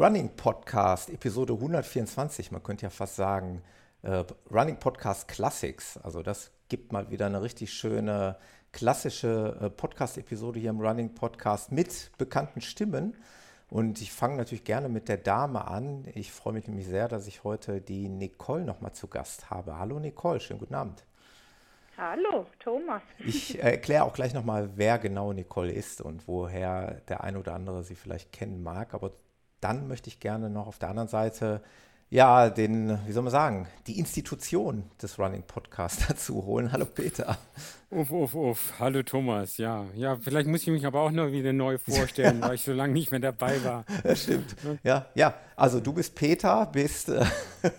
Running Podcast, Episode 124, man könnte ja fast sagen, äh, Running Podcast Classics. Also das gibt mal wieder eine richtig schöne klassische äh, Podcast-Episode hier im Running Podcast mit bekannten Stimmen. Und ich fange natürlich gerne mit der Dame an. Ich freue mich nämlich sehr, dass ich heute die Nicole nochmal zu Gast habe. Hallo Nicole, schönen guten Abend. Hallo, Thomas. Ich erkläre auch gleich nochmal, wer genau Nicole ist und woher der ein oder andere sie vielleicht kennen mag. Aber dann möchte ich gerne noch auf der anderen Seite ja, den, wie soll man sagen, die Institution des Running Podcasts dazu holen. Hallo Peter. Uff, uff, uff. Hallo Thomas. Ja, ja, vielleicht muss ich mich aber auch noch wieder neu vorstellen, weil ich so lange nicht mehr dabei war. Das stimmt. Ja, ja. Also du bist Peter, bist äh,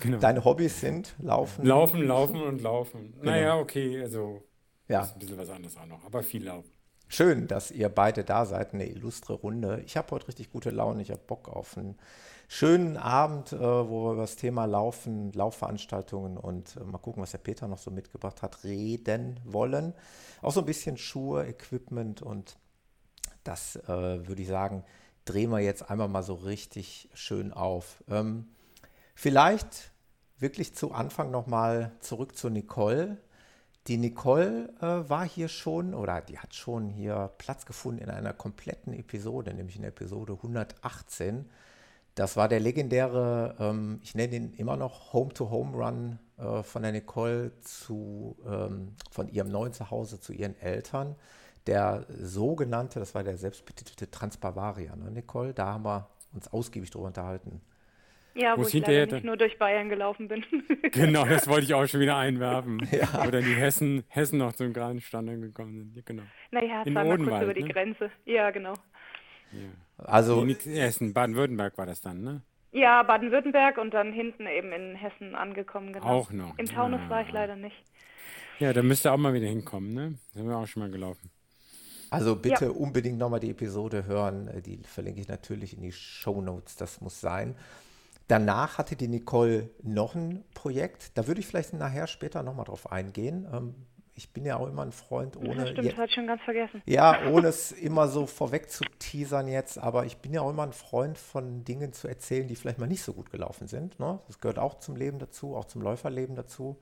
genau. deine Hobbys sind Laufen. Laufen, Laufen und Laufen. Genau. Naja, okay, also ja. ist ein bisschen was anderes auch noch, aber viel Laufen. Schön, dass ihr beide da seid, eine illustre Runde. Ich habe heute richtig gute Laune, ich habe Bock auf einen schönen Abend, äh, wo wir über das Thema Laufen, Laufveranstaltungen und äh, mal gucken, was der Peter noch so mitgebracht hat, reden wollen. Auch so ein bisschen Schuhe, Equipment und das äh, würde ich sagen, drehen wir jetzt einmal mal so richtig schön auf. Ähm, vielleicht wirklich zu Anfang nochmal zurück zu Nicole. Die Nicole äh, war hier schon oder die hat schon hier Platz gefunden in einer kompletten Episode, nämlich in Episode 118. Das war der legendäre, ähm, ich nenne ihn immer noch Home-to-Home-Run äh, von der Nicole zu, ähm, von ihrem neuen Zuhause zu ihren Eltern. Der sogenannte, das war der selbstbetitelte Transbavaria, ne, Nicole? Da haben wir uns ausgiebig drüber unterhalten. Ja, wo, wo ich leider nicht nur durch Bayern gelaufen bin. genau, das wollte ich auch schon wieder einwerfen. ja. Oder die Hessen, Hessen noch zum geraden Stand gekommen sind. Genau. Naja, es war kurz über die ne? Grenze. Ja, genau. Ja. Also nee, Hessen, Baden-Württemberg war das dann, ne? Ja, Baden-Württemberg und dann hinten eben in Hessen angekommen. Genau. Auch noch. Im Taunus ja. war ich leider nicht. Ja, da müsst ihr auch mal wieder hinkommen, ne? Da sind wir auch schon mal gelaufen. Also bitte ja. unbedingt nochmal die Episode hören. Die verlinke ich natürlich in die Show Notes. Das muss sein. Danach hatte die Nicole noch ein Projekt. Da würde ich vielleicht nachher später nochmal drauf eingehen. Ähm, ich bin ja auch immer ein Freund, ohne. Ja, stimmt, hat schon ganz vergessen. Ja, ohne es immer so vorweg zu teasern jetzt, aber ich bin ja auch immer ein Freund von Dingen zu erzählen, die vielleicht mal nicht so gut gelaufen sind. Ne? Das gehört auch zum Leben dazu, auch zum Läuferleben dazu.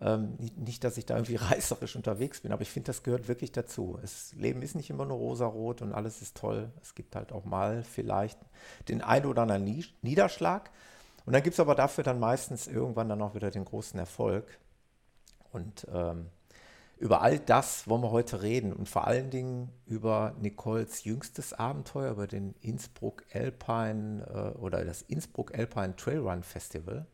Ähm, nicht, dass ich da irgendwie reißerisch unterwegs bin, aber ich finde, das gehört wirklich dazu. Das Leben ist nicht immer nur rosarot und alles ist toll. Es gibt halt auch mal vielleicht den einen oder anderen Niederschlag. Und dann gibt es aber dafür dann meistens irgendwann dann auch wieder den großen Erfolg. Und ähm, über all das wollen wir heute reden und vor allen Dingen über Nicoles jüngstes Abenteuer, über den Innsbruck Alpine äh, oder das Innsbruck Alpine Trailrun Festival.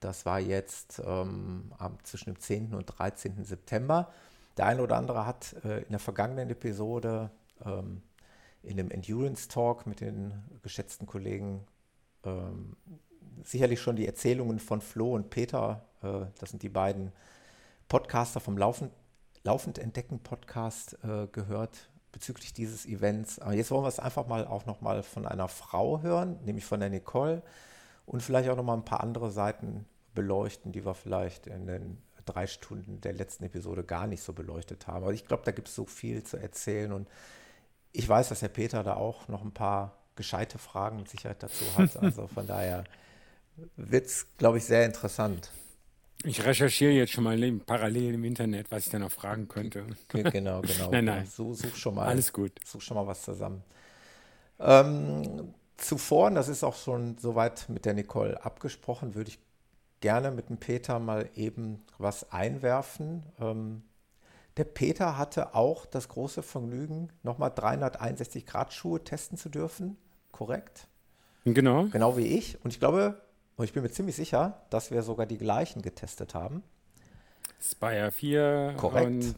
Das war jetzt ähm, zwischen dem 10. und 13. September. Der eine oder andere hat äh, in der vergangenen Episode ähm, in dem Endurance Talk mit den geschätzten Kollegen ähm, sicherlich schon die Erzählungen von Flo und Peter, äh, das sind die beiden Podcaster vom Laufen, Laufend Entdecken Podcast äh, gehört bezüglich dieses Events. Aber jetzt wollen wir es einfach mal auch nochmal von einer Frau hören, nämlich von der Nicole und vielleicht auch nochmal ein paar andere Seiten beleuchten, die wir vielleicht in den drei Stunden der letzten Episode gar nicht so beleuchtet haben. Aber ich glaube, da gibt es so viel zu erzählen und ich weiß, dass Herr Peter da auch noch ein paar gescheite Fragen mit Sicherheit dazu hat. Also von daher wird es, glaube ich, sehr interessant. Ich recherchiere jetzt schon mal parallel im Internet, was ich dann noch fragen könnte. Genau, genau. nein, nein. So, such schon mal. Alles gut. Such schon mal was zusammen. Ähm, zuvor, und das ist auch schon soweit mit der Nicole abgesprochen, würde ich gerne mit dem Peter mal eben was einwerfen. Ähm, der Peter hatte auch das große Vergnügen, nochmal 361 Grad Schuhe testen zu dürfen. Korrekt? Genau. Genau wie ich. Und ich glaube, und ich bin mir ziemlich sicher, dass wir sogar die gleichen getestet haben. Spire 4 korrekt. und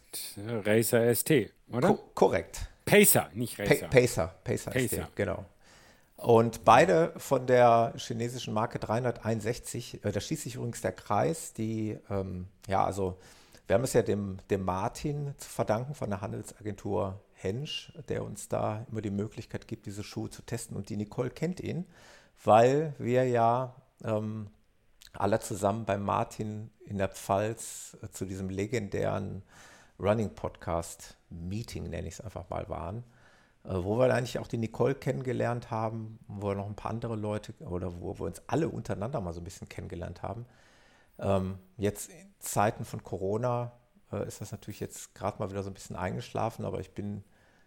Racer ST, oder? Ko korrekt. Pacer, nicht Racer. Pa Pacer, Pacer, Pacer. ST, genau. Und beide von der chinesischen Marke 361, äh, da schließt sich übrigens der Kreis, die, ähm, ja, also wir haben es ja dem, dem Martin zu verdanken von der Handelsagentur Hensch, der uns da immer die Möglichkeit gibt, diese Schuhe zu testen. Und die Nicole kennt ihn, weil wir ja ähm, alle zusammen bei Martin in der Pfalz äh, zu diesem legendären Running Podcast Meeting, nenne ich es einfach mal, waren. Äh, wo wir eigentlich auch die Nicole kennengelernt haben, wo wir noch ein paar andere Leute oder wo wir uns alle untereinander mal so ein bisschen kennengelernt haben. Ähm, jetzt in Zeiten von Corona äh, ist das natürlich jetzt gerade mal wieder so ein bisschen eingeschlafen, aber ich bin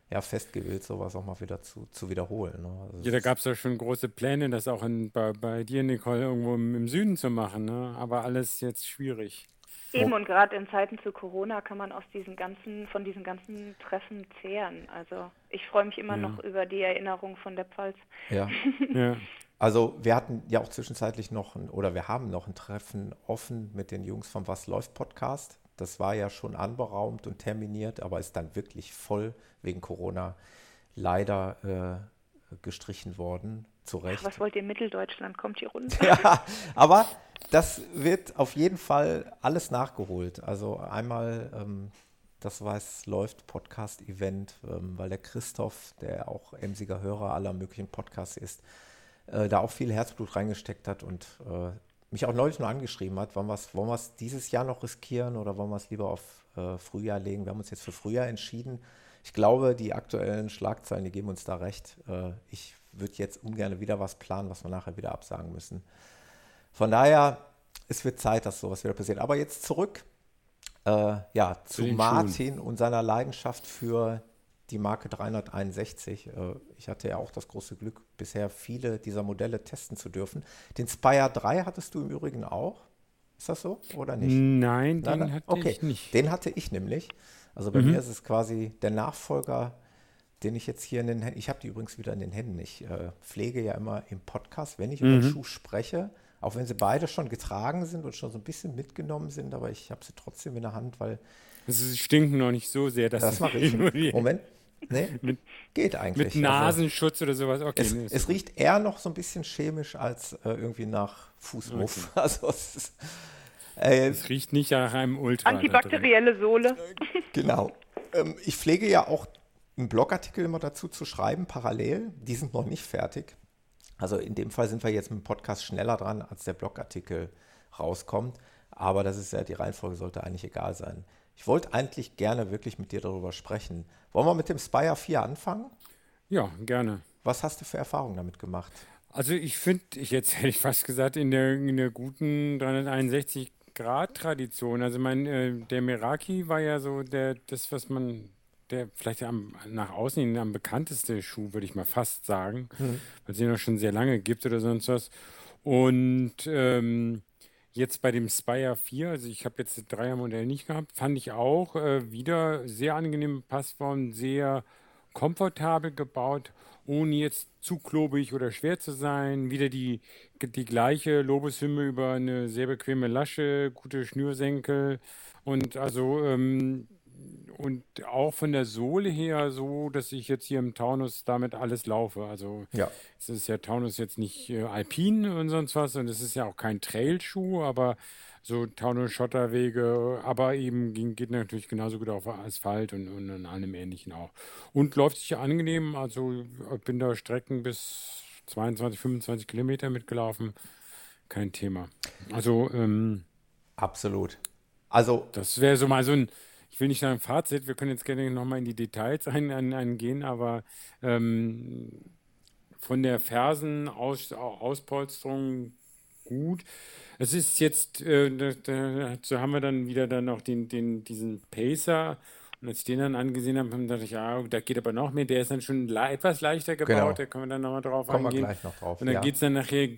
ja fest gewillt, sowas auch mal wieder zu, zu wiederholen. Ne? Also ja, da gab es ja schon große Pläne, das auch in, bei, bei dir, Nicole, irgendwo im, im Süden zu machen, ne? aber alles jetzt schwierig. Eben und gerade in Zeiten zu Corona kann man aus diesen ganzen, von diesen ganzen Treffen zehren. Also ich freue mich immer ja. noch über die Erinnerung von der Pfalz. Ja. ja. Also wir hatten ja auch zwischenzeitlich noch ein, oder wir haben noch ein Treffen offen mit den Jungs vom Was läuft Podcast. Das war ja schon anberaumt und terminiert, aber ist dann wirklich voll wegen Corona leider äh, gestrichen worden. Zu Recht. Ach, was wollt ihr Mitteldeutschland? Kommt hier runter. ja, aber das wird auf jeden Fall alles nachgeholt. Also einmal ähm, das weiß läuft Podcast-Event, ähm, weil der Christoph, der auch emsiger Hörer aller möglichen Podcasts ist, äh, da auch viel Herzblut reingesteckt hat und äh, mich auch neulich nur angeschrieben hat, wollen wir es wollen dieses Jahr noch riskieren oder wollen wir es lieber auf äh, Frühjahr legen? Wir haben uns jetzt für Frühjahr entschieden. Ich glaube, die aktuellen Schlagzeilen, die geben uns da recht. Äh, ich würde jetzt ungern wieder was planen, was wir nachher wieder absagen müssen. Von daher, es wird Zeit, dass sowas wieder passiert. Aber jetzt zurück äh, ja, zu, zu Martin Schuhen. und seiner Leidenschaft für die Marke 361. Äh, ich hatte ja auch das große Glück, bisher viele dieser Modelle testen zu dürfen. Den Spire 3 hattest du im Übrigen auch. Ist das so oder nicht? Nein, den Nein, hatte okay. ich nicht. Den hatte ich nämlich. Also bei mhm. mir ist es quasi der Nachfolger, den ich jetzt hier in den Händen, ich habe die übrigens wieder in den Händen. Ich äh, pflege ja immer im Podcast, wenn ich mhm. über Schuh spreche, auch wenn sie beide schon getragen sind und schon so ein bisschen mitgenommen sind, aber ich habe sie trotzdem in der Hand, weil. Also sie stinken noch nicht so sehr, dass das mache ich. Moment. Nee, mit, geht eigentlich. Mit also Nasenschutz also, oder sowas. Okay, es, nee, es riecht eher noch so ein bisschen chemisch als äh, irgendwie nach Fußmuff. Okay. Also es, ist, äh, es riecht nicht nach einem Ultra. Antibakterielle Sohle. Genau. Ähm, ich pflege ja auch einen Blogartikel immer dazu zu schreiben, parallel. Die sind noch nicht fertig. Also in dem Fall sind wir jetzt mit dem Podcast schneller dran, als der Blogartikel rauskommt. Aber das ist ja, die Reihenfolge sollte eigentlich egal sein. Ich wollte eigentlich gerne wirklich mit dir darüber sprechen. Wollen wir mit dem Spire 4 anfangen? Ja, gerne. Was hast du für Erfahrungen damit gemacht? Also ich finde, ich jetzt hätte ich fast gesagt, in der, in der guten 361 Grad Tradition. Also mein, äh, der Meraki war ja so der, das, was man, der vielleicht am, nach außen hin am bekannteste Schuh, würde ich mal fast sagen, mhm. weil es ihn auch schon sehr lange gibt oder sonst was. Und ähm, Jetzt bei dem Spire 4, also ich habe jetzt das Dreiermodell nicht gehabt, fand ich auch äh, wieder sehr angenehme Passform, sehr komfortabel gebaut, ohne jetzt zu klobig oder schwer zu sein. Wieder die, die gleiche Lobeshymne über eine sehr bequeme Lasche, gute Schnürsenkel und also ähm, und auch von der Sohle her so, dass ich jetzt hier im Taunus damit alles laufe. Also ja. es ist ja Taunus jetzt nicht äh, alpin und sonst was und es ist ja auch kein Trailschuh, aber so Taunus-Schotterwege, aber eben ging, geht natürlich genauso gut auf Asphalt und, und an allem Ähnlichen auch. Und läuft sich angenehm, also ich bin da Strecken bis 22, 25 Kilometer mitgelaufen, kein Thema. Also ähm, absolut. Also das wäre so mal so ein ich will nicht sagen Fazit, wir können jetzt gerne nochmal in die Details eingehen, ein, aber ähm, von der Fersenaus, gut. Es ist jetzt, äh, dazu haben wir dann wieder dann noch den, den, diesen Pacer. Und als ich den dann angesehen habe, dachte ich, ja, da geht aber noch mehr. Der ist dann schon le etwas leichter gebaut, genau. da können wir dann nochmal drauf Kommen eingehen. Wir gleich noch drauf. Und dann ja. geht es dann nachher,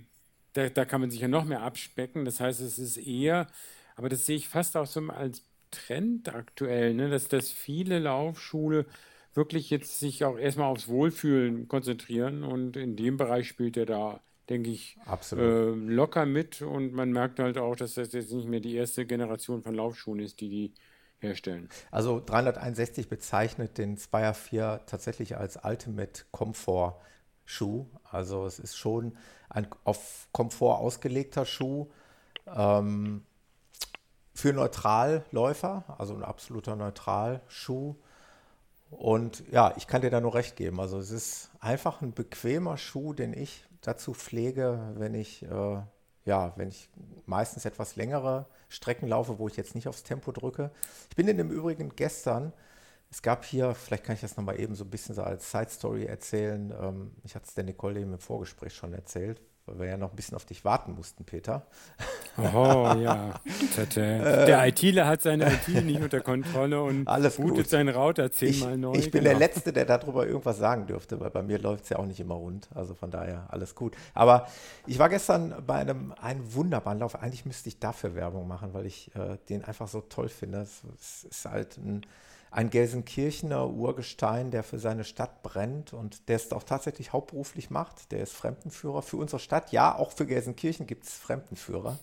da, da kann man sich ja noch mehr abspecken. Das heißt, es ist eher, aber das sehe ich fast auch so als Trend aktuell, ne? dass, dass viele Laufschule wirklich jetzt sich auch erstmal aufs Wohlfühlen konzentrieren und in dem Bereich spielt er da, denke ich, äh, locker mit und man merkt halt auch, dass das jetzt nicht mehr die erste Generation von Laufschuhen ist, die die herstellen. Also 361 bezeichnet den Spire 4 tatsächlich als Ultimate Comfort Schuh. Also es ist schon ein auf Komfort ausgelegter Schuh. Ähm, für Neutralläufer, also ein absoluter Neutralschuh. Und ja, ich kann dir da nur recht geben. Also es ist einfach ein bequemer Schuh, den ich dazu pflege, wenn ich, äh, ja, wenn ich meistens etwas längere Strecken laufe, wo ich jetzt nicht aufs Tempo drücke. Ich bin in dem Übrigen gestern es gab hier, vielleicht kann ich das nochmal eben so ein bisschen so als Side Story erzählen. Ähm, ich hatte es der Nicole eben im Vorgespräch schon erzählt, weil wir ja noch ein bisschen auf dich warten mussten, Peter. Oh ja. Der ITler hat seine IT nicht unter Kontrolle und Alles bootet seinen Router zehnmal ich, neu. Ich bin Genau. der Letzte, der darüber irgendwas sagen dürfte, weil bei mir läuft es ja auch nicht immer rund. Also von daher alles gut. Aber ich war gestern bei einem, einem wunderbaren Lauf. Eigentlich müsste ich dafür Werbung machen, weil ich äh, den einfach so toll finde. Es, es ist halt ein, ein Gelsenkirchener Urgestein, der für seine Stadt brennt und der es auch tatsächlich hauptberuflich macht. Der ist Fremdenführer für unsere Stadt. Ja, auch für Gelsenkirchen gibt es Fremdenführer.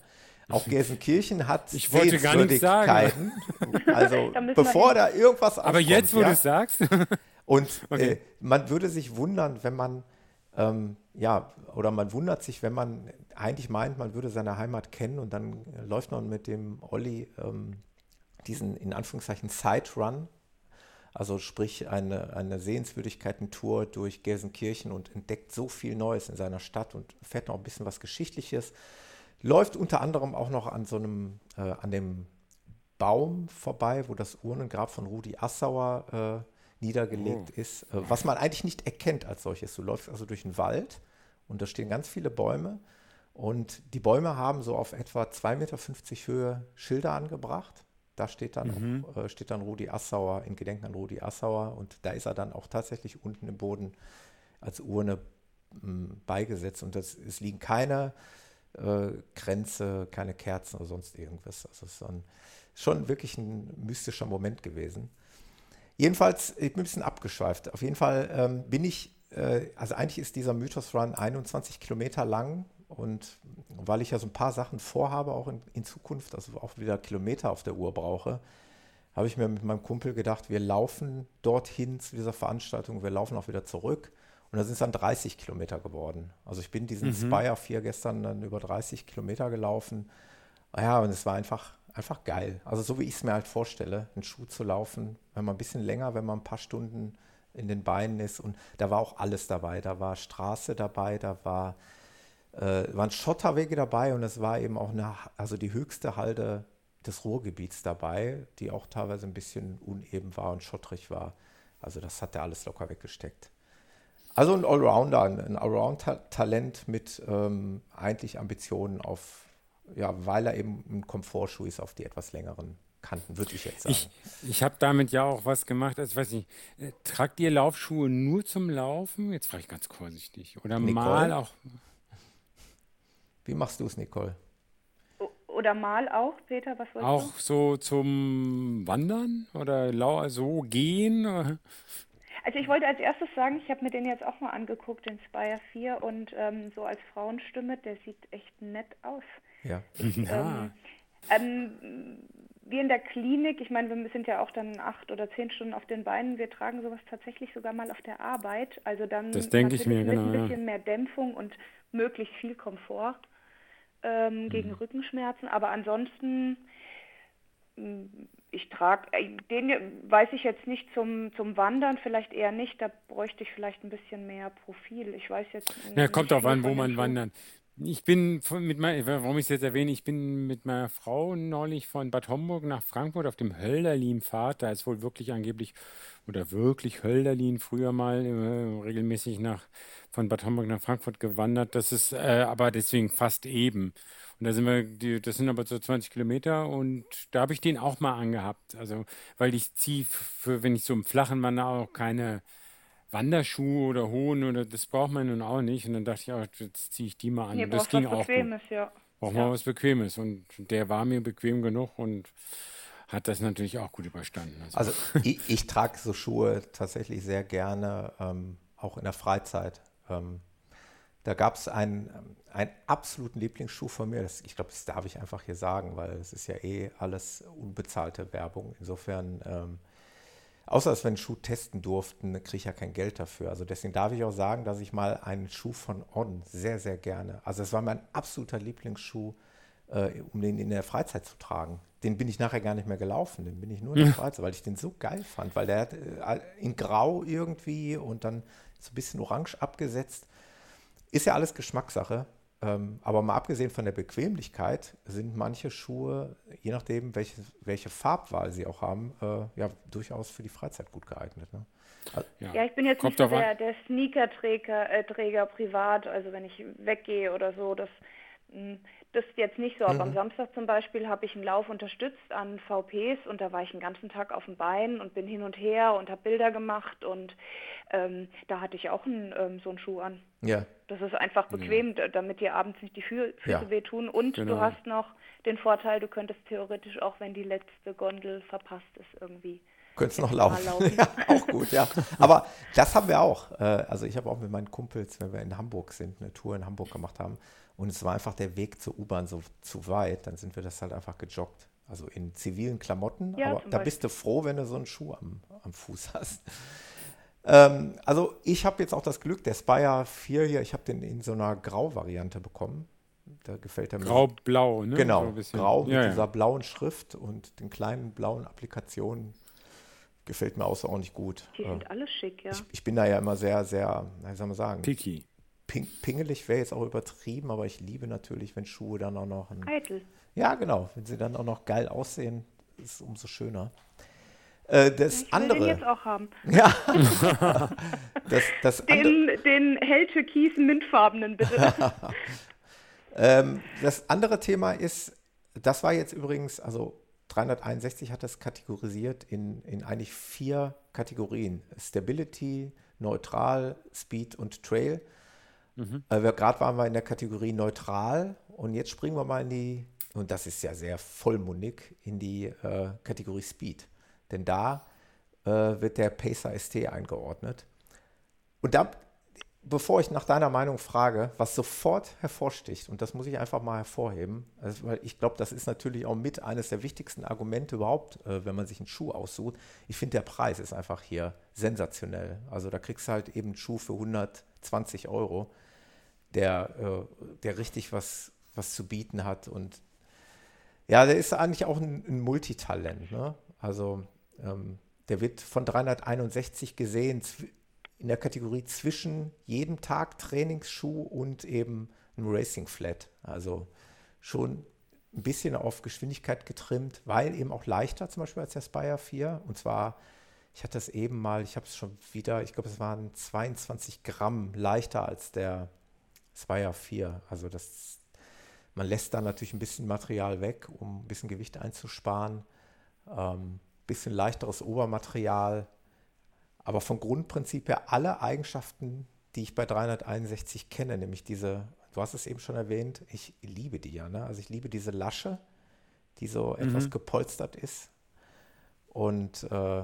Auch Gelsenkirchen hat Ich wollte gar nichts sagen. Also Da bevor da irgendwas Aber aufkommt, jetzt, wo ja? du es sagst, Und Okay. äh, man würde sich wundern, wenn man, ähm, ja, oder man wundert sich, wenn man eigentlich meint, man würde seine Heimat kennen und dann läuft man mit dem Olli ähm, diesen in Anführungszeichen Side-Run, also sprich eine, eine Sehenswürdigkeiten-Tour durch Gelsenkirchen und entdeckt so viel Neues in seiner Stadt und fährt noch ein bisschen was Geschichtliches. Läuft unter anderem auch noch an so einem, äh, an dem Baum vorbei, wo das Urnengrab von Rudi Assauer äh, niedergelegt ist, äh, was man eigentlich nicht erkennt als solches. Du läufst also durch den Wald und da stehen ganz viele Bäume und die Bäume haben so auf etwa 2,50 Meter Höhe Schilder angebracht. Da steht dann, auch, äh, steht dann Rudi Assauer, in Gedenken an Rudi Assauer und da ist er dann auch tatsächlich unten im Boden als Urne mh, beigesetzt und das, es liegen keine äh, Grenze, keine Kerzen oder sonst irgendwas. Also es ist ein, schon wirklich ein mystischer Moment gewesen. Jedenfalls, ich bin ein bisschen abgeschweift. Auf jeden Fall ähm, bin ich, äh, also eigentlich ist dieser Mythos Run 21 Kilometer lang und weil ich ja so ein paar Sachen vorhabe, auch in, in Zukunft, also auch wieder Kilometer auf der Uhr brauche, habe ich mir mit meinem Kumpel gedacht, wir laufen dorthin zu dieser Veranstaltung, wir laufen auch wieder zurück. Und da sind es dann 30 Kilometer geworden. Also ich bin diesen Spire 4 gestern dann über 30 Kilometer gelaufen. Ja, und es war einfach, einfach geil. Also so wie ich es mir halt vorstelle, einen Schuh zu laufen, wenn man ein bisschen länger, wenn man ein paar Stunden in den Beinen ist. Und da war auch alles dabei. Da war Straße dabei, da war, äh, waren Schotterwege dabei und es war eben auch eine, also die höchste Halde des Ruhrgebiets dabei, die auch teilweise ein bisschen uneben war und schottrig war. Also das hat er alles locker weggesteckt. Also ein Allrounder, ein Allround-Talent mit ähm, eigentlich Ambitionen auf, ja, weil er eben ein Komfortschuh ist auf die etwas längeren Kanten, würde ich jetzt sagen. ich, ich habe damit ja auch was gemacht. Also, ich weiß nicht, äh, tragt ihr Laufschuhe nur zum Laufen? Jetzt frage ich ganz vorsichtig. Oder Nicole? mal auch. Wie machst du es, Nicole? Oder mal auch, Peter, was wolltest Auch so zum Wandern oder lau so gehen? du? Also ich wollte als erstes sagen, ich habe mir den jetzt auch mal angeguckt, den Spire 4, und ähm, so als Frauenstimme, der sieht echt nett aus. Ja. Ja. Ähm, wir in der Klinik, ich meine, wir sind ja auch dann acht oder zehn Stunden auf den Beinen, wir tragen sowas tatsächlich sogar mal auf der Arbeit. Also dann Das denke ich mir, mit genau, ein ja. bisschen mehr Dämpfung und möglichst viel Komfort ähm, gegen Mhm. Rückenschmerzen. Aber ansonsten, mh, ich trage, den hier weiß ich jetzt nicht zum, zum Wandern, vielleicht eher nicht. Da bräuchte ich vielleicht ein bisschen mehr Profil. Ich weiß jetzt Ja, nicht kommt viel an, wo den man Schuhen. Ich bin mit mein, warum ich es jetzt erwähne, ich bin mit meiner Frau neulich von Bad Homburg nach Frankfurt auf dem Hölderlin-Pfad. Da ist wohl wirklich angeblich oder wirklich Hölderlin früher mal äh, regelmäßig nach von Bad Homburg nach Frankfurt gewandert. Das ist äh, aber deswegen fast eben. Und da sind wir, die, das sind aber so 20 Kilometer und da habe ich den auch mal angehabt. Also, weil ich ziehe wenn ich so im Flachen wandere, auch keine Wanderschuhe oder Hohen oder das braucht man nun auch nicht. Und dann dachte ich, auch, jetzt ziehe ich die mal an. Hier Und das ging was auch gut. Bequemes, ja. Braucht Ja. man was Bequemes. Und der war mir bequem genug und hat das natürlich auch gut überstanden. Also, Also ich, ich trage so Schuhe tatsächlich sehr gerne, ähm, auch in der Freizeit. Ähm, da gab es einen, einen absoluten Lieblingsschuh von mir. Das, ich glaube, das darf ich einfach hier sagen, weil es ist ja eh alles unbezahlte Werbung. Insofern, ähm, außer dass wir einen Schuh testen durften, kriege ich ja kein Geld dafür. Also deswegen darf ich auch sagen, dass ich mal einen Schuh von On sehr, sehr gerne, also es war mein absoluter Lieblingsschuh, äh, um den in der Freizeit zu tragen. Den bin ich nachher gar nicht mehr gelaufen, den bin ich nur in der Freizeit, weil ich den so geil fand, weil der hat äh, in Grau irgendwie und dann so ein bisschen orange abgesetzt. Ist ja alles Geschmackssache. Ähm, aber mal abgesehen von der Bequemlichkeit sind manche Schuhe, je nachdem, welche, welche Farbwahl sie auch haben, äh, ja durchaus für die Freizeit gut geeignet. Ne? Also, ja. ja. ich bin jetzt Kommt nicht so der, der Sneaker-Träger äh, Träger privat, also wenn ich weggehe oder so, das hm, das ist jetzt nicht so, aber mhm. am Samstag zum Beispiel habe ich einen Lauf unterstützt an VPs und da war ich den ganzen Tag auf dem Bein und bin hin und her und habe Bilder gemacht und ähm, da hatte ich auch einen, ähm, so einen Schuh an. Ja. Das ist einfach bequem, ja. damit dir abends nicht die Fü Füße ja. wehtun und genau. du hast noch den Vorteil, du könntest theoretisch auch, wenn die letzte Gondel verpasst ist, irgendwie Könntest noch laufen. laufen. ja, auch gut, ja. Aber das haben wir auch. Äh, also ich habe auch mit meinen Kumpels, wenn wir in Hamburg sind, eine Tour in Hamburg gemacht haben, und es war einfach der Weg zur U-Bahn so zu weit, dann sind wir das halt einfach gejoggt. Also in zivilen Klamotten, ja, aber da bist du froh, wenn du so einen Schuh am, am Fuß hast. Ähm, also ich habe jetzt auch das Glück, der Spire 4 hier, ich habe den in so einer Grau-Variante bekommen. Da gefällt er mir. Grau-blau, ne? Genau, so grau mit ja, dieser blauen Schrift und den kleinen blauen Applikationen. Gefällt mir außerordentlich gut. Die sind äh, alle schick, ja. Ich, ich, bin da ja immer sehr, sehr, wie soll man sagen? Picky ping, pingelig wäre jetzt auch übertrieben, aber ich liebe natürlich, wenn Schuhe dann auch noch. Ein, Eitel. Ja, genau. Wenn sie dann auch noch geil aussehen, ist es umso schöner. Äh, das ich andere. den jetzt auch haben. Ja. das, das den, den hell türkisen mintfarbenen, bitte. ähm, das andere Thema ist, das war jetzt übrigens, also 361 hat das kategorisiert in, in eigentlich vier Kategorien. Stability, Neutral, Speed und Trail. Mhm. Äh, Gerade waren wir in der Kategorie neutral und jetzt springen wir mal in die, und das ist ja sehr vollmundig, in die äh, Kategorie Speed. Denn da äh, wird der Pacer ST eingeordnet. Und da, bevor ich nach deiner Meinung frage, was sofort hervorsticht, und das muss ich einfach mal hervorheben, also, weil ich glaube, das ist natürlich auch mit eines der wichtigsten Argumente überhaupt, äh, wenn man sich einen Schuh aussucht. Ich finde, der Preis ist einfach hier sensationell. Also da kriegst du halt eben einen Schuh für 120 Euro der, äh, der richtig was, was zu bieten hat. Und ja, der ist eigentlich auch ein, ein Multitalent. Ne? Also ähm, der wird von 361 gesehen in der Kategorie zwischen jedem Tag Trainingsschuh und eben einem Racing Flat. Also schon ein bisschen auf Geschwindigkeit getrimmt, weil eben auch leichter zum Beispiel als der Spire 4. Und zwar, ich hatte es eben mal, ich habe es schon wieder, ich glaube, es waren 22 Gramm leichter als der ja vier. Also das, man lässt da natürlich ein bisschen Material weg, um ein bisschen Gewicht einzusparen. Ähm, bisschen leichteres Obermaterial. Aber vom Grundprinzip her alle Eigenschaften, die ich bei 361 kenne, nämlich diese, du hast es eben schon erwähnt, ich liebe die ja. Ne? Also ich liebe diese Lasche, die so mhm. etwas gepolstert ist. Und äh,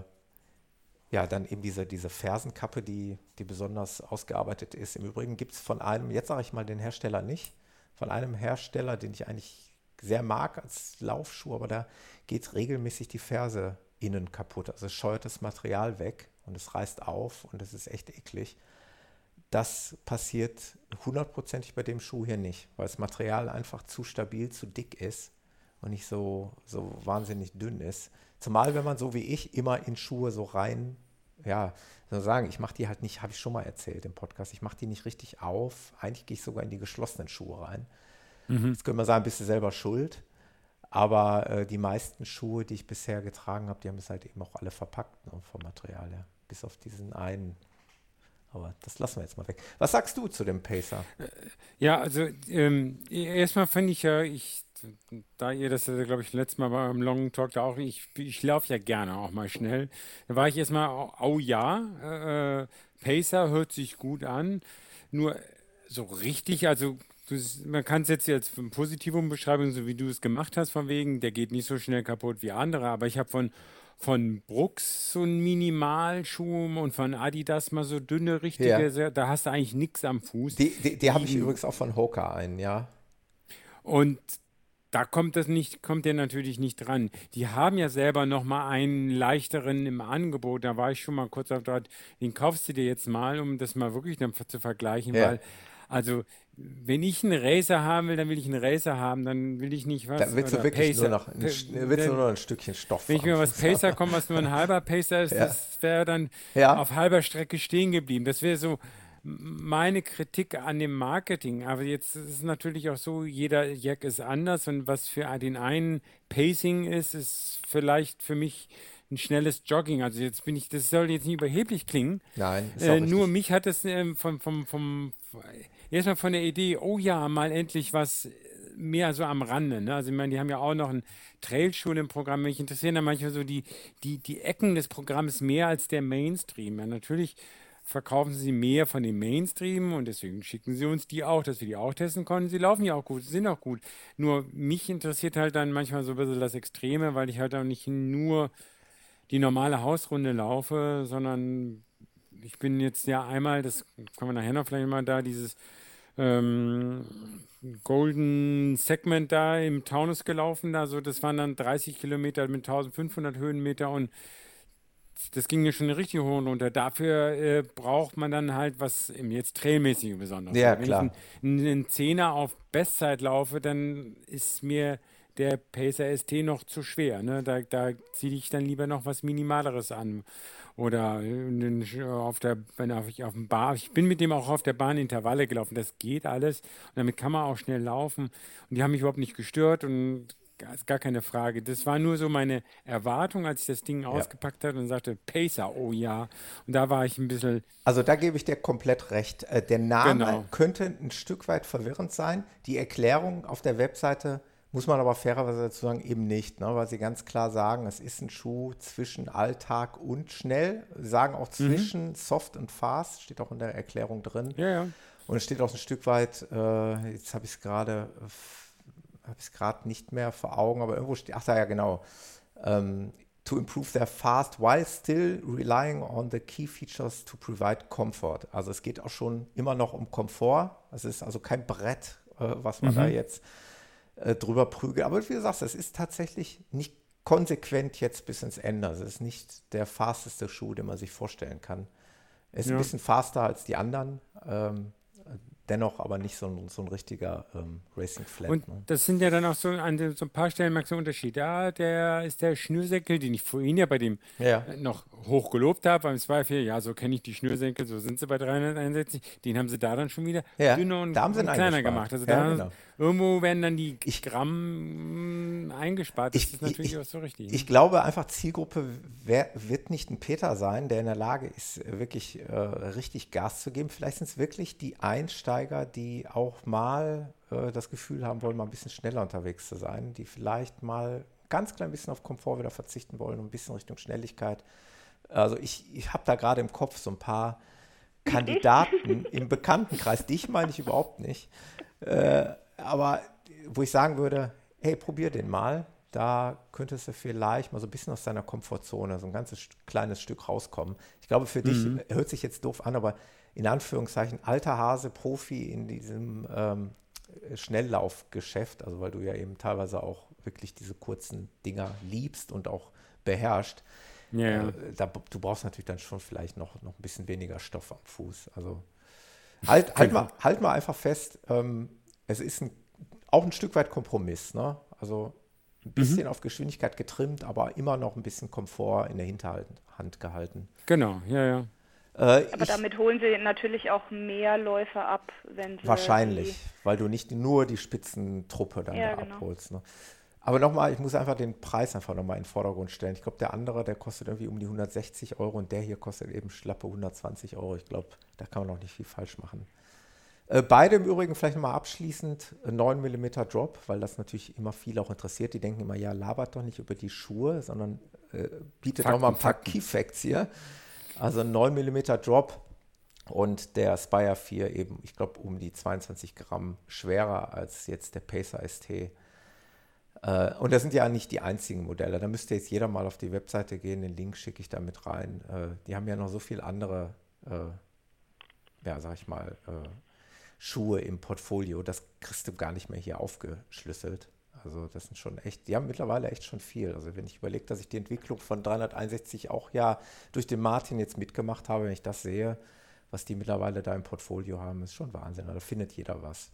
ja, dann eben diese, diese Fersenkappe, die, die besonders ausgearbeitet ist. Im Übrigen gibt es von einem, jetzt sage ich mal den Hersteller nicht, von einem Hersteller, den ich eigentlich sehr mag als Laufschuh, aber da geht regelmäßig die Ferse innen kaputt. Also scheuert das Material weg und es reißt auf und es ist echt eklig. Das passiert hundertprozentig bei dem Schuh hier nicht, weil das Material einfach zu stabil, zu dick ist und nicht so, so wahnsinnig dünn ist. Zumal, wenn man so wie ich immer in Schuhe so rein, ja, so sagen, ich mache die halt nicht, habe ich schon mal erzählt im Podcast, ich mache die nicht richtig auf. Eigentlich gehe ich sogar in die geschlossenen Schuhe rein. Mhm. Jetzt könnte man sagen, bist du selber schuld. Aber äh, die meisten Schuhe, die ich bisher getragen habe, die haben es halt eben auch alle verpackt ne, vom Material her. Bis auf diesen einen. Aber das lassen wir jetzt mal weg. Was sagst du zu dem Pacer? Äh, ja, also ähm, erstmal fand ich ja, ich da ihr das, glaube ich, letztes Mal beim Long Talk da auch, ich, ich laufe ja gerne auch mal schnell. Da war ich erstmal, oh, ja, äh, Pacer hört sich gut an. Nur so richtig, also man kann es jetzt als Positivum beschreiben, so wie du es gemacht hast, von wegen, der geht nicht so schnell kaputt wie andere, aber ich habe von, von Brooks so einen Minimalschuh und von Adidas mal so dünne, richtige, ja. da hast du eigentlich nichts am Fuß. Die, die, die habe ich übrigens auch von Hoka ein, ja. Und da kommt das nicht, kommt der natürlich nicht dran. Die haben ja selber noch mal einen leichteren im Angebot. Da war ich schon mal kurz auf dort. Den kaufst du dir jetzt mal, um das mal wirklich dann zu vergleichen, ja. weil also wenn ich einen Racer haben will, dann will ich einen Racer haben, dann will ich nicht was. Da willst du wirklich Pacer. nur noch ein, willst du nur noch ein Stückchen Stoff Wenn ich mir was Pacer komme, was nur ein halber Pacer ist, ja. das wäre dann ja. auf halber Strecke stehen geblieben. Das wäre so, meine Kritik an dem Marketing. Aber jetzt ist es natürlich auch so, jeder Jack ist anders und was für den einen Pacing ist, ist vielleicht für mich ein schnelles Jogging. Also jetzt bin ich, das soll jetzt nicht überheblich klingen. Nein, ist äh, nur mich hat es äh, vom, vom, vom, erstmal von der Idee, oh ja, mal endlich was mehr so am Rande. Ne? Also ich meine, die haben ja auch noch ein Trailschule im Programm. Mich interessieren da manchmal so die, die, die Ecken des Programms mehr als der Mainstream. Ja, natürlich verkaufen sie mehr von dem Mainstream und deswegen schicken sie uns die auch, dass wir die auch testen konnten. Sie laufen ja auch gut, sind auch gut. Nur mich interessiert halt dann manchmal so ein bisschen das Extreme, weil ich halt auch nicht nur die normale Hausrunde laufe, sondern ich bin jetzt ja einmal, das kann man nachher noch vielleicht mal da, dieses ähm, Golden Segment da im Taunus gelaufen. Also das waren dann 30 Kilometer mit 1500 Höhenmeter und das ging ja schon richtig hoch und runter. Dafür äh, braucht man dann halt was im jetzt trailmäßig besonders. Ja, Wenn klar. ich einen Zehner auf Bestzeit laufe, dann ist mir der Pacer ST noch zu schwer. Ne? Da, da ziehe ich dann lieber noch was Minimaleres an. Oder äh, auf der, wenn ich auf dem Bahn, ich bin mit dem auch auf der Bahn Intervalle gelaufen. Das geht alles. Und damit kann man auch schnell laufen. Und die haben mich überhaupt nicht gestört und gar keine Frage. Das war nur so meine Erwartung, als ich das Ding ja. ausgepackt habe und sagte, Pacer, oh ja. Und da war ich ein bisschen. Also da gebe ich dir komplett recht. Äh, der Name genau. könnte ein Stück weit verwirrend sein. Die Erklärung auf der Webseite muss man aber fairerweise dazu sagen, eben nicht, ne? weil sie ganz klar sagen, es ist ein Schuh zwischen Alltag und schnell. Sie sagen auch mhm. zwischen mhm. soft und fast, steht auch in der Erklärung drin. Ja, ja. Und es steht auch ein Stück weit, äh, jetzt habe ich es gerade habe ich es gerade nicht mehr vor Augen, aber irgendwo steht, ach da ja genau, um, to improve their fast while still relying on the key features to provide comfort. Also es geht auch schon immer noch um Komfort. Es ist also kein Brett, äh, was man mhm. da jetzt äh, drüber prügelt. Aber wie du sagst, es ist tatsächlich nicht konsequent jetzt bis ins Ende. Es ist nicht der fasteste Schuh, den man sich vorstellen kann. Er ist ja. ein bisschen faster als die anderen. Ähm, dennoch aber nicht so ein, so ein richtiger ähm, Racing Flat. Und ne? das sind ja dann auch so an so ein paar Stellen merkst du Unterschied. Ja, der ist der Schnürsenkel, den ich vorhin ja bei dem ja. Äh, noch hoch gelobt habe, beim 2.4, ja, so kenne ich die Schnürsenkel, so sind sie bei 361. Den haben sie da dann schon wieder ja, dünner und, und kleiner gemacht. Also ja, da genau. Irgendwo werden dann die ich, Gramm eingespart. Das ich, ist natürlich ich, auch so richtig. Ne? Ich glaube einfach, Zielgruppe wer, wird nicht ein Peter sein, der in der Lage ist, wirklich äh, richtig Gas zu geben. Vielleicht sind es wirklich die Einsteiger, die auch mal äh, das Gefühl haben wollen, mal ein bisschen schneller unterwegs zu sein, die vielleicht mal ganz klein bisschen auf Komfort wieder verzichten wollen, ein bisschen Richtung Schnelligkeit. Also ich, ich habe da gerade im Kopf so ein paar Kandidaten im Bekanntenkreis, dich meine ich überhaupt nicht, äh, aber wo ich sagen würde, hey, probier den mal. Da könntest du vielleicht mal so ein bisschen aus deiner Komfortzone, so ein ganzes kleines Stück rauskommen. Ich glaube, für mhm. dich hört sich jetzt doof an, aber in Anführungszeichen alter Hase, Profi in diesem ähm, Schnelllaufgeschäft, also weil du ja eben teilweise auch wirklich diese kurzen Dinger liebst und auch beherrscht. Ja. Äh, da, du brauchst natürlich dann schon vielleicht noch, noch ein bisschen weniger Stoff am Fuß. Also halt, halt, mal, halt mal einfach fest, ähm, es ist ein, auch ein Stück weit Kompromiss. Ne? Also ein bisschen mhm. auf Geschwindigkeit getrimmt, aber immer noch ein bisschen Komfort in der Hinterhand gehalten. Genau, ja, ja. Äh, aber ich, damit holen sie natürlich auch mehr Läufer ab, wenn sie. Wahrscheinlich, weil du nicht nur die Spitzentruppe dann ja, da genau. abholst. Ne? Aber nochmal, ich muss einfach den Preis einfach nochmal in den Vordergrund stellen. Ich glaube, der andere, der kostet irgendwie um die 160 Euro und der hier kostet eben schlappe 120 Euro. Ich glaube, da kann man noch nicht viel falsch machen. Äh, beide im Übrigen vielleicht nochmal abschließend 9 mm Drop, weil das natürlich immer viel auch interessiert. Die denken immer, ja, labert doch nicht über die Schuhe, sondern äh, bietet nochmal ein paar Key Facts hier. Also 9 mm Drop und der Spire 4 eben, ich glaube, um die 22 Gramm schwerer als jetzt der Pacer ST. Äh, und das sind ja nicht die einzigen Modelle. Da müsste jetzt jeder mal auf die Webseite gehen. Den Link schicke ich da mit rein. Äh, die haben ja noch so viele andere, äh, ja, sag ich mal, Schuhe im Portfolio. Das kriegst du gar nicht mehr hier aufgeschlüsselt. Also das sind schon echt, die haben mittlerweile echt schon viel. Also wenn ich überlege, dass ich die Entwicklung von 361 auch ja durch den Martin jetzt mitgemacht habe, wenn ich das sehe, was die mittlerweile da im Portfolio haben, ist schon Wahnsinn. Da findet jeder was.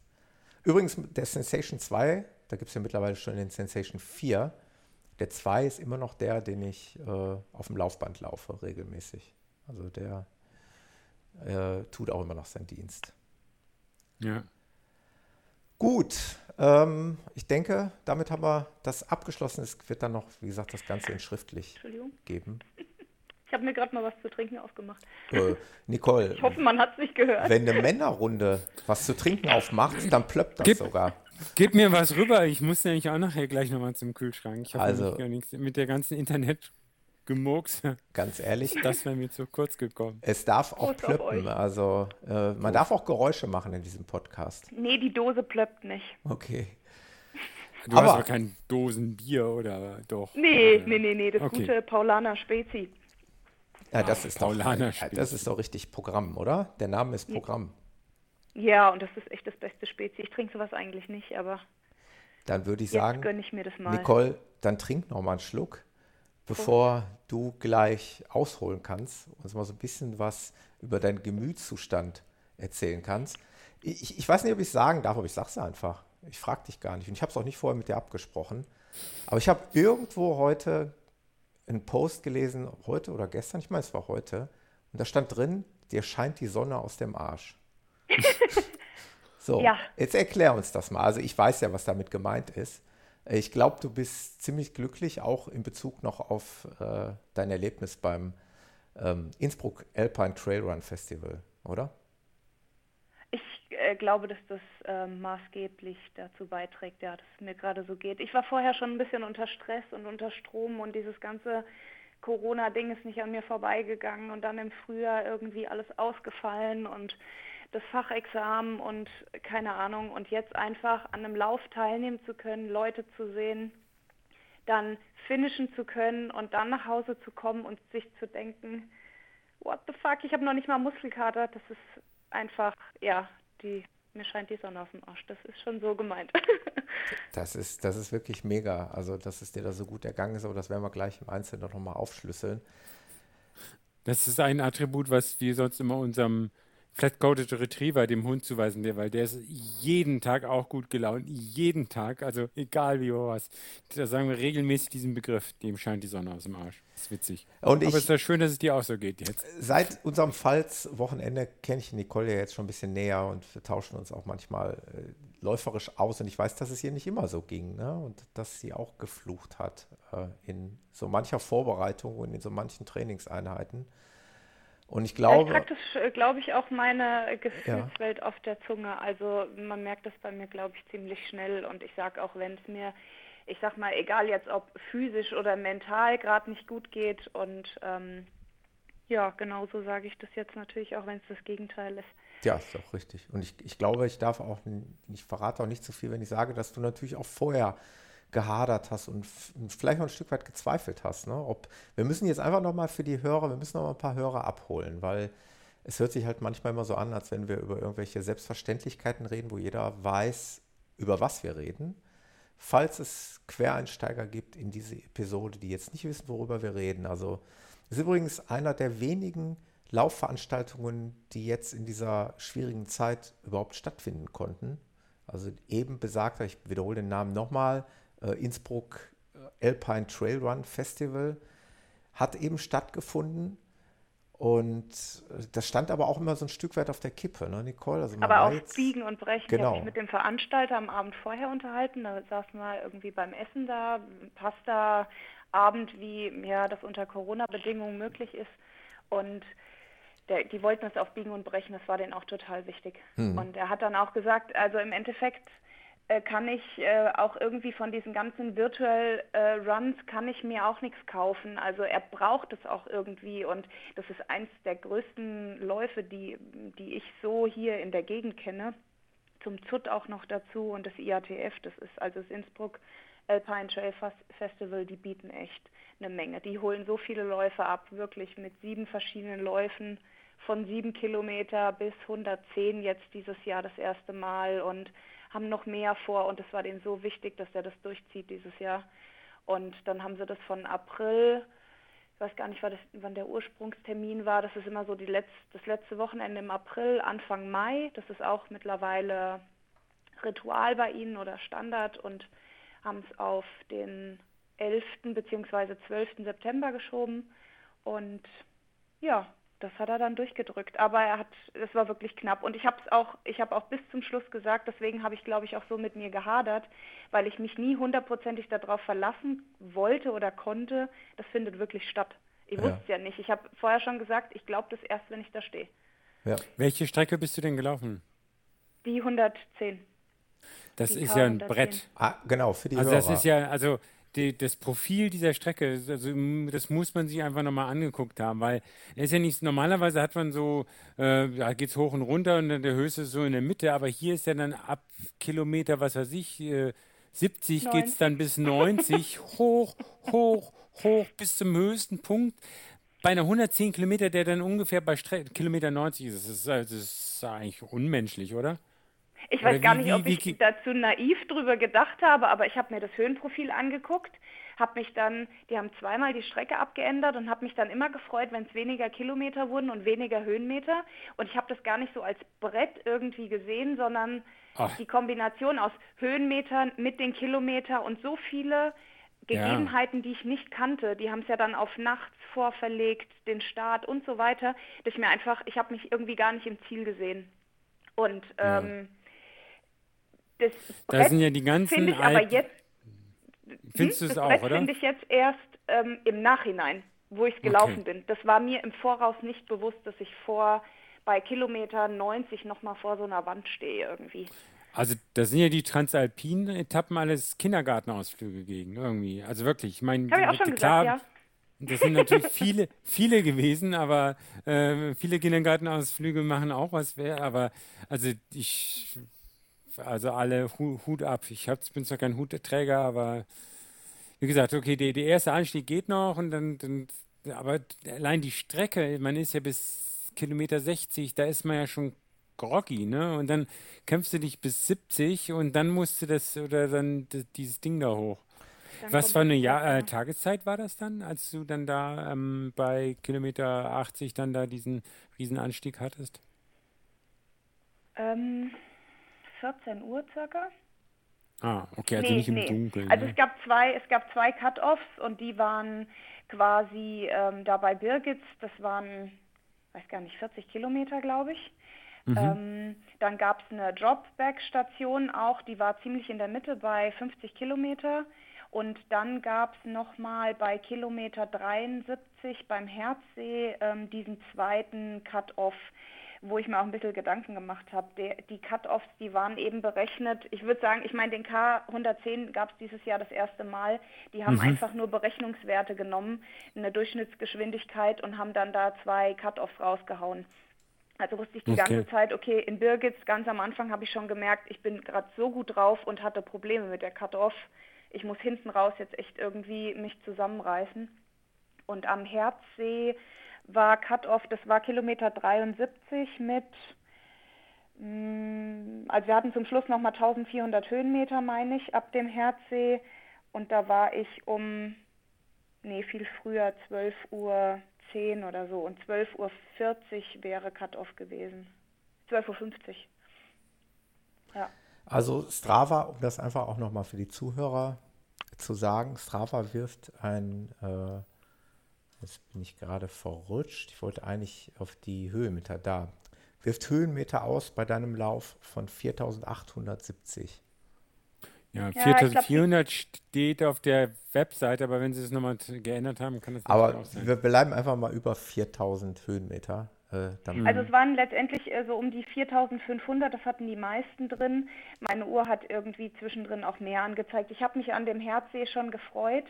Übrigens, der Sensation 2, da gibt es ja mittlerweile schon den Sensation 4. Der 2 ist immer noch der, den ich äh, auf dem Laufband laufe, regelmäßig. Also der, äh, tut auch immer noch seinen Dienst. Ja. Gut, ähm, ich denke, damit haben wir das abgeschlossen. Es wird dann noch, wie gesagt, das Ganze in schriftlich geben. Ich habe mir gerade mal was zu trinken aufgemacht. Äh, Nicole. Ich hoffe, man hat es nicht gehört. Wenn eine Männerrunde was zu trinken aufmacht, dann plöppt das gib, sogar. Gib mir was rüber. Ich muss nämlich auch nachher gleich nochmal zum Kühlschrank. Ich habe also, gar nichts mit der ganzen Internet Gemurks. Ganz ehrlich. Das wäre mir zu kurz gekommen. Es darf auch plöppen. Also äh, man Prost. darf auch Geräusche machen in diesem Podcast. Nee, die Dose plöppt nicht. Okay. Du aber, hast aber kein Dosenbier oder doch? Nee, oder? nee, nee, nee. Das okay. gute Paulaner Spezi. Ja, das ist Paulaner doch, Spezi. Das ist doch richtig Programm, oder? Der Name ist Programm. Ja, und das ist echt das beste Spezi. Ich trinke sowas eigentlich nicht, aber. Dann würde ich sagen, gönne ich mir das mal. Nicole, dann trink noch mal einen Schluck bevor du gleich ausholen kannst, uns mal so ein bisschen was über deinen Gemütszustand erzählen kannst. Ich, ich weiß nicht, ob ich es sagen darf, aber ich sage es einfach. Ich frage dich gar nicht. Und ich habe es auch nicht vorher mit dir abgesprochen. Aber ich habe irgendwo heute einen Post gelesen, heute oder gestern, ich meine, es war heute, und da stand drin, dir scheint die Sonne aus dem Arsch. so, ja. jetzt erklär uns das mal. Also ich weiß ja, was damit gemeint ist. Ich glaube, du bist ziemlich glücklich, auch in Bezug noch auf äh, dein Erlebnis beim ähm, Innsbruck Alpine Trailrun Festival, oder? Ich äh, glaube, dass das äh, maßgeblich dazu beiträgt, ja, dass es mir gerade so geht. Ich war vorher schon ein bisschen unter Stress und unter Strom und dieses ganze Corona-Ding ist nicht an mir vorbeigegangen und dann im Frühjahr irgendwie alles ausgefallen und das Fachexamen und keine Ahnung und jetzt einfach an einem Lauf teilnehmen zu können, Leute zu sehen, dann finishen zu können und dann nach Hause zu kommen und sich zu denken, what the fuck, ich habe noch nicht mal Muskelkater, das ist einfach, ja, die, mir scheint die Sonne auf dem Arsch, das ist schon so gemeint. das ist, das ist wirklich mega, also dass es dir da so gut ergangen ist, aber das werden wir gleich im Einzelnen noch mal aufschlüsseln. Das ist ein Attribut, was wir sonst immer unserem Flat-Coated Retriever dem Hund zuweisen, der, weil der ist jeden Tag auch gut gelaunt. Jeden Tag, also egal wie hoch was. Da sagen wir regelmäßig diesen Begriff, dem scheint die Sonne aus dem Arsch. Das ist witzig. Und Aber es ist ja schön, dass es dir auch so geht jetzt. Seit unserem Pfalz-Wochenende kenne ich Nicole ja jetzt schon ein bisschen näher und wir tauschen uns auch manchmal äh, läuferisch aus. Und ich weiß, dass es ihr nicht immer so ging ne? und dass sie auch geflucht hat äh, in so mancher Vorbereitung und in so manchen Trainingseinheiten. Und ich glaube. Ja, das, äh, glaube ich, auch meine Gefühlswelt ja. auf der Zunge. Also man merkt das bei mir, glaube ich, ziemlich schnell. Und ich sage auch, wenn es mir, ich sag mal, egal jetzt ob physisch oder mental gerade nicht gut geht. Und ähm, ja, genauso sage ich das jetzt natürlich auch, wenn es das Gegenteil ist. Ja, ist auch richtig. Und ich, ich glaube, ich darf auch, ich verrate auch nicht zu so viel, wenn ich sage, dass du natürlich auch vorher gehadert hast und vielleicht auch ein Stück weit gezweifelt hast. Ne? Ob, wir müssen jetzt einfach nochmal für die Hörer, wir müssen noch mal ein paar Hörer abholen, weil es hört sich halt manchmal immer so an, als wenn wir über irgendwelche Selbstverständlichkeiten reden, wo jeder weiß, über was wir reden. Falls es Quereinsteiger gibt in diese Episode, die jetzt nicht wissen, worüber wir reden. Also ist übrigens einer der wenigen Laufveranstaltungen, die jetzt in dieser schwierigen Zeit überhaupt stattfinden konnten. Also eben besagter, ich wiederhole den Namen nochmal, Innsbruck äh, Alpine Trail Run Festival hat eben stattgefunden. Und äh, das stand aber auch immer so ein Stück weit auf der Kippe, ne, Nicole? Also aber auf jetzt, Biegen und Brechen. Genau. Ich habe mich mit dem Veranstalter am Abend vorher unterhalten. Da saßen wir irgendwie beim Essen da, Pasta, Abend, wie ja, das unter Corona-Bedingungen möglich ist. Und der, die wollten es auf Biegen und Brechen, das war denen auch total wichtig. Hm. Und er hat dann auch gesagt, also im Endeffekt äh, kann ich äh, auch irgendwie von diesen ganzen Virtual äh, Runs kann ich mir auch nichts kaufen. Also er braucht es auch irgendwie und das ist eins der größten Läufe, die, die ich so hier in der Gegend kenne. Zum ZUT auch noch dazu und das IATF, das ist also das Innsbruck Alpine Trail Festival, die bieten echt eine Menge. Die holen so viele Läufe ab, wirklich mit sieben verschiedenen Läufen von sieben Kilometer bis 110 jetzt dieses Jahr das erste Mal und haben noch mehr vor und es war denen so wichtig, dass er das durchzieht dieses Jahr. Und dann haben sie das von April, ich weiß gar nicht, das, wann der Ursprungstermin war, das ist immer so die Letz-, das letzte Wochenende im April, Anfang Mai. Das ist auch mittlerweile Ritual bei ihnen oder Standard und haben es auf den 11. bzw. 12. September geschoben. Und ja, das hat er dann durchgedrückt. Aber er hat, es war wirklich knapp. Und ich habe es auch, ich habe auch bis zum Schluss gesagt, deswegen habe ich, glaube ich, auch so mit mir gehadert, weil ich mich nie hundertprozentig darauf verlassen wollte oder konnte, das findet wirklich statt. Ich ja. wusste es ja nicht. Ich habe vorher schon gesagt, ich glaube das erst, wenn ich da stehe. Ja. Welche Strecke bist du denn gelaufen? Die 110. Das die ist ja ein Brett. Ah, genau, für die Also Hörer. das ist ja, also die, das Profil dieser Strecke, also das muss man sich einfach nochmal angeguckt haben, weil es ist ja nicht, normalerweise hat man so, äh, da geht es hoch und runter und dann der höchste ist so in der Mitte, aber hier ist ja dann ab Kilometer, was weiß ich, äh, 70 geht es dann bis 90, hoch, hoch, hoch bis zum höchsten Punkt. Bei einer 110 Kilometer, der dann ungefähr bei Stre Kilometer 90 ist, das ist, das ist eigentlich unmenschlich, oder? Ich weiß gar nicht, wie, ob ich wie, dazu naiv drüber gedacht habe, aber ich habe mir das Höhenprofil angeguckt, habe mich dann, die haben zweimal die Strecke abgeändert und habe mich dann immer gefreut, wenn es weniger Kilometer wurden und weniger Höhenmeter. Und ich habe das gar nicht so als Brett irgendwie gesehen, sondern Ach. die Kombination aus Höhenmetern mit den Kilometern und so viele Gegebenheiten, ja. die ich nicht kannte, die haben es ja dann auf nachts vorverlegt, den Start und so weiter, dass ich mir einfach, ich habe mich irgendwie gar nicht im Ziel gesehen. Und ähm, ja das Brett da sind ja die ganzen ich aber jetzt, findest hm, du es auch, Brett oder? finde ich jetzt erst ähm, im Nachhinein, wo ich gelaufen okay. bin. Das war mir im Voraus nicht bewusst, dass ich vor bei Kilometer 90 nochmal vor so einer Wand stehe irgendwie. Also das sind ja die transalpinen Etappen alles Kindergartenausflüge gegen irgendwie. Also wirklich, ich meine, klar, ja. das sind natürlich viele, viele gewesen, aber äh, viele Kindergartenausflüge machen auch was wert. Aber also ich also alle Hut ab. Ich hab, bin zwar kein Hutträger, aber wie gesagt, okay, der, der erste Anstieg geht noch und dann, dann, aber allein die Strecke, man ist ja bis Kilometer 60, da ist man ja schon groggy, ne? Und dann kämpfst du dich bis 70 und dann musst du das oder dann dieses Ding da hoch. Dann Was für eine Jahr, äh, Tageszeit war das dann, als du dann da ähm, bei Kilometer 80 dann da diesen Riesenanstieg hattest? Ähm, 14 Uhr circa. Ah, okay, also nee, nicht im nee. Dunkeln. Also ne? es gab zwei, es gab zwei Cut-Offs und die waren quasi ähm, da bei Birgitz, das waren, weiß gar nicht, 40 Kilometer, glaube ich. Mhm. Ähm, dann gab es eine Dropback-Station auch, die war ziemlich in der Mitte bei 50 Kilometer. Und dann gab es nochmal bei Kilometer 73 beim Herzsee ähm, diesen zweiten Cut-Off wo ich mir auch ein bisschen Gedanken gemacht habe. Die Cut-Offs, die waren eben berechnet. Ich würde sagen, ich meine, den K110 gab es dieses Jahr das erste Mal. Die haben mhm. einfach nur Berechnungswerte genommen, eine Durchschnittsgeschwindigkeit und haben dann da zwei Cut-Offs rausgehauen. Also wusste ich die okay. ganze Zeit, okay, in Birgitz ganz am Anfang habe ich schon gemerkt, ich bin gerade so gut drauf und hatte Probleme mit der Cut-Off. Ich muss hinten raus jetzt echt irgendwie mich zusammenreißen. Und am Herzsee war Cut-Off, das war Kilometer 73 mit, mm, also wir hatten zum Schluss nochmal 1400 Höhenmeter, meine ich, ab dem Herzsee. Und da war ich um, nee, viel früher, 12 Uhr 10 oder so. Und 12.40 Uhr wäre Cut-Off gewesen. 12.50 Uhr. Ja. Also Strava, um das einfach auch nochmal für die Zuhörer zu sagen, Strava wirft ein äh, Jetzt bin ich gerade verrutscht. Ich wollte eigentlich auf die Höhenmeter da. Wirft Höhenmeter aus bei deinem Lauf von 4870. Ja, 4400 ja, steht auf der Webseite, aber wenn sie es nochmal geändert haben, kann das aber auch sein. Aber wir bleiben einfach mal über 4000 Höhenmeter. Äh, also es waren letztendlich äh, so um die 4500, das hatten die meisten drin. Meine Uhr hat irgendwie zwischendrin auch mehr angezeigt. Ich habe mich an dem Herzsee schon gefreut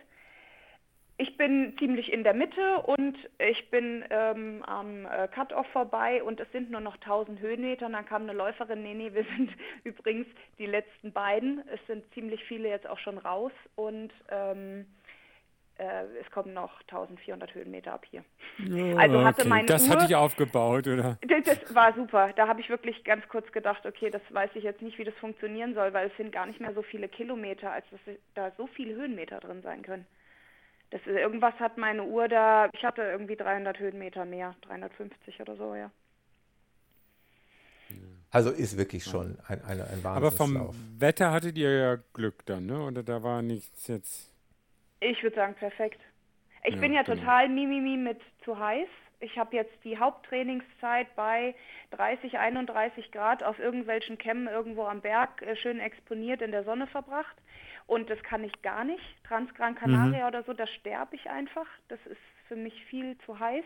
ich bin ziemlich in der Mitte und ich bin ähm, am äh, Cut-Off vorbei und es sind nur noch 1000 Höhenmeter. Und dann kam eine Läuferin, nee, nee, wir sind übrigens die letzten beiden. Es sind ziemlich viele jetzt auch schon raus und ähm, äh, es kommen noch 1400 Höhenmeter ab hier. Oh, also hatte okay. meine das Uhr, hatte ich aufgebaut, oder? Das, das war super. Da habe ich wirklich ganz kurz gedacht, okay, das weiß ich jetzt nicht, wie das funktionieren soll, weil es sind gar nicht mehr so viele Kilometer, als dass da so viele Höhenmeter drin sein können. Das, irgendwas hat meine Uhr da, ich hatte irgendwie 300 Höhenmeter mehr, 350 oder so, ja. Also ist wirklich schon ein, ein, ein Aber vom Wetter hattet ihr ja Glück dann, ne? Oder da war nichts jetzt. Ich würde sagen, perfekt. Ich ja, bin ja genau. total Mimimi mit zu heiß. ich habe jetzt die Haupttrainingszeit bei 30, 31 Grad auf irgendwelchen Kämmen irgendwo am Berg äh, schön exponiert in der Sonne verbracht. Und das kann ich gar nicht. Transgran Canaria mhm. oder so, da sterbe ich einfach. Das ist für mich viel zu heiß.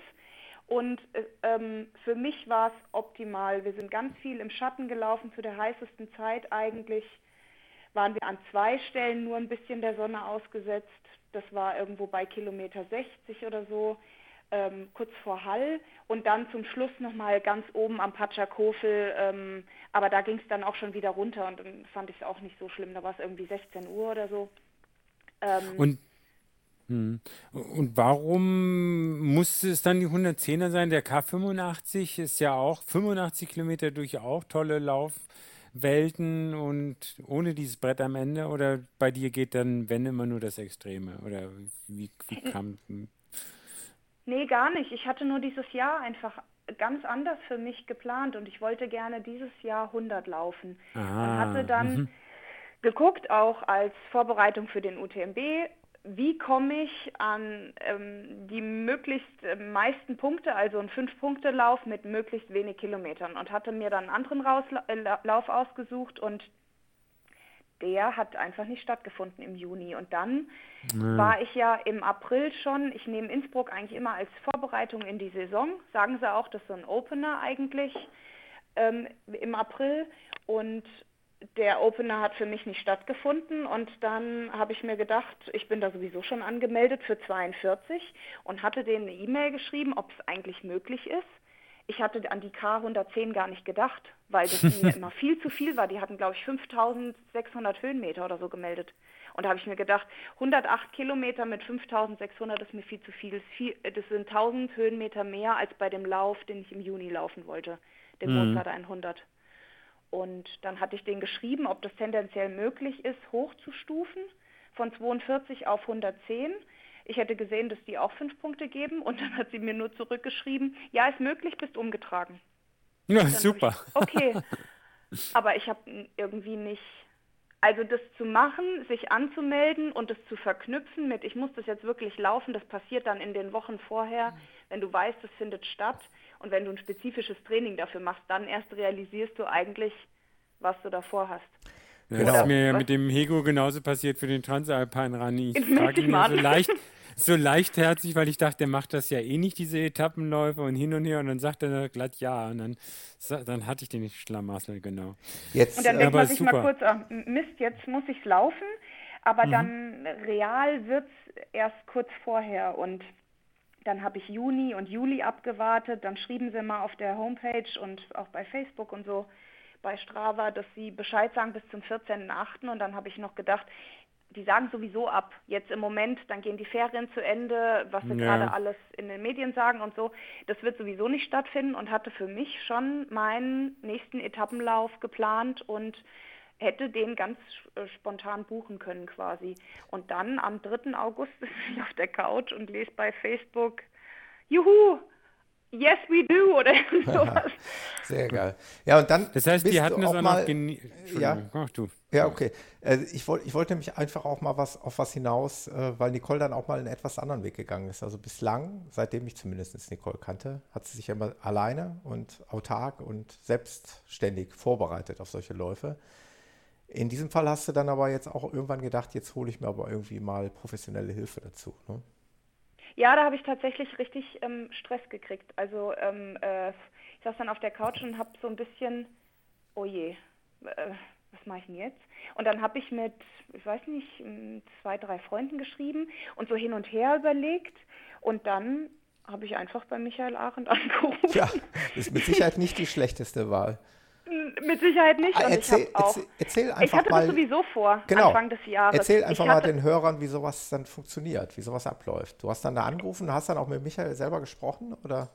Und äh, ähm, für mich war es optimal. Wir sind ganz viel im Schatten gelaufen zu der heißesten Zeit eigentlich. Waren wir an zwei Stellen nur ein bisschen der Sonne ausgesetzt. Das war irgendwo bei Kilometer 60 oder so ähm, kurz vor Hall und dann zum Schluss nochmal ganz oben am Patschakofel. Ähm, aber da ging es dann auch schon wieder runter und dann fand ich es auch nicht so schlimm. Da war es irgendwie 16 Uhr oder so. Ähm, und hm. und warum musste es dann die 110er sein? Der K85 ist ja auch 85 Kilometer durch auch tolle Laufwelten und ohne dieses Brett am Ende? Oder bei dir geht dann, wenn immer nur das Extreme? Oder wie, wie kam. Nee, gar nicht. Ich hatte nur dieses Jahr einfach ganz anders für mich geplant und ich wollte gerne dieses Jahr 100 laufen. Ah, und hatte dann mhm. geguckt, auch als Vorbereitung für den UTMB, wie komme ich an ähm, die möglichst äh, meisten Punkte, also einen Fünf-Punkte-Lauf mit möglichst wenig Kilometern und hatte mir dann einen anderen Rausla äh, Lauf ausgesucht und der hat einfach nicht stattgefunden im Juni. Und dann nee. war ich ja im April schon, ich nehme Innsbruck eigentlich immer als Vorbereitung in die Saison, sagen sie auch, das ist so ein Opener eigentlich ähm, im April. Und der Opener hat für mich nicht stattgefunden und dann habe ich mir gedacht, ich bin da sowieso schon angemeldet für 42 und hatte denen eine E-Mail geschrieben, ob es eigentlich möglich ist ich hatte an die K110 gar nicht gedacht, weil das mir immer viel zu viel war. Die hatten, glaube ich, 5600 Höhenmeter oder so gemeldet. Und da habe ich mir gedacht, 108 Kilometer mit 5600 ist mir viel zu viel. Das, sind 1000 Höhenmeter mehr als bei dem Lauf, den ich im Juni laufen wollte, dem mhm. Mozart 100. Und dann hatte ich denen geschrieben, ob das tendenziell möglich ist, hochzustufen von 42 auf 110 ich hätte gesehen, dass die auch fünf Punkte geben und dann hat sie mir nur zurückgeschrieben, ja, ist möglich, bist umgetragen. Ja, super. Ich, okay, aber ich habe irgendwie nicht, also das zu machen, sich anzumelden und das zu verknüpfen mit, ich muss das jetzt wirklich laufen, das passiert dann in den Wochen vorher, wenn du weißt, es findet statt und wenn du ein spezifisches Training dafür machst, dann erst realisierst du eigentlich, was du davor hast. Ja. Das ist mir ja mit dem Hego genauso passiert für den Transalpine Run. Ich frage ihn so leicht, so leichtherzig, weil ich dachte, der macht das ja eh nicht, diese Etappenläufe und hin und her. Und dann sagt er glatt ja. Und dann, dann hatte ich den Schlamassel, genau. Jetzt, und dann denkt man sich super. mal kurz, ach, Mist, jetzt muss ich laufen. Aber mhm. dann real wird es erst kurz vorher. Und dann habe ich Juni und Juli abgewartet. Dann schrieben sie mal auf der Homepage und auch bei Facebook und so bei Strava, dass sie Bescheid sagen bis zum 14.8. Und dann habe ich noch gedacht, die sagen sowieso ab. Jetzt im Moment, dann gehen die Ferien zu Ende, was sie ja. gerade alles in den Medien sagen und so. Das wird sowieso nicht stattfinden und hatte für mich schon meinen nächsten Etappenlauf geplant und hätte den ganz äh, spontan buchen können quasi. Und dann am 3. August bin ich auf der Couch und lese bei Facebook, Juhu, Yes, we do oder sowas. Sehr geil. Ja, und dann. Das heißt, die hatten es auch mal. Ja, Ach, du. ja, okay. Äh, ich, wollt, ich wollte mich einfach auch mal was auf was hinaus, äh, weil Nicole dann auch mal einen etwas anderen Weg gegangen ist. Also bislang, seitdem ich zumindest Nicole kannte, hat sie sich immer alleine und autark und selbstständig vorbereitet auf solche Läufe. In diesem Fall hast du dann aber jetzt auch irgendwann gedacht, jetzt hole ich mir aber irgendwie mal professionelle Hilfe dazu. Ne? Ja, da habe ich tatsächlich richtig ähm, Stress gekriegt. Also ähm, äh, ich saß dann auf der Couch und habe so ein bisschen, oh je, äh, was mache ich denn jetzt? Und dann habe ich mit, ich weiß nicht, zwei, drei Freunden geschrieben und so hin und her überlegt. Und dann habe ich einfach bei Michael Arendt angerufen. Ja, ist mit Sicherheit nicht die schlechteste Wahl. Mit Sicherheit nicht. Und erzähl, ich, auch, erzähl, einfach ich hatte mal, das sowieso vor, genau, Anfang des Jahres. Erzähl einfach mal den Hörern, wie sowas dann funktioniert, wie sowas abläuft. Du hast dann da angerufen, hast dann auch mit Michael selber gesprochen, oder?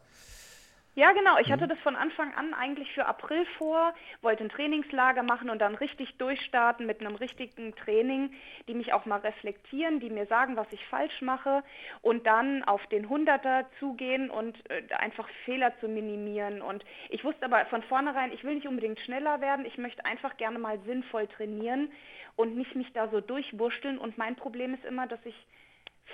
Ja, genau. Ich hatte mhm. das von Anfang an eigentlich für April vor, wollte ein Trainingslager machen und dann richtig durchstarten mit einem richtigen Training, die mich auch mal reflektieren, die mir sagen, was ich falsch mache und dann auf den Hunderter zugehen und äh, einfach Fehler zu minimieren. Und ich wusste aber von vornherein, ich will nicht unbedingt schneller werden, ich möchte einfach gerne mal sinnvoll trainieren und nicht mich da so durchwurschteln. Und mein Problem ist immer, dass ich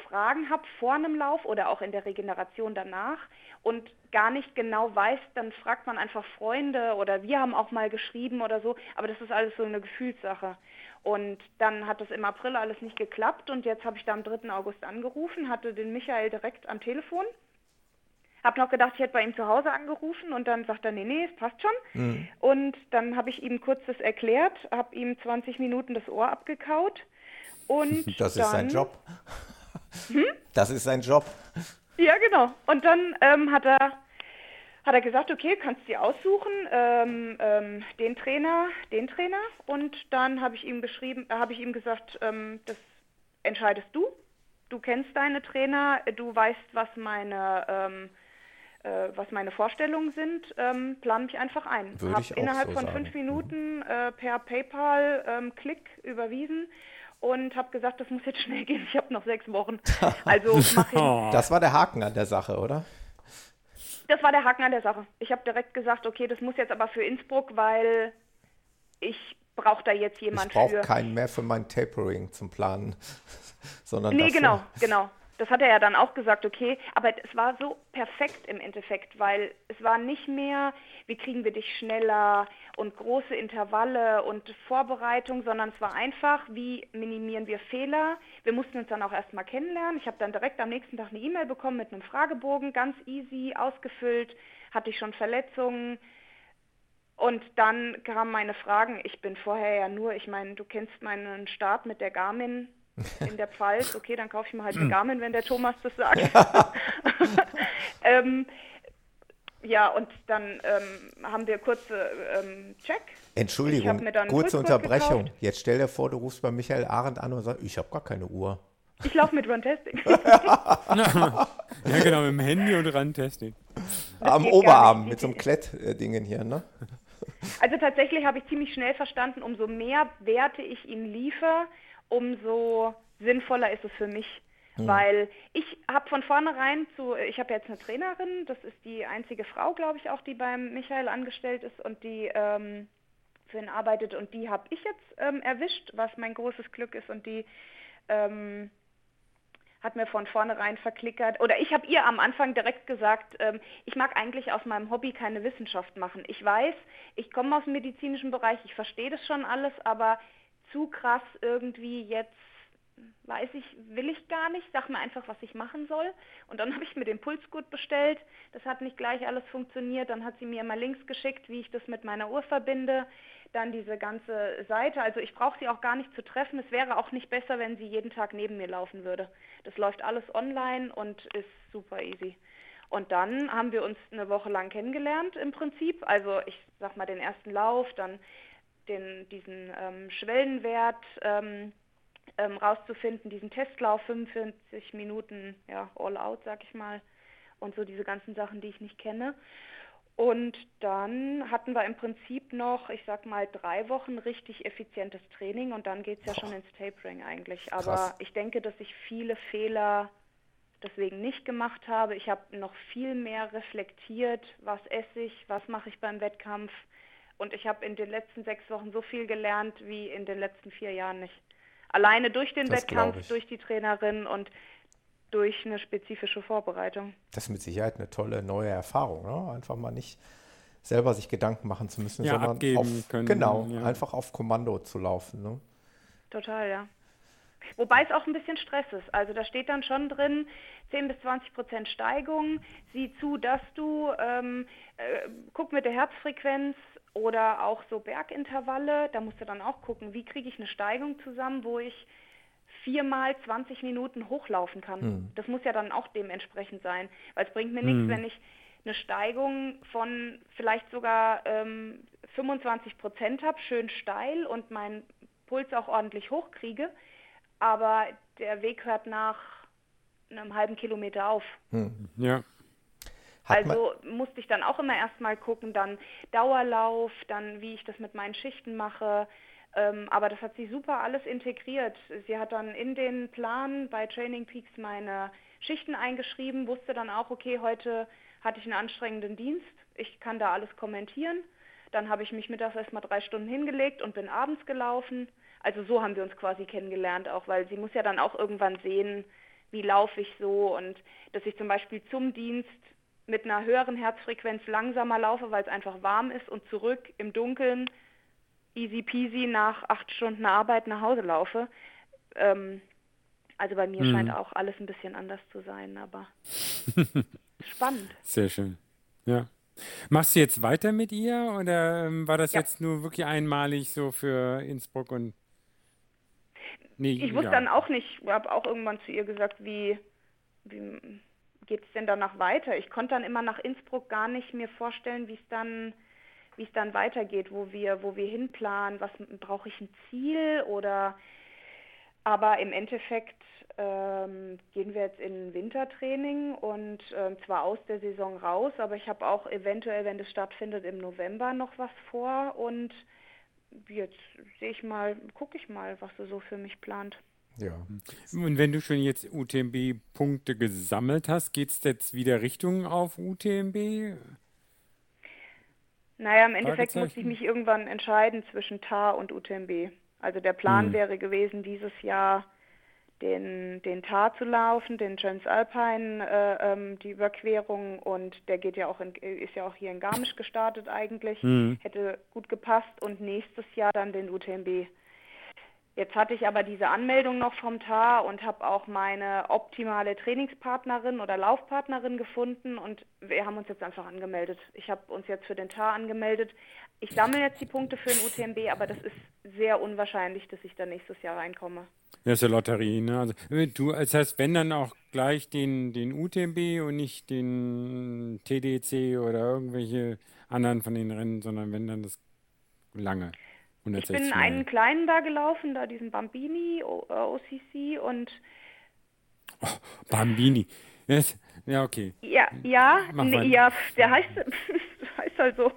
Fragen habe vor einem Lauf oder auch in der Regeneration danach und gar nicht genau weiß, dann fragt man einfach Freunde oder wir haben auch mal geschrieben oder so, aber das ist alles so eine Gefühlssache. Und dann hat das im April alles nicht geklappt und jetzt habe ich da am 3. August angerufen, hatte den Michael direkt am Telefon. Hab noch gedacht, ich hätte bei ihm zu Hause angerufen und dann sagt er, nee, nee, es passt schon. Mhm. Und dann habe ich ihm kurz das erklärt, habe ihm 20 Minuten das Ohr abgekaut und Das dann, ist sein Job. Hm? Das ist sein Job. Ja, genau. Und dann ähm, hat er hat er gesagt, okay, kannst du dir aussuchen, ähm, ähm, den Trainer, den Trainer. Und dann habe ich ihm beschrieben, äh, habe ich ihm gesagt, ähm, das entscheidest du. Du kennst deine Trainer, du weißt, was meine ähm, äh, was meine Vorstellungen sind, ähm, plan mich einfach ein. Würde ich auch innerhalb so von sagen. fünf Minuten äh, per PayPal-Klick überwiesen und habe gesagt, das muss jetzt schnell gehen. Ich habe noch sechs Wochen. Also mach ich. Das war der Haken an der Sache, oder? Das war der Haken an der Sache. Ich habe direkt gesagt, okay, das muss jetzt aber für Innsbruck, weil ich brauche da jetzt jemand ich brauche keinen mehr für mein Tapering zum Planen, sondern Nee, dafür. genau, genau. Das hat er ja dann auch gesagt, okay, aber es war so perfekt im Endeffekt, weil es war nicht mehr, wie kriegen wir dich schneller und große Intervalle und Vorbereitung, sondern es war einfach, wie minimieren wir Fehler. Wir mussten uns dann auch erstmal kennenlernen. Ich habe dann direkt am nächsten Tag eine E-Mail bekommen mit einem Fragebogen, ganz easy, ausgefüllt, hatte ich schon Verletzungen. Und dann kamen meine Fragen. Ich bin vorher ja nur, ich meine, du kennst meinen Start mit der Garmin in der Pfalz, okay, dann kaufe ich mir halt eine Garmin, wenn der Thomas das sagt. ähm, ja, und dann ähm, haben wir kurze ähm, Check. Entschuldigung, kurze Unterbrechung. gekauft. Jetzt stell dir vor, du rufst bei Michael Arendt an und sagst, ich habe gar keine Uhr. Ich laufe mit Run-Testing. Ja, genau, mit dem Handy und Randtesting. Am Oberarm mit so einem Klett-Dingen hier, ne? Also tatsächlich habe ich ziemlich schnell verstanden, umso mehr Werte ich ihm liefere, umso sinnvoller ist es für mich. Weil ich habe von vornherein zu, ich habe jetzt eine Trainerin, das ist die einzige Frau, glaube ich, auch, die beim Michael angestellt ist und die ähm, für ihn arbeitet und die habe ich jetzt ähm, erwischt, was mein großes Glück ist und die ähm, hat mir von vornherein verklickert, oder ich habe ihr am Anfang direkt gesagt, ähm, ich mag eigentlich aus meinem Hobby keine Wissenschaft machen. Ich weiß, ich komme aus dem medizinischen Bereich, ich verstehe das schon alles, aber zu krass irgendwie jetzt weiß ich, will ich gar nicht, sag mir einfach, was ich machen soll. Und dann habe ich mir den Pulsgurt bestellt. Das hat nicht gleich alles funktioniert. Dann hat sie mir mal Links geschickt, wie ich das mit meiner Uhr verbinde. Dann diese ganze Seite. Also ich brauche sie auch gar nicht zu treffen. Es wäre auch nicht besser, wenn sie jeden Tag neben mir laufen würde. Das läuft alles online und ist super easy. Und dann haben wir uns eine Woche lang kennengelernt im Prinzip. Also ich sag mal den ersten Lauf, dann den, diesen ähm, Schwellenwert. Ähm, ähm, rauszufinden, diesen Testlauf, 45 Minuten, ja, all out, sag ich mal, und so diese ganzen Sachen, die ich nicht kenne. Und dann hatten wir im Prinzip noch, ich sag mal, drei Wochen richtig effizientes Training und dann geht es ja schon ins Tapering eigentlich. Aber Krass. ich denke, dass ich viele Fehler deswegen nicht gemacht habe. Ich habe noch viel mehr reflektiert, was esse ich, was mache ich beim Wettkampf. Und ich habe in den letzten sechs Wochen so viel gelernt wie in den letzten vier Jahren nicht. Alleine durch den Das Wettkampf, durch die Trainerin und durch eine spezifische Vorbereitung. Das ist mit Sicherheit eine tolle neue Erfahrung, ne? Einfach mal nicht selber sich Gedanken machen zu müssen, Ja, sondern abgeben auf, können, genau, ja. einfach auf Kommando zu laufen. Ne? Total, ja. Wobei es auch ein bisschen Stress ist. Also da steht dann schon drin, 10 bis 20 Prozent Steigung. Sieh zu, dass du, ähm, äh, guck mit der Herzfrequenz oder auch so Bergintervalle. Da musst du dann auch gucken, wie kriege ich eine Steigung zusammen, wo ich viermal 20 Minuten hochlaufen kann. Das muss ja dann auch dementsprechend sein. Weil es bringt mir nichts, wenn ich eine Steigung von vielleicht sogar ähm, 25 Prozent habe, schön steil und meinen Puls auch ordentlich hochkriege, aber der Weg hört nach einem halben Kilometer auf. Ja. Hat also musste ich dann auch immer erstmal gucken, dann Dauerlauf, dann wie ich das mit meinen Schichten mache. Ähm, aber das hat sie super alles integriert. Sie hat dann in den Plan bei Training Peaks meine Schichten eingeschrieben, wusste dann auch, okay, heute hatte ich einen anstrengenden Dienst, ich kann da alles kommentieren. Dann habe ich mich mittags erstmal drei Stunden hingelegt und bin abends gelaufen. Also so haben wir uns quasi kennengelernt, auch weil sie muss ja dann auch irgendwann sehen, wie laufe ich so und dass ich zum Beispiel zum Dienst mit einer höheren Herzfrequenz langsamer laufe, weil es einfach warm ist und zurück im Dunkeln easy peasy nach acht Stunden Arbeit nach Hause laufe. Ähm, also bei mir mhm. scheint auch alles ein bisschen anders zu sein, aber spannend. Sehr schön. Ja. Machst du jetzt weiter mit ihr oder ähm, war das ja. jetzt nur wirklich einmalig so für Innsbruck und Nee, ich wusste ja. dann auch nicht, ich habe auch irgendwann zu ihr gesagt, wie, wie geht es denn danach weiter? Ich konnte dann immer nach Innsbruck gar nicht mir vorstellen, wie es dann, wie es dann weitergeht, wo wir, wo wir hinplanen, was brauche ich ein Ziel oder aber im Endeffekt ähm, gehen wir jetzt in Wintertraining und ähm, zwar aus der Saison raus, aber ich habe auch eventuell, wenn das stattfindet, im November noch was vor und jetzt sehe ich mal, gucke ich mal, was du so für mich plant. Ja. Und wenn du schon jetzt UTMB-Punkte gesammelt hast, geht es jetzt wieder Richtung auf UTMB? Naja, im Endeffekt muss ich mich irgendwann entscheiden zwischen TAR und UTMB. Also der Plan hm. wäre gewesen, dieses Jahr den, den Tar zu laufen, den Transalpine, äh, ähm, die Überquerung und der geht ja auch in, ist ja auch hier in Garmisch gestartet eigentlich, mhm. hätte gut gepasst und nächstes Jahr dann den UTMB. Jetzt hatte ich aber diese Anmeldung noch vom TAR und habe auch meine optimale Trainingspartnerin oder Laufpartnerin gefunden und wir haben uns jetzt einfach angemeldet. Ich habe uns jetzt für den TAR angemeldet. Ich sammle jetzt die Punkte für den UTMB, aber das ist sehr unwahrscheinlich, dass ich da nächstes Jahr reinkomme. Das ist ja Lotterie, ne? Also, du, das heißt, wenn dann auch gleich den, den UTMB und nicht den TDC oder irgendwelche anderen von den Rennen, sondern wenn dann das lange. Ich bin einen kleinen da gelaufen, da diesen Bambini, o, äh, OCC und. Oh, Bambini. Yes. Ja, okay. Ja, ja, nee, ja, der heißt, heißt halt so.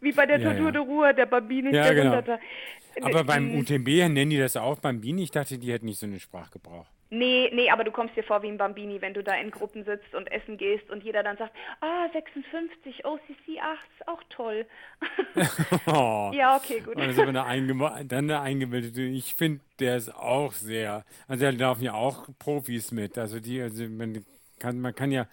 Wie bei der ja, Tortur ja. de Ruhr, der Bambini ja, der genau. Aber beim UTMB nennen die das auch Bambini. Ich dachte, die hätten nicht so einen Sprachgebrauch. Nee, nee, aber du kommst dir vor wie ein Bambini, wenn du da in Gruppen sitzt und essen gehst und jeder dann sagt, ah, 56, OCC 8, ist auch toll. oh. Ja, okay, gut. Also wenn er einge dann der Eingebildete, ich finde, der ist auch sehr, also da laufen ja auch Profis mit, also die, also man kann, man kann ja,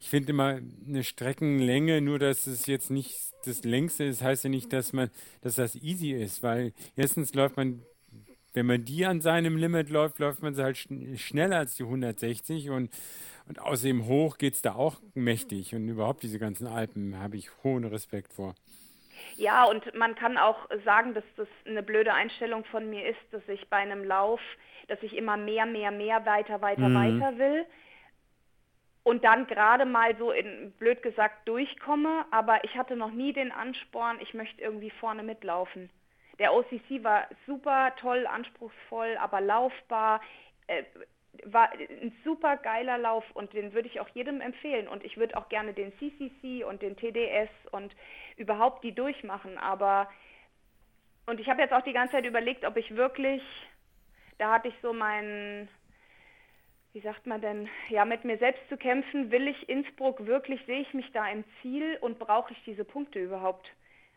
ich finde immer eine Streckenlänge, nur dass es jetzt nicht das längste ist, heißt ja nicht, dass man, dass das easy ist, weil erstens läuft man wenn man die an seinem Limit läuft, läuft man halt schn schneller als die 160 und, und außerdem hoch geht es da auch mächtig und überhaupt diese ganzen Alpen habe ich hohen Respekt vor. Ja, und man kann auch sagen, dass das eine blöde Einstellung von mir ist, dass ich bei einem Lauf, dass ich immer mehr, mehr, mehr, weiter, weiter, mhm. weiter will und dann gerade mal so in blöd gesagt durchkomme, aber ich hatte noch nie den Ansporn, ich möchte irgendwie vorne mitlaufen. Der OCC war super toll, anspruchsvoll, aber laufbar. Äh, war ein super geiler Lauf und den würde ich auch jedem empfehlen. Und ich würde auch gerne den CCC und den TDS und überhaupt die durchmachen. Aber, und ich habe jetzt auch die ganze Zeit überlegt, ob ich wirklich, da hatte ich so meinen, wie sagt man denn, ja, mit mir selbst zu kämpfen, will ich Innsbruck wirklich, sehe ich mich da im Ziel und brauche ich diese Punkte überhaupt?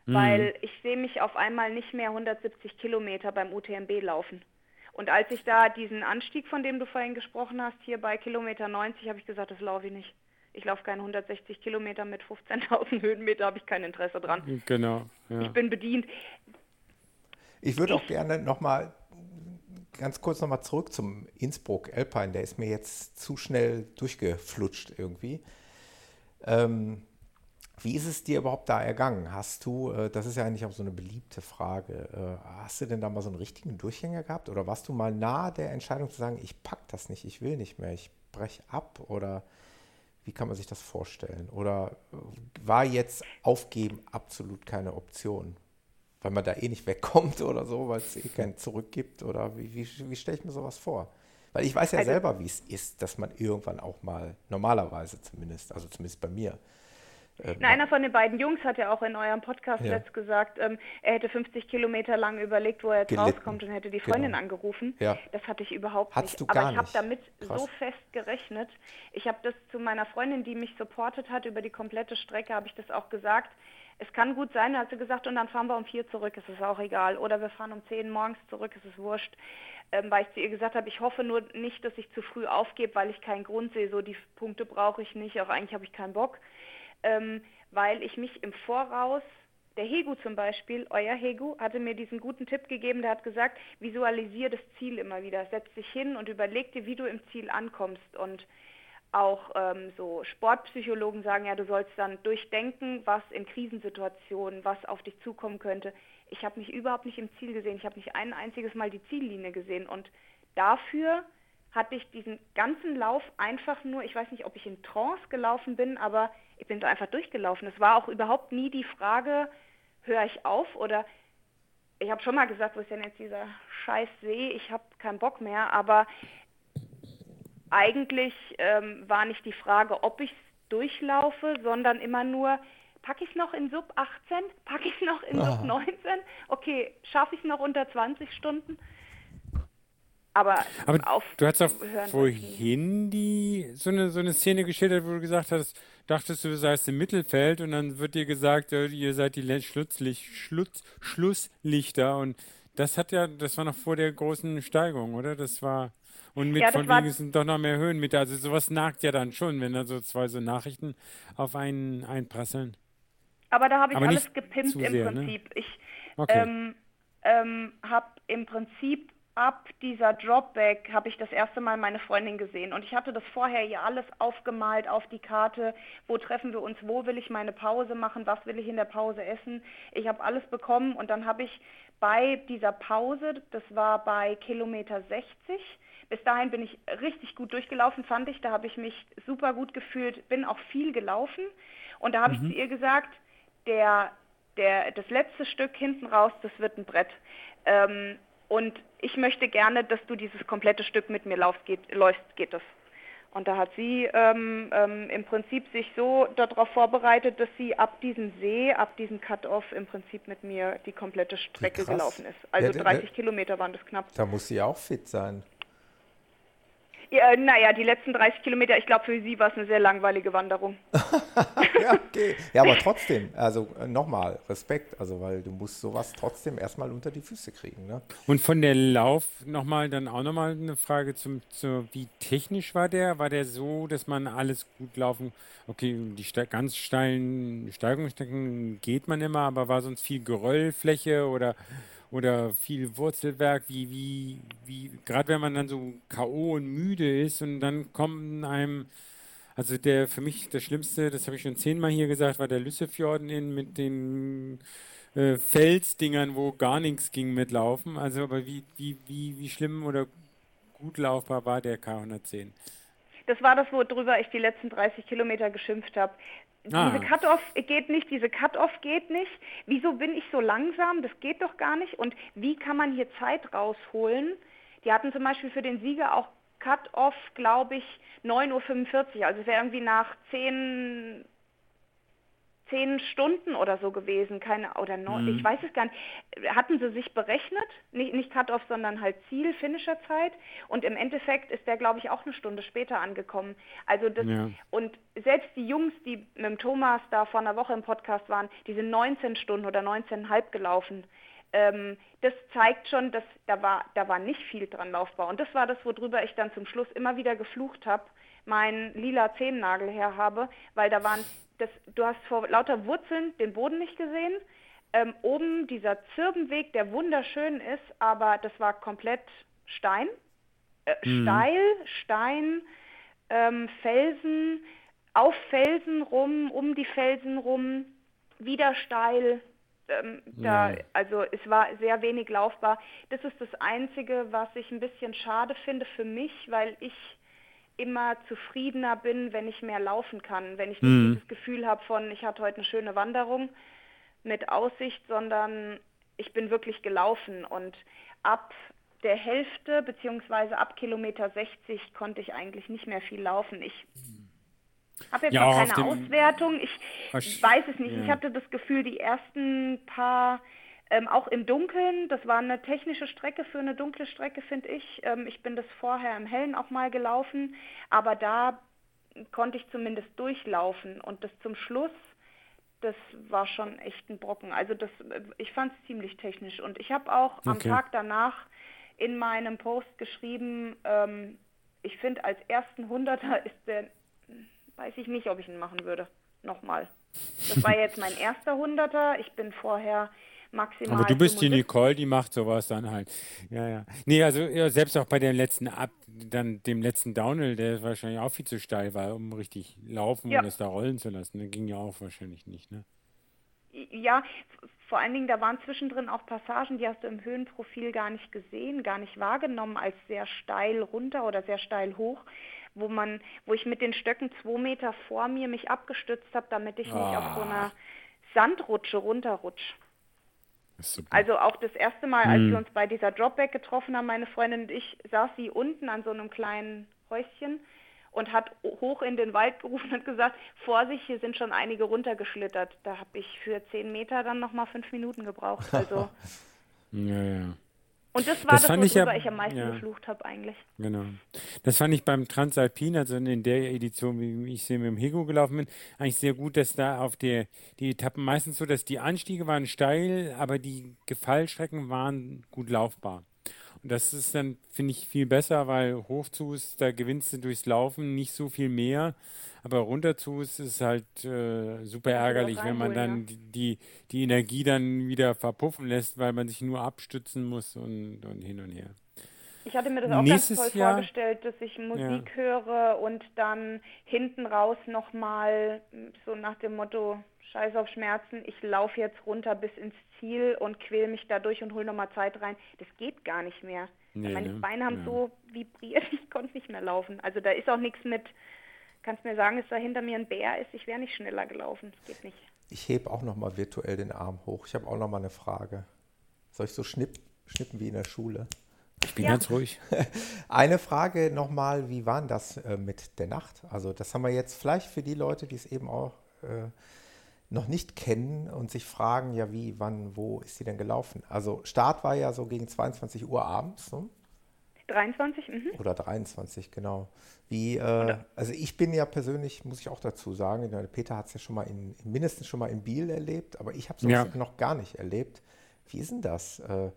Mhm. Weil ich sehe mich auf einmal nicht mehr 170 Kilometer beim UTMB laufen. Und als ich da diesen Anstieg, von dem du vorhin gesprochen hast, hier bei Kilometer 90, habe ich gesagt, das laufe ich nicht. Ich laufe keine 160 Kilometer mit 15.000 Höhenmeter, habe ich kein Interesse dran. Genau. Ja. Ich bin bedient. Ich würde auch gerne nochmal ganz kurz nochmal zurück zum Innsbruck Alpine. Der ist mir jetzt zu schnell durchgeflutscht irgendwie. Ähm, wie ist es dir überhaupt da ergangen? Hast du, äh, das ist ja eigentlich auch so eine beliebte Frage, äh, hast du denn da mal so einen richtigen Durchhänger gehabt oder warst du mal nahe der Entscheidung zu sagen, ich pack das nicht, ich will nicht mehr, ich breche ab oder wie kann man sich das vorstellen? Oder äh, war jetzt Aufgeben absolut keine Option? Weil man da eh nicht wegkommt oder so, weil es eh kein Zurück gibt oder wie, wie, wie stelle ich mir sowas vor? Weil ich weiß ja also, selber, wie es ist, dass man irgendwann auch mal, normalerweise zumindest, also zumindest bei mir, äh, Na, einer von den beiden Jungs hat ja auch in eurem Podcast ja. letzt gesagt, ähm, er hätte 50 Kilometer lang überlegt, wo er jetzt Gelitten. rauskommt und hätte die Freundin genau. angerufen. Ja. Das hatte ich überhaupt Hattest nicht. Aber ich habe damit Krass. so fest gerechnet. Ich habe das zu meiner Freundin, die mich supportet hat über die komplette Strecke, habe ich das auch gesagt. Es kann gut sein, da hat sie gesagt, und dann fahren wir um vier zurück, ist es auch egal. Oder wir fahren um zehn morgens zurück, ist es wurscht. Ähm, weil ich zu ihr gesagt habe, ich hoffe nur nicht, dass ich zu früh aufgebe, weil ich keinen Grund sehe, so die Punkte brauche ich nicht, auch eigentlich habe ich keinen Bock. Ähm, weil ich mich im Voraus der Hegu zum Beispiel, euer Hegu, hatte mir diesen guten Tipp gegeben, der hat gesagt, visualisiere das Ziel immer wieder, setz dich hin und überleg dir, wie du im Ziel ankommst. Und auch ähm, so Sportpsychologen sagen ja, du sollst dann durchdenken, was in Krisensituationen, was auf dich zukommen könnte. Ich habe mich überhaupt nicht im Ziel gesehen. Ich habe nicht ein einziges Mal die Ziellinie gesehen. Und dafür hatte ich diesen ganzen Lauf einfach nur, ich weiß nicht, ob ich in Trance gelaufen bin, aber ich bin da einfach durchgelaufen. Es war auch überhaupt nie die Frage, höre ich auf oder ich habe schon mal gesagt, wo ist denn jetzt dieser scheiß See, ich habe keinen Bock mehr, aber eigentlich ähm, war nicht die Frage, ob ich durchlaufe, sondern immer nur, packe ich es noch in Sub 18, packe ich es noch in Sub 19, okay, schaffe ich es noch unter 20 Stunden? Aber, Aber du hast auch vorhin die, so, eine, so eine Szene geschildert, wo du gesagt hast, dachtest du, du seist im Mittelfeld und dann wird dir gesagt, ihr seid die Schlusslicht, Schluss, Schlusslichter und das hat ja, das war noch vor der großen Steigung, oder? Das war und mit ja, von wegen sind doch noch mehr Höhenmeter. Also sowas nagt ja dann schon, wenn da so zwei so Nachrichten auf einen einprasseln. Aber da habe ich Aber alles gepimpt im sehr, ne? Prinzip. Ne? Ich okay. ähm, ähm, habe im Prinzip ab dieser Dropback habe ich das erste Mal meine Freundin gesehen. Und ich hatte das vorher ihr alles aufgemalt auf die Karte, wo treffen wir uns, wo will ich meine Pause machen, was will ich in der Pause essen. Ich habe alles bekommen. Und dann habe ich bei dieser Pause, das war bei Kilometer 60, bis dahin bin ich richtig gut durchgelaufen, fand ich, da habe ich mich super gut gefühlt, bin auch viel gelaufen. Und da habe mhm. ich zu ihr gesagt, der, der, das letzte Stück hinten raus, das wird ein Brett. Ähm, und ich möchte gerne, dass du dieses komplette Stück mit mir laufst, geht, läufst, geht das. Und da hat sie ähm, ähm, im Prinzip sich so darauf vorbereitet, dass sie ab diesem See, ab diesem Cut-Off im Prinzip mit mir die komplette Strecke gelaufen ist. Also ja, 30 Kilometer waren das knapp. Da muss sie auch fit sein. Ja, naja, die letzten 30 Kilometer, ich glaube, für sie war es eine sehr langweilige Wanderung. ja, okay. Ja, aber trotzdem, also äh, nochmal, Respekt, also weil du musst sowas trotzdem erstmal unter die Füße kriegen. Ne? Und von der Lauf nochmal, dann auch nochmal eine Frage zum, zu, wie technisch war der? War der so, dass man alles gut laufen, okay, die ganz steilen Steigungsstrecken geht man immer, aber war sonst viel Geröllfläche oder oder viel Wurzelwerk, wie, wie, wie, gerade wenn man dann so K.O. und müde ist und dann kommen einem, also der für mich das Schlimmste, das habe ich schon zehnmal hier gesagt, war der Lüssefjorden in mit den äh, Felsdingern, wo gar nichts ging mit Laufen. Also aber wie, wie, wie, wie schlimm oder gut laufbar war der K110? Das war das, worüber ich die letzten 30 Kilometer geschimpft habe. Ah. Diese Cut-Off geht nicht, diese Cut-Off geht nicht. Wieso bin ich so langsam? Das geht doch gar nicht. Und wie kann man hier Zeit rausholen? Die hatten zum Beispiel für den Sieger auch Cut-Off, glaube ich, 9.45 Uhr. Also es wäre irgendwie nach 10 zehn Stunden oder so gewesen, keine oder neun, mhm. ich weiß es gar nicht. Hatten sie sich berechnet, nicht, nicht Cut-off, sondern halt Ziel, Finisher-Zeit und im Endeffekt ist der, glaube ich, auch eine Stunde später angekommen. Also das ja. und selbst die Jungs, die mit dem Thomas da vor einer Woche im Podcast waren, die sind 19 Stunden oder 19,5 gelaufen. Ähm, das zeigt schon, dass da war, da war nicht viel dran laufbar. Und das war das, worüber ich dann zum Schluss immer wieder geflucht habe, meinen lila Zehennagel her habe, weil da waren das, du hast vor lauter Wurzeln den Boden nicht gesehen. Ähm, oben dieser Zirbenweg, der wunderschön ist, aber das war komplett Stein. Äh, mhm. Steil, Stein, ähm, Felsen, auf Felsen rum, um die Felsen rum, wieder steil. Ähm, da. Also es war sehr wenig laufbar. Das ist das Einzige, was ich ein bisschen schade finde für mich, weil ich immer zufriedener bin, wenn ich mehr laufen kann, wenn ich nicht mhm. dieses Gefühl habe von, ich hatte heute eine schöne Wanderung mit Aussicht, sondern ich bin wirklich gelaufen und ab der Hälfte beziehungsweise ab Kilometer 60 konnte ich eigentlich nicht mehr viel laufen. Ich habe jetzt ja, noch keine Auswertung. Ich weiß es nicht. Ja. Ich hatte das Gefühl, die ersten paar ähm, auch im Dunkeln, das war eine technische Strecke für eine dunkle Strecke, finde ich. Ähm, ich bin das vorher im Hellen auch mal gelaufen, aber da konnte ich zumindest durchlaufen und das zum Schluss, das war schon echt ein Brocken. Also das, ich fand es ziemlich technisch. Und ich habe auch okay. am Tag danach in meinem Post geschrieben, ähm, ich finde als ersten Hunderter ist der, weiß ich nicht, ob ich ihn machen würde. Nochmal. Das war jetzt mein erster Hunderter. Ich bin vorher maximal. Aber du bist die Nicole, die macht sowas dann halt. Ja, ja. Nee, also ja, selbst auch bei dem letzten Ab, dann dem letzten Downhill, der wahrscheinlich auch viel zu steil war, um richtig laufen ja. und es da rollen zu lassen. Der ging ja auch wahrscheinlich nicht, ne? Ja, vor allen Dingen, da waren zwischendrin auch Passagen, die hast du im Höhenprofil gar nicht gesehen, gar nicht wahrgenommen als sehr steil runter oder sehr steil hoch, wo man, wo ich mit den Stöcken zwei Meter vor mir mich abgestützt habe, damit ich oh. nicht auf so einer ah. Sandrutsche runterrutsche. Also auch das erste Mal, als hm. wir uns bei dieser Dropback getroffen haben, meine Freundin und ich, saß sie unten an so einem kleinen Häuschen und hat hoch in den Wald gerufen und gesagt, Vorsicht, hier sind schon einige runtergeschlittert. Da habe ich für zehn Meter dann nochmal fünf Minuten gebraucht. Also ja, ja. Und das war das, das worüber ich, ja, ich am meisten ja, geflucht habe eigentlich. Genau. Das fand ich beim Transalpin, also in der Edition, wie ich sie mit dem Hego gelaufen bin, eigentlich sehr gut, dass da auf der die Etappen meistens so, dass die Anstiege waren steil, aber die Gefallstrecken waren gut laufbar. Und das ist dann, finde ich, viel besser, weil hoch zu ist, da gewinnst du durchs Laufen nicht so viel mehr. Aber runter zu ist halt äh, super ärgerlich, wenn man dann ja. die, die Energie dann wieder verpuffen lässt, weil man sich nur abstützen muss und, und hin und her. Ich hatte mir das auch Nächstes ganz toll Jahr, vorgestellt, dass ich Musik ja. höre und dann hinten raus nochmal so nach dem Motto, Scheiß auf Schmerzen, ich laufe jetzt runter bis ins Ziel und quäle mich dadurch und hole nochmal Zeit rein. Das geht gar nicht mehr. Nee, Meine ne? Beine haben ja. so vibriert, ich konnte nicht mehr laufen. Also da ist auch nichts mit, kannst mir sagen, dass da hinter mir ein Bär ist, ich wäre nicht schneller gelaufen. Das geht nicht. Ich hebe auch nochmal virtuell den Arm hoch. Ich habe auch nochmal eine Frage. Soll ich so schnipp, schnippen wie in der Schule? Ich bin ja. ganz ruhig. Eine Frage nochmal, wie war das äh, mit der Nacht? Also das haben wir jetzt vielleicht für die Leute, die es eben auch äh, noch nicht kennen und sich fragen, ja wie, wann, wo ist sie denn gelaufen? Also Start war ja so gegen 22 Uhr abends. Ne? 23, mhm. Oder 23, genau. Wie, äh, also ich bin ja persönlich, muss ich auch dazu sagen, Peter hat es ja schon mal in, mindestens schon mal in Biel erlebt, aber ich habe es ja. noch gar nicht erlebt. Wie ist denn das? Äh,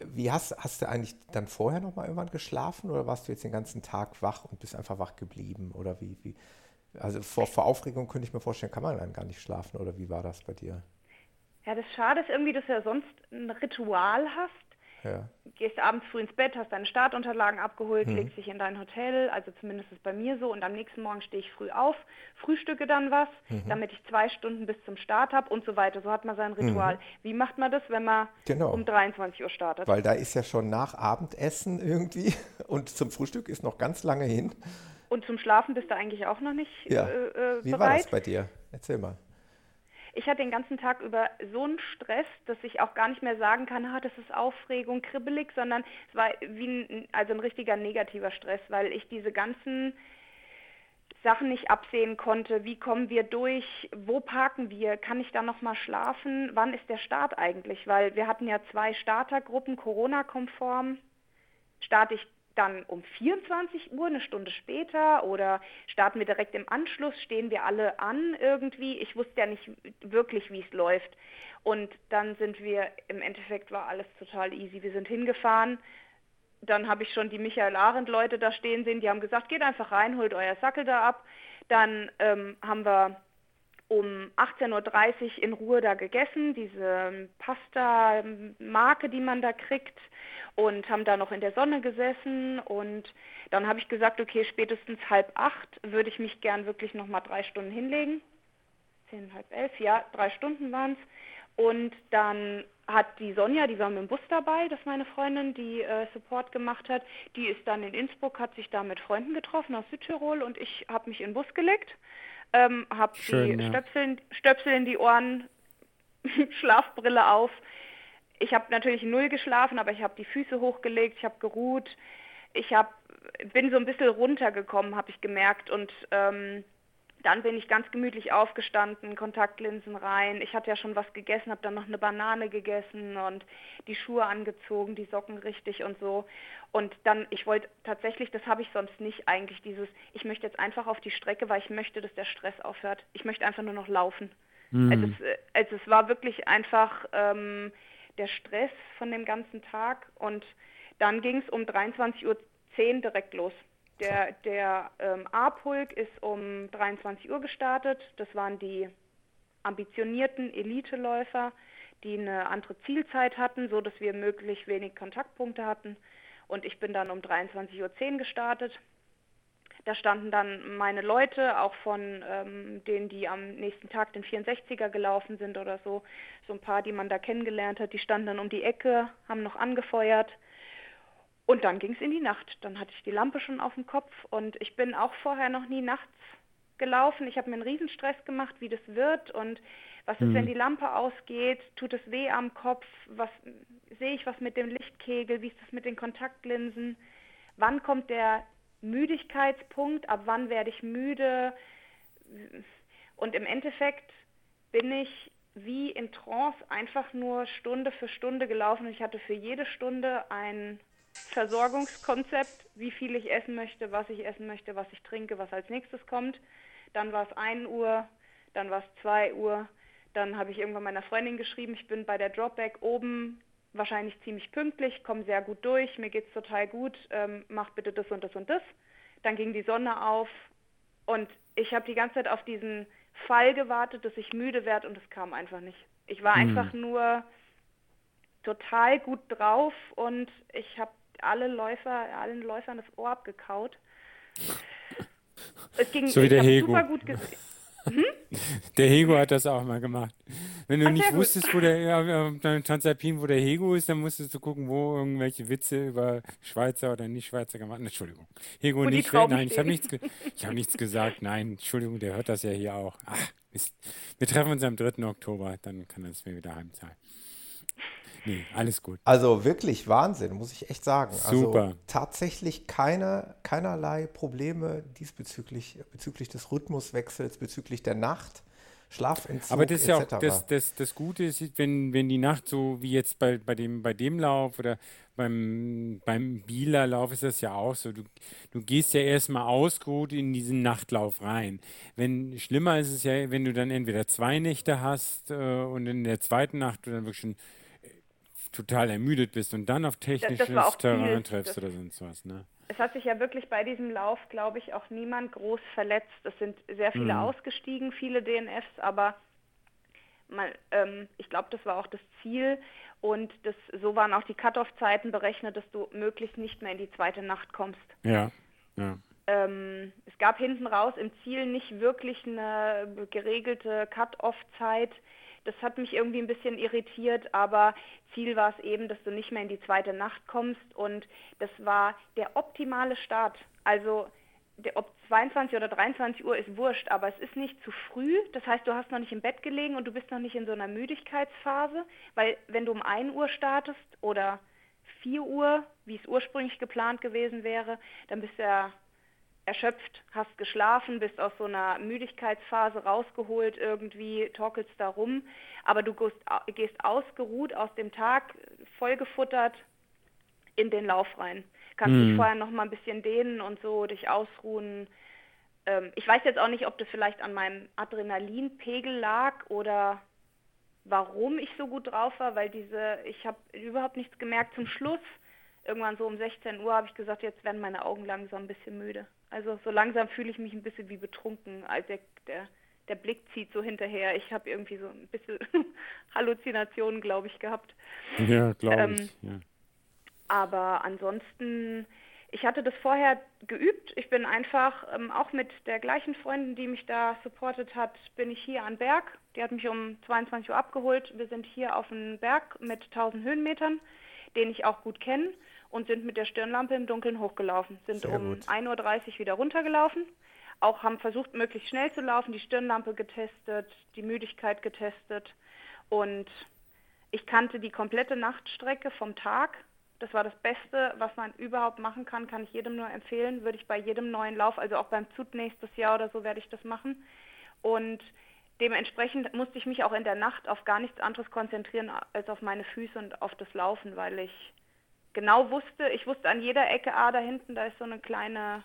wie hast, hast du eigentlich dann vorher noch mal irgendwann geschlafen oder warst du jetzt den ganzen Tag wach und bist einfach wach geblieben? Oder wie, wie, also vor, vor Aufregung könnte ich mir vorstellen, kann man dann gar nicht schlafen oder wie war das bei dir? Ja, das Schade ist irgendwie, dass du ja sonst ein Ritual hast. Ja. Gehst abends früh ins Bett, hast deine Startunterlagen abgeholt, mhm. legst dich in dein Hotel, also zumindest ist es bei mir so, und am nächsten Morgen stehe ich früh auf, frühstücke dann was, mhm. damit ich zwei Stunden bis zum Start habe und so weiter. So hat man sein Ritual. Mhm. Wie macht man das, wenn man genau. um 23 Uhr startet? Weil da ist ja schon nach Abendessen irgendwie und zum Frühstück ist noch ganz lange hin. Und zum Schlafen bist du eigentlich auch noch nicht ja. äh, äh Wie bereit. war das bei dir? Erzähl mal. Ich hatte den ganzen Tag über so einen Stress, dass ich auch gar nicht mehr sagen kann, ah, das ist Aufregung, kribbelig, sondern es war wie ein, also ein richtiger negativer Stress, weil ich diese ganzen Sachen nicht absehen konnte. Wie kommen wir durch? Wo parken wir? Kann ich da noch mal schlafen? Wann ist der Start eigentlich? Weil wir hatten ja zwei Startergruppen, Corona-konform. Starte ich dann um 24 Uhr, eine Stunde später oder starten wir direkt im Anschluss, stehen wir alle an irgendwie. Ich wusste ja nicht wirklich, wie es läuft. Und dann sind wir, im Endeffekt war alles total easy. Wir sind hingefahren. Dann habe ich schon die Michael Arendt Leute da stehen sehen, die haben gesagt, geht einfach rein, holt euer Sackel da ab. Dann ähm, haben wir um 18.30 Uhr in Ruhe da gegessen, diese Pasta-Marke, die man da kriegt. Und haben da noch in der Sonne gesessen. Und dann habe ich gesagt, okay, spätestens halb acht würde ich mich gern wirklich noch mal drei Stunden hinlegen. Zehn, halb elf, ja, drei Stunden waren es. Und dann hat die Sonja, die war mit dem Bus dabei, das ist meine Freundin, die äh, Support gemacht hat, die ist dann in Innsbruck, hat sich da mit Freunden getroffen aus Südtirol. Und ich habe mich in den Bus gelegt, ähm, habe die ja. Stöpsel, Stöpsel in die Ohren, Schlafbrille auf, ich habe natürlich null geschlafen, aber ich habe die Füße hochgelegt, ich habe geruht, ich hab, bin so ein bisschen runtergekommen, habe ich gemerkt. Und ähm, dann bin ich ganz gemütlich aufgestanden, Kontaktlinsen rein. Ich hatte ja schon was gegessen, habe dann noch eine Banane gegessen und die Schuhe angezogen, die Socken richtig und so. Und dann, ich wollte tatsächlich, das habe ich sonst nicht eigentlich, dieses, ich möchte jetzt einfach auf die Strecke, weil ich möchte, dass der Stress aufhört. Ich möchte einfach nur noch laufen. Mhm. Also, es, also es war wirklich einfach ähm, der Stress von dem ganzen Tag und dann ging es um 23.10 Uhr direkt los. Der, der ähm, A-Pulk ist um 23 Uhr gestartet. Das waren die ambitionierten Eliteläufer, die eine andere Zielzeit hatten, so dass wir möglichst wenig Kontaktpunkte hatten. Und ich bin dann um 23.10 Uhr gestartet. Da standen dann meine Leute, auch von ähm, denen, die am nächsten Tag den 64er gelaufen sind oder so, so ein paar, die man da kennengelernt hat, die standen dann um die Ecke, haben noch angefeuert. Und dann ging es in die Nacht. Dann hatte ich die Lampe schon auf dem Kopf und ich bin auch vorher noch nie nachts gelaufen. Ich habe mir einen Riesenstress gemacht, wie das wird und was ist, mhm. wenn die Lampe ausgeht? Tut es weh am Kopf? Was sehe ich was mit dem Lichtkegel? Wie ist das mit den Kontaktlinsen? Wann kommt der Müdigkeitspunkt? Ab wann werde ich müde? Und im Endeffekt bin ich wie in Trance einfach nur Stunde für Stunde gelaufen. Ich hatte für jede Stunde ein Versorgungskonzept, wie viel ich essen möchte, was ich essen möchte, was ich trinke, was als nächstes kommt. Dann war es 1 Uhr, dann war es 2 Uhr, dann habe ich irgendwann meiner Freundin geschrieben, ich bin bei der Dropback oben wahrscheinlich ziemlich pünktlich, komme sehr gut durch, mir geht es total gut, ähm, mach bitte das und das und das. Dann ging die Sonne auf und ich habe die ganze Zeit auf diesen Fall gewartet, dass ich müde werde und es kam einfach nicht. Ich war mhm. einfach nur total gut drauf und ich habe alle Läufer, allen Läufern das Ohr abgekaut. Es ging so wie der Hego. super gut gesehen. Hm? Der Hego hat das auch mal gemacht. Wenn du Ach, nicht wusstest, wo der ja, Transalpin, wo der Hego ist, dann musstest du gucken, wo irgendwelche Witze über Schweizer oder nicht Schweizer gemacht. Entschuldigung. Hego wo nicht. Nein, ich habe nichts, ich hab nichts gesagt. Nein, Entschuldigung, der hört das ja hier auch. Ach, Mist. Wir treffen uns am 3. Oktober, dann kann er es mir wieder heimzahlen. Nee, alles gut. Also wirklich Wahnsinn, muss ich echt sagen. Also Super. Also tatsächlich keine, keinerlei Probleme diesbezüglich, bezüglich des Rhythmuswechsels, bezüglich der Nacht. Schlafentzug Aber das ist ja auch das, das, das Gute ist, wenn, wenn die Nacht so wie jetzt bei, bei, dem, bei dem Lauf oder beim, beim Bieler Lauf ist das ja auch so. Du, du gehst ja erstmal ausgeruht in diesen Nachtlauf rein. Wenn schlimmer ist es ja, wenn du dann entweder zwei Nächte hast äh, und in der zweiten Nacht du dann wirklich schon total ermüdet bist und dann auf technisches Terrain triffst oder sonst was, ne? Es hat sich ja wirklich bei diesem Lauf, glaube ich, auch niemand groß verletzt. Es sind sehr viele mhm. ausgestiegen, viele DNFs, aber mal, ähm, ich glaube, das war auch das Ziel und das, so waren auch die Cut-off-Zeiten berechnet, dass du möglichst nicht mehr in die zweite Nacht kommst. Ja, ja. Ähm, es gab hinten raus im Ziel nicht wirklich eine geregelte Cut-off-Zeit das hat mich irgendwie ein bisschen irritiert, aber Ziel war es eben, dass du nicht mehr in die zweite Nacht kommst und das war der optimale Start. Also ob 22 oder 23 Uhr ist wurscht, aber es ist nicht zu früh. Das heißt, du hast noch nicht im Bett gelegen und du bist noch nicht in so einer Müdigkeitsphase, weil wenn du um 1 Uhr startest oder 4 Uhr, wie es ursprünglich geplant gewesen wäre, dann bist du ja erschöpft, hast geschlafen, bist aus so einer Müdigkeitsphase rausgeholt, irgendwie torkelst da rum, aber du gehst, ausgeruht aus dem Tag, vollgefuttert in den Lauf rein. Kannst mhm. dich vorher noch mal ein bisschen dehnen und so, dich ausruhen. Ähm, ich weiß jetzt auch nicht, ob das vielleicht an meinem Adrenalinpegel lag oder warum ich so gut drauf war, weil diese, ich habe überhaupt nichts gemerkt zum Schluss. Irgendwann so um 16 Uhr habe ich gesagt, jetzt werden meine Augen langsam ein bisschen müde. Also so langsam fühle ich mich ein bisschen wie betrunken. Also der, der, der Blick zieht so hinterher. Ich habe irgendwie so ein bisschen Halluzinationen, glaube ich, gehabt. Ja, glaube ähm, ich. Ja. Aber ansonsten, ich hatte das vorher geübt. Ich bin einfach ähm, auch mit der gleichen Freundin, die mich da supportet hat, bin ich hier an Berg. Die hat mich um 22 Uhr abgeholt. Wir sind hier auf einem Berg mit 1000 Höhenmetern, den ich auch gut kenne und sind mit der Stirnlampe im Dunkeln hochgelaufen. Sind Sehr um 1.30 Uhr wieder runtergelaufen. Auch haben versucht, möglichst schnell zu laufen, die Stirnlampe getestet, die Müdigkeit getestet. Und ich kannte die komplette Nachtstrecke vom Tag. Das war das Beste, was man überhaupt machen kann, kann ich jedem nur empfehlen. Würde ich bei jedem neuen Lauf, also auch beim Zut nächstes Jahr oder so, werde ich das machen. Und dementsprechend musste ich mich auch in der Nacht auf gar nichts anderes konzentrieren als auf meine Füße und auf das Laufen, weil ich genau wusste, ich wusste an jeder Ecke, ah, da hinten, da ist so eine kleine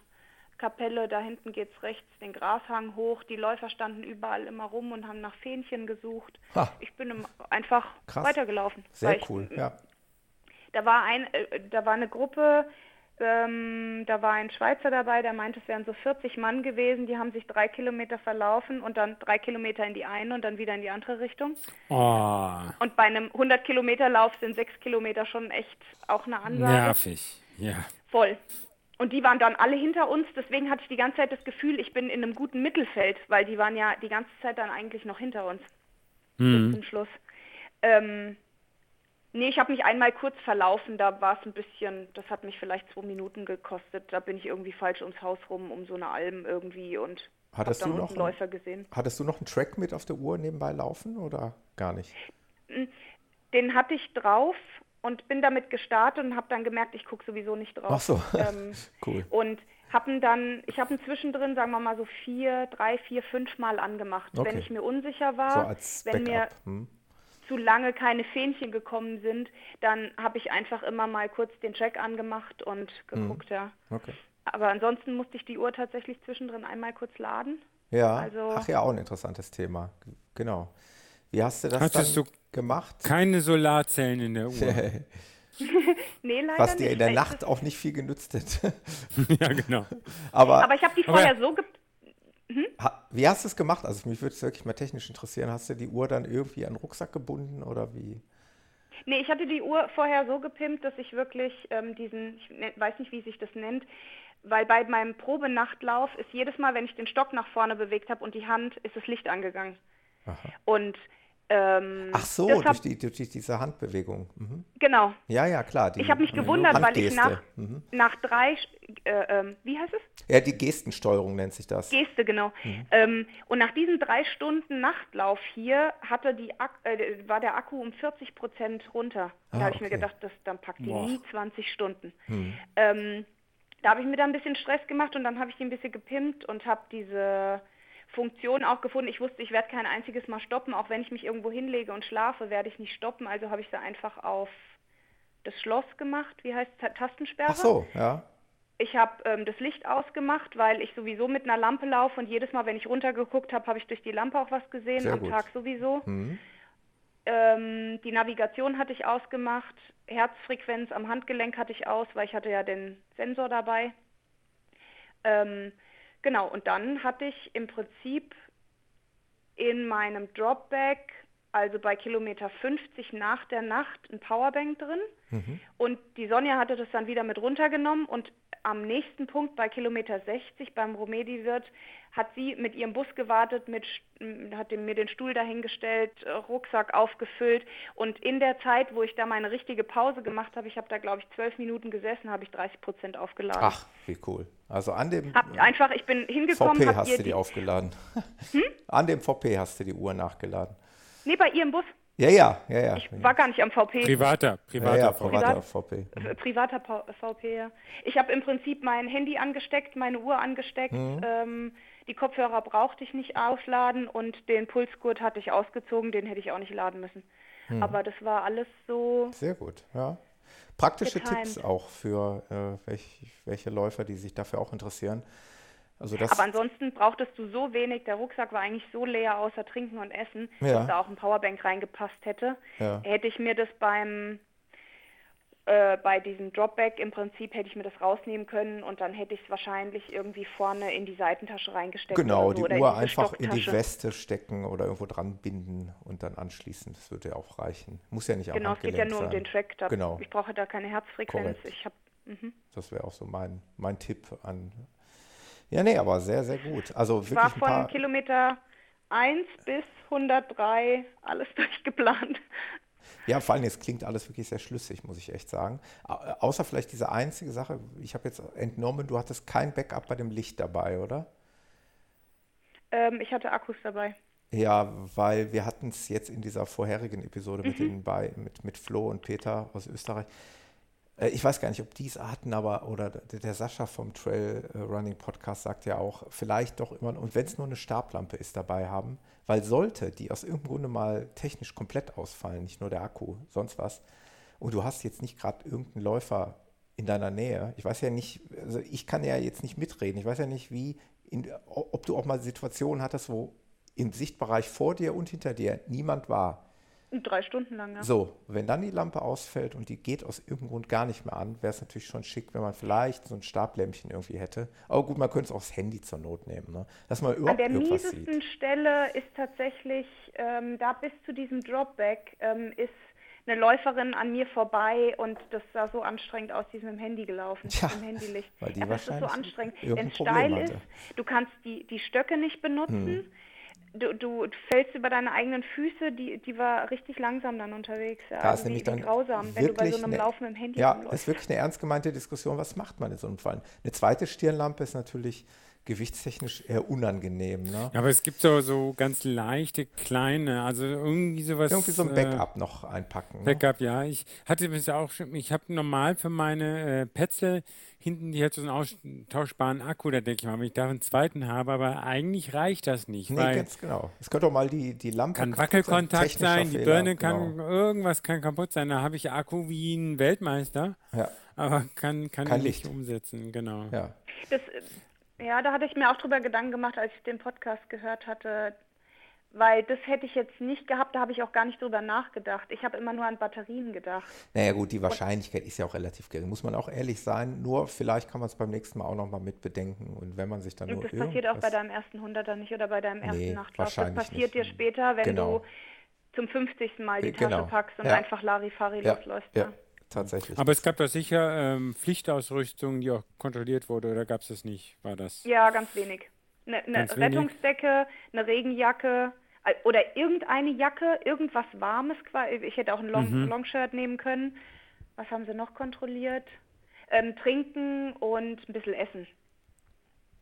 Trainingskapelle, da hinten geht es rechts den Grashang hoch. Die Läufer standen überall immer rum und haben nach Fähnchen gesucht. Ha. Ich bin einfach Krass. weitergelaufen. Sehr cool, ich, ja. Da war, ein, äh, da war eine Gruppe, ähm, da war ein Schweizer dabei, der meinte, es wären so 40 Mann gewesen, die haben sich drei Kilometer verlaufen und dann drei Kilometer in die eine und dann wieder in die andere Richtung. Oh. Und bei einem 100 Kilometer Lauf sind sechs Kilometer schon echt auch eine Ansage. Nervig, ja. Voll. Und die waren dann alle hinter uns, deswegen hatte ich die ganze Zeit das Gefühl, ich bin in einem guten Mittelfeld, weil die waren ja die ganze Zeit dann eigentlich noch hinter uns. Mhm. Zum Schluss. Ähm, Nee, ich habe mich einmal kurz verlaufen, da war es ein bisschen, das hat mich vielleicht zwei Minuten gekostet. Da bin ich irgendwie falsch ums Haus rum, um so eine Alm irgendwie und hattest du noch einen Läufer gesehen. Hattest du noch einen Track mit auf der Uhr nebenbei laufen oder gar nicht? Hm, den hatte ich drauf und bin damit gestartet und habe dann gemerkt, ich gucke sowieso nicht drauf. Ach so, ähm, cool. Und habe dann, ich habe ihn zwischendrin, sagen wir mal so vier, drei, vier, fünf Mal angemacht, okay. wenn ich mir unsicher war, so als wenn mir hm zu lange keine Fähnchen gekommen sind, dann habe ich einfach immer mal kurz den Check angemacht und geguckt, mhm. ja. Okay. Aber ansonsten musste ich die Uhr tatsächlich zwischendrin einmal kurz laden. Ja, also, ach ja, auch ein interessantes Thema. Genau. Wie hast du das Hattest dann du gemacht? Keine Solarzellen in der Uhr. nee, leider Was dir nicht. in der Nacht auch nicht viel genützt hat. ja, genau. Aber, aber ich habe die vorher so ge Mhm. Wie hast du es gemacht? Also mich würde es wirklich mal technisch interessieren. Hast du die Uhr dann irgendwie an den Rucksack gebunden oder wie? Nee, ich hatte die Uhr vorher so gepimpt, dass ich wirklich ähm, diesen, ich ne, weiß nicht, wie sich das nennt, weil bei meinem Probenachtlauf ist jedes Mal, wenn ich den Stock nach vorne bewegt habe und die Hand, ist das Licht angegangen. Aha. Und ähm, Ach so, durch, die, durch, diese Handbewegung. Mhm. Genau. Ja, ja, klar. Die, ich habe mich gewundert, weil ich nach, mhm. nach drei, äh, äh, wie heißt es? Ja, die Gestensteuerung nennt sich das. Geste, genau. Mhm. Ähm, und nach diesen drei Stunden Nachtlauf hier hatte die, äh, war der Akku um 40 Prozent runter. Da ah, habe ich okay. mir gedacht, das, dann packt die Boah. nie 20 Stunden. Mhm. Ähm, da habe ich mir dann ein bisschen Stress gemacht und dann habe ich die ein bisschen gepimpt und habe diese Funktion auch gefunden. Ich wusste, ich werde kein einziges Mal stoppen. Auch wenn ich mich irgendwo hinlege und schlafe, werde ich nicht stoppen. Also habe ich sie einfach auf das Schloss gemacht. Wie heißt es? Tastensperre? Ach so, ja. Ich habe ähm, das Licht ausgemacht, weil ich sowieso mit einer Lampe laufe und jedes Mal, wenn ich runtergeguckt habe, habe ich durch die Lampe auch was gesehen, Sehr am gut. Tag sowieso. Mhm. Ähm, die Navigation hatte ich ausgemacht, Herzfrequenz am Handgelenk hatte ich aus, weil ich hatte ja den Sensor dabei. Ähm, Genau, und dann hatte ich im Prinzip in meinem Dropback, also bei Kilometer 50 nach der Nacht, ein Powerbank drin. Mhm. Und die Sonja hatte das dann wieder mit runtergenommen und am nächsten Punkt bei Kilometer 60 beim Romedi-Wirt hat sie mit ihrem Bus gewartet, mit, hat mir den Stuhl dahingestellt, äh, Rucksack aufgefüllt und in der Zeit, wo ich da meine richtige Pause gemacht habe, ich habe da glaube ich zwölf Minuten gesessen, habe ich 30 Prozent aufgeladen. Ach, wie cool. Also an dem hab einfach, ich bin hingekommen. VP hast du die, die aufgeladen. Hm? An dem VP hast du die Uhr nachgeladen. Nee, bei ihrem Bus. Ja, ja, ja, ja. Ich war gar nicht am VP. Privater, privater, ja, ja, privater VP. Privat, privater VP, ja. Ich habe im Prinzip mein Handy angesteckt, meine Uhr angesteckt. Mhm. Ähm, die Kopfhörer brauchte ich nicht ausladen und den Pulsgurt hatte ich ausgezogen, den hätte ich auch nicht laden müssen. Mhm. Aber das war alles so. Sehr gut, ja. Praktische getimed. Tipps auch für äh, welch, welche Läufer, die sich dafür auch interessieren. Also das Aber ansonsten brauchtest du so wenig, der Rucksack war eigentlich so leer außer Trinken und Essen, ja. dass da auch ein Powerbank reingepasst hätte. Ja. Hätte ich mir das beim äh, bei diesem Dropback im Prinzip hätte ich mir das rausnehmen können und dann hätte ich es wahrscheinlich irgendwie vorne in die Seitentasche reingesteckt. Genau, so, die Uhr einfach in die Weste stecken oder irgendwo dran binden und dann anschließen. Das würde ja auch reichen. Muss ja nicht Genau, es geht ja nur sein. um den Track. Da, genau. Ich brauche da keine Herzfrequenz. Ich hab, mhm. Das wäre auch so mein, mein Tipp an. Ja, nee, aber sehr, sehr gut. Also wirklich War von Kilometer 1 bis 103 alles durchgeplant. Ja, vor allem, es klingt alles wirklich sehr schlüssig, muss ich echt sagen. Außer vielleicht diese einzige Sache, ich habe jetzt entnommen, du hattest kein Backup bei dem Licht dabei, oder? Ähm, ich hatte Akkus dabei. Ja, weil wir hatten es jetzt in dieser vorherigen Episode mhm. mit, den bei, mit, mit Flo und Peter aus Österreich. Äh, ich weiß gar nicht, ob die es hatten, aber oder der Sascha vom Trail äh, Running Podcast sagt ja auch, vielleicht doch immer, und wenn es nur eine Stablampe ist, dabei haben, weil sollte die aus irgendeinem Grunde mal technisch komplett ausfallen, nicht nur der Akku, sonst was, und du hast jetzt nicht gerade irgendeinen Läufer in deiner Nähe. Ich weiß ja nicht, also ich kann ja jetzt nicht mitreden. Ich weiß ja nicht, wie, in, ob du auch mal Situationen hattest, wo im Sichtbereich vor dir und hinter dir niemand war. Drei Stunden lang, ja. So, wenn dann die Lampe ausfällt und die geht aus irgendeinem Grund gar nicht mehr an, wäre es natürlich schon schick, wenn man vielleicht so ein Stablämpchen irgendwie hätte. Aber gut, man könnte es auch das Handy zur Not nehmen, ne? dass man überhaupt An der miesesten sieht. Stelle ist tatsächlich, ähm, da bis zu diesem Dropback, ähm, ist eine Läuferin an mir vorbei und das sah so anstrengend aus, die ist mit dem Handy gelaufen, ja, mit dem Handylicht. Weil die ja, das ist so anstrengend. Wenn es steil ist, du kannst die, die Stöcke nicht benutzen. Hm. Du, du, fällst über deine eigenen Füße, die, die war richtig langsam dann unterwegs. Ja, da ist nämlich dann grausam, wenn du bei so einem eine, Laufen im Handy Ja, das ist wirklich eine ernst gemeinte Diskussion, was macht man in so einem Fall? Eine zweite Stirnlampe ist natürlich gewichtstechnisch eher unangenehm. Ne? Ja, aber es gibt so, so ganz leichte, kleine, also irgendwie sowas. Irgendwie so ein äh, Backup äh, noch einpacken. Ne? Backup, ne? ja. Ich hatte bis auch schon, ich habe normal für meine äh, Petzl hinten, die hat so einen austauschbaren Akku, da denke ich mal, wenn ich da einen zweiten habe, aber eigentlich reicht das nicht. Nee, ganz genau. Es könnte auch mal die, die Lampe. Kann Wackelkontakt sein, die Birne kann, genau. irgendwas kann kaputt sein. Da habe ich Akku wie ein Weltmeister. Ja. Aber kann, kann Kein nicht umsetzen, genau. Ja. Das ja, da hatte ich mir auch drüber Gedanken gemacht, als ich den Podcast gehört hatte, weil das hätte ich jetzt nicht gehabt, da habe ich auch gar nicht drüber nachgedacht. Ich habe immer nur an Batterien gedacht. Naja gut, die Wahrscheinlichkeit ist ja auch relativ gering, muss man auch ehrlich sein. Nur vielleicht kann man es beim nächsten Mal auch nochmal mit bedenken. Und wenn man sich dann nur Das passiert auch bei deinem ersten Hunderter nicht oder bei deinem ersten nee, Nachtlauf. Das passiert nicht. dir später, wenn genau. du zum 50. Mal die genau. Tasche packst und ja. einfach Larifari ja. losläufst. Ja. Ne? tatsächlich. Aber es gab da sicher ähm, Pflichtausrüstung, die auch kontrolliert wurde, oder gab es das nicht? War das? Ja, ganz wenig. Eine, eine ganz Rettungsdecke, eine Regenjacke äh, oder irgendeine Jacke, irgendwas Warmes. Ich hätte auch ein Long mhm. Longshirt nehmen können. Was haben sie noch kontrolliert? Ähm, trinken und ein bisschen Essen.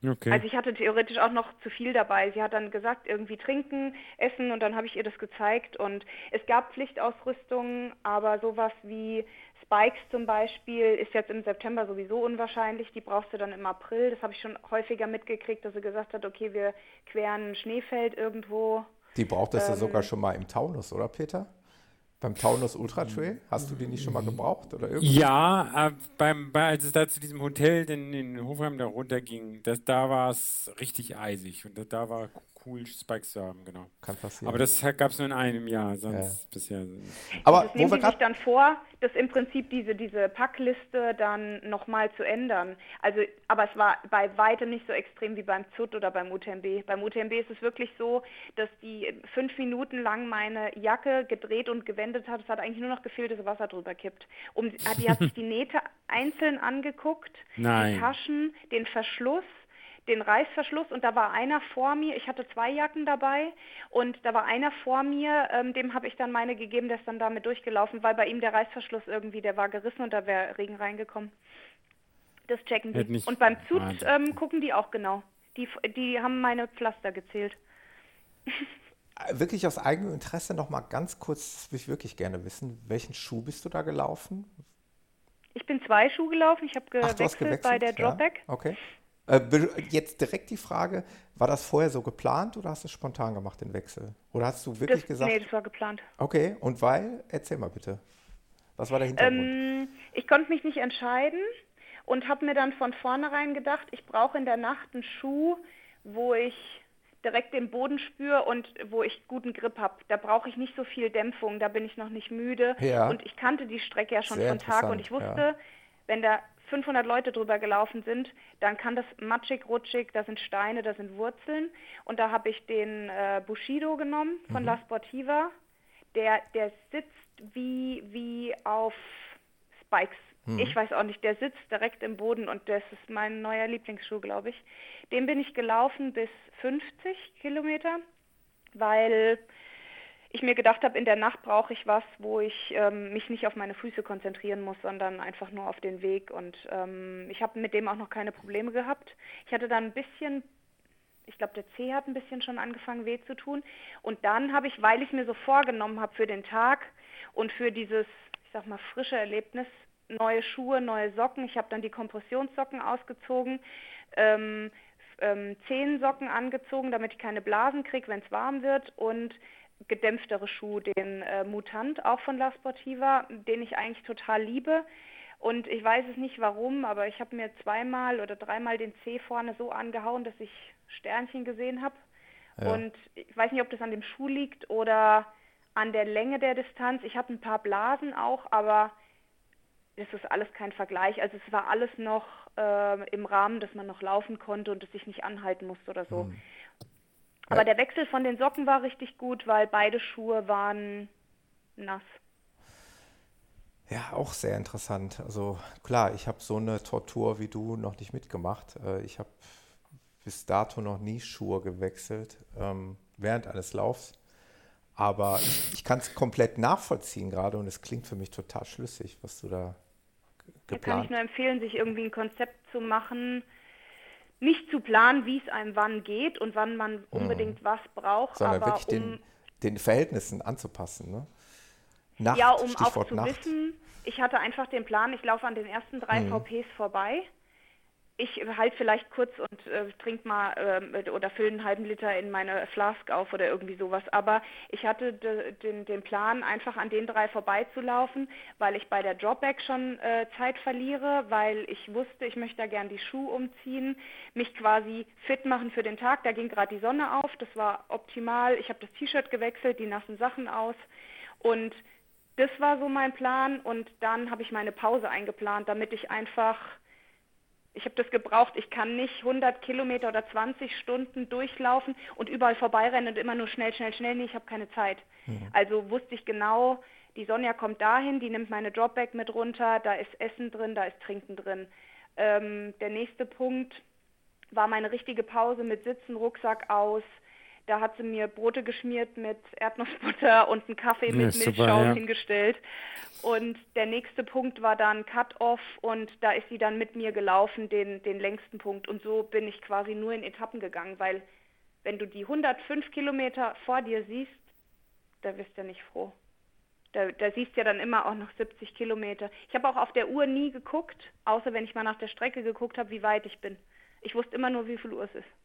Okay. Also ich hatte theoretisch auch noch zu viel dabei. Sie hat dann gesagt, irgendwie trinken, essen und dann habe ich ihr das gezeigt. Und es gab Pflichtausrüstung, aber sowas wie Spikes zum Beispiel ist jetzt im September sowieso unwahrscheinlich. Die brauchst du dann im April. Das habe ich schon häufiger mitgekriegt, dass sie gesagt hat, okay, wir queren ein Schneefeld irgendwo. Die braucht es ähm, ja sogar schon mal im Taunus, oder Peter? Beim Taunus Ultra Trail? Hast du die nicht schon mal gebraucht oder irgendwie? Ja, äh, beim, bei, als es da zu diesem Hotel in, in Hofheim da runterging, das, da war es richtig eisig und da, da war cool, Spikes zu haben, genau. Kann passieren. Aber das gab es nur in einem Jahr, sonst ja. bisher. Aber das nehmen Sie sich dann vor, das im Prinzip diese, diese Packliste dann nochmal zu ändern. Also, aber es war bei weitem nicht so extrem wie beim ZUT oder beim UTMB. Beim UTMB ist es wirklich so, dass die fünf Minuten lang meine Jacke gedreht und gewendet hat. Es hat eigentlich nur noch gefehlt, dass Wasser drüber kippt. Um, die hat sich die Nähte einzeln angeguckt, Nein. die Taschen, den Verschluss den Reißverschluss und da war einer vor mir, ich hatte zwei Jacken dabei und da war einer vor mir, ähm, dem habe ich dann meine gegeben, der ist dann damit durchgelaufen, weil bei ihm der Reißverschluss irgendwie, der war gerissen und da wäre Regen reingekommen. Das checken die. Und beim Zut ähm, gucken die auch genau. Die, die haben meine Pflaster gezählt. Wirklich aus eigenem Interesse noch mal ganz kurz, das würde ich wirklich gerne wissen, welchen Schuh bist du da gelaufen? Ich bin zwei Schuhe gelaufen. Ich habe gewechselt, gewechselt, bei der Dropback. Ja, okay. Äh, jetzt direkt die Frage, war das vorher so geplant oder hast du es spontan gemacht, den Wechsel? Oder hast du wirklich das, gesagt? Nee, das war geplant. Okay, und weil? Erzähl mal bitte. Was war der Hintergrund? Ähm, ich konnte mich nicht entscheiden und habe mir dann von vornherein gedacht, ich brauche in der Nacht einen Schuh, wo ich direkt den Boden spüre und wo ich guten Grip habe. Da brauche ich nicht so viel Dämpfung, da bin ich noch nicht müde. Ja. Und ich kannte die Strecke ja schon Sehr von Tag und ich wusste, ja. wenn da 500 Leute drüber gelaufen sind, dann kann das matschig, rutschig, da sind Steine, da sind Wurzeln. Und da habe ich den äh, Bushido genommen von mhm. La Sportiva. Der, der sitzt wie, wie auf Spikes. Mhm. Ich weiß auch nicht, der sitzt direkt im Boden und das ist mein neuer Lieblingsschuh, glaube ich. Den bin ich gelaufen bis 50 Kilometer, weil ich mir gedacht habe, in der Nacht brauche ich was, wo ich ähm, mich nicht auf meine Füße konzentrieren muss, sondern einfach nur auf den Weg. Und ähm, ich habe mit dem auch noch keine Probleme gehabt. Ich hatte dann ein bisschen, ich glaube, der Zeh hat ein bisschen schon angefangen weh zu tun. Und dann habe ich, weil ich mir so vorgenommen habe für den Tag und für dieses, ich sag mal, frische Erlebnis, neue Schuhe, neue Socken. Ich habe dann die Kompressionssocken ausgezogen. Ähm, ähm, Zehensocken angezogen, damit ich keine Blasen kriege, wenn es warm wird und gedämpftere Schuh, den äh, Mutant, auch von La Sportiva, den ich eigentlich total liebe. Und ich weiß es nicht warum, aber ich habe mir zweimal oder dreimal den Zeh vorne so angehauen, dass ich Sternchen gesehen habe. Ja. Und ich weiß nicht, ob das an dem Schuh liegt oder an der Länge der Distanz. Ich habe ein paar Blasen auch, aber das ist alles kein Vergleich. Also es war alles noch äh, im Rahmen, dass man noch laufen konnte und es sich nicht anhalten musste oder so. Hm. Aber der Wechsel von den Socken war richtig gut, weil beide Schuhe waren nass. Ja, auch sehr interessant. Also klar, ich habe so eine Tortur wie du noch nicht mitgemacht. Äh, ich habe bis dato noch nie Schuhe gewechselt ähm, während eines Laufs. Aber ich, ich kann es komplett nachvollziehen gerade und es klingt für mich total schlüssig, was du da geplant hast. Da kann ich nur empfehlen, sich irgendwie ein Konzept zu machen, nicht zu planen, wie es einem wann geht und wann man mhm. unbedingt mhm. was braucht, sondern aber wirklich um, den, den Verhältnissen anzupassen. Ne? Nacht, ja, um Stichwort auch zu Nacht. wissen, ich hatte einfach den Plan, ich laufe an den ersten drei mhm. VPs vorbei ich halte vielleicht kurz und äh, trinke mal äh, oder fülle einen halben Liter in meine Flask auf oder irgendwie sowas. Aber ich hatte de, den, den, Plan, einfach an den drei vorbeizulaufen, weil ich bei der Dropback schon äh, Zeit verliere, weil ich wusste, ich möchte da gern die Schuhe umziehen, mich quasi fit machen für den Tag. Da ging gerade die Sonne auf, das war optimal. Ich habe das T-Shirt gewechselt, die nassen Sachen aus und das war so mein Plan und dann habe ich meine Pause eingeplant, damit ich einfach ich habe das gebraucht. Ich kann nicht 100 Kilometer oder 20 Stunden durchlaufen und überall vorbeirennen und immer nur schnell, schnell, schnell. Nee, ich habe keine Zeit. Mhm. Also wusste ich genau, die Sonja kommt dahin, die nimmt meine Dropback mit runter, da ist Essen drin, da ist Trinken drin. Ähm, der nächste Punkt war meine richtige Pause mit Sitzen, Rucksack aus, da hat sie mir Brote geschmiert mit Erdnussbutter und einen Kaffee mit ja, Milchschaum ja. hingestellt. Und der nächste Punkt war dann Cut-Off und da ist sie dann mit mir gelaufen, den, den längsten Punkt. Und so bin ich quasi nur in Etappen gegangen, weil wenn du die 105 Kilometer vor dir siehst, da wirst du ja nicht froh. Da, da siehst du ja dann immer auch noch 70 Kilometer. Ich habe auch auf der Uhr nie geguckt, außer wenn ich mal nach der Strecke geguckt habe, wie weit ich bin. Ich wusste immer nur, wie viel Uhr es ist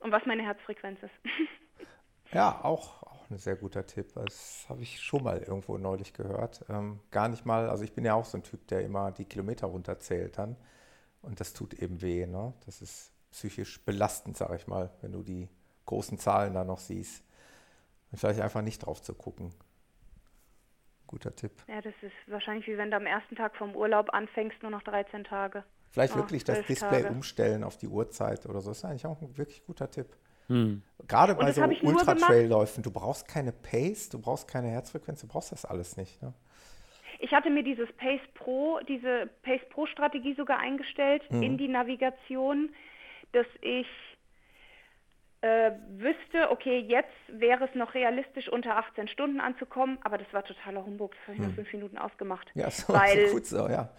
und was meine Herzfrequenz ist. ja, auch, auch ein sehr guter Tipp. Das habe ich schon mal irgendwo neulich gehört. Ähm, gar nicht mal, also ich bin ja auch so ein Typ, der immer die Kilometer runterzählt dann. Und das tut eben weh. Ne? Das ist psychisch belastend, sage ich mal, wenn du die großen Zahlen da noch siehst. Und vielleicht einfach nicht drauf zu gucken. Guter Tipp. Ja, das ist wahrscheinlich wie wenn du am ersten Tag vom Urlaub anfängst, nur noch 13 Tage. Vielleicht oh, wirklich das Display Tage. umstellen auf die Uhrzeit oder so. Das ist eigentlich auch ein wirklich guter Tipp. Hm. Gerade bei so Ultra-Trail-Läufen, du brauchst keine Pace, du brauchst keine Herzfrequenz, du brauchst das alles nicht. Ne? Ich hatte mir dieses Pace Pro, diese Pace Pro Strategie sogar eingestellt mhm. in die Navigation, dass ich äh, wüsste, okay, jetzt wäre es noch realistisch, unter 18 Stunden anzukommen, aber das war totaler Humbug, das habe ich mhm. nach fünf Minuten ausgemacht. Ja, so, weil gut so, ja.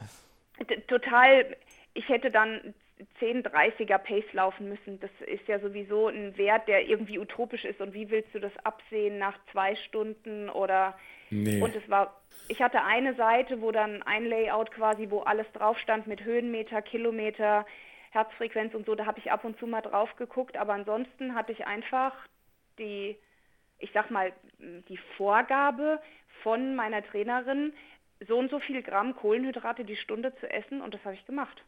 Total, ich hätte dann 10,30er Pace laufen müssen. Das ist ja sowieso ein Wert, der irgendwie utopisch ist. Und wie willst du das absehen nach zwei Stunden oder nee. und es war, ich hatte eine Seite, wo dann ein Layout quasi, wo alles drauf stand mit Höhenmeter, Kilometer, Herzfrequenz und so, da habe ich ab und zu mal drauf geguckt, aber ansonsten hatte ich einfach die, ich sag mal, die Vorgabe von meiner Trainerin, so und so viel Gramm Kohlenhydrate die Stunde zu essen und das habe ich gemacht.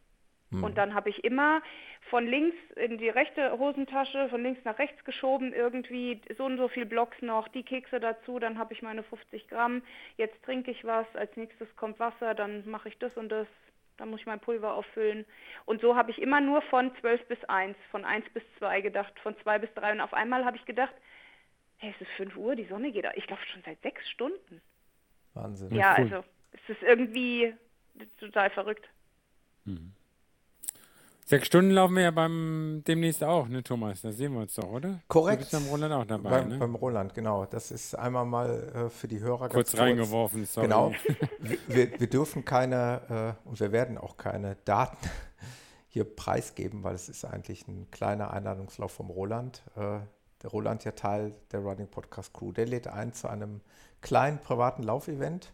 Hm. Und dann habe ich immer von links in die rechte Hosentasche, von links nach rechts geschoben, irgendwie so und so viel Blocks noch, die Kekse dazu, dann habe ich meine 50 Gramm, jetzt trinke ich was, als nächstes kommt Wasser, dann mache ich das und das, dann muss ich mein Pulver auffüllen. Und so habe ich immer nur von 12 bis 1, von 1 bis 2 gedacht, von 2 bis 3 und auf einmal habe ich gedacht, hey, es ist 5 Uhr, die Sonne geht, ich laufe schon seit 6 Stunden. Wahnsinn. Ja, cool. also es ist irgendwie total verrückt. Mhm. Sechs Stunden laufen wir ja beim demnächst auch, ne, Thomas? Da sehen wir uns doch, oder? Korrekt. Du bist beim Roland auch dabei, beim, ne? Beim Roland, genau. Das ist einmal mal äh, für die Hörer kurz, kurz reingeworfen, sorry. Genau. wir, wir, dürfen keine äh, und wir werden auch keine Daten hier preisgeben, weil es ist eigentlich ein kleiner Einladungslauf vom Roland. Äh, der Roland ja Teil der Running Podcast Crew. Der lädt ein zu einem kleinen privaten Laufevent.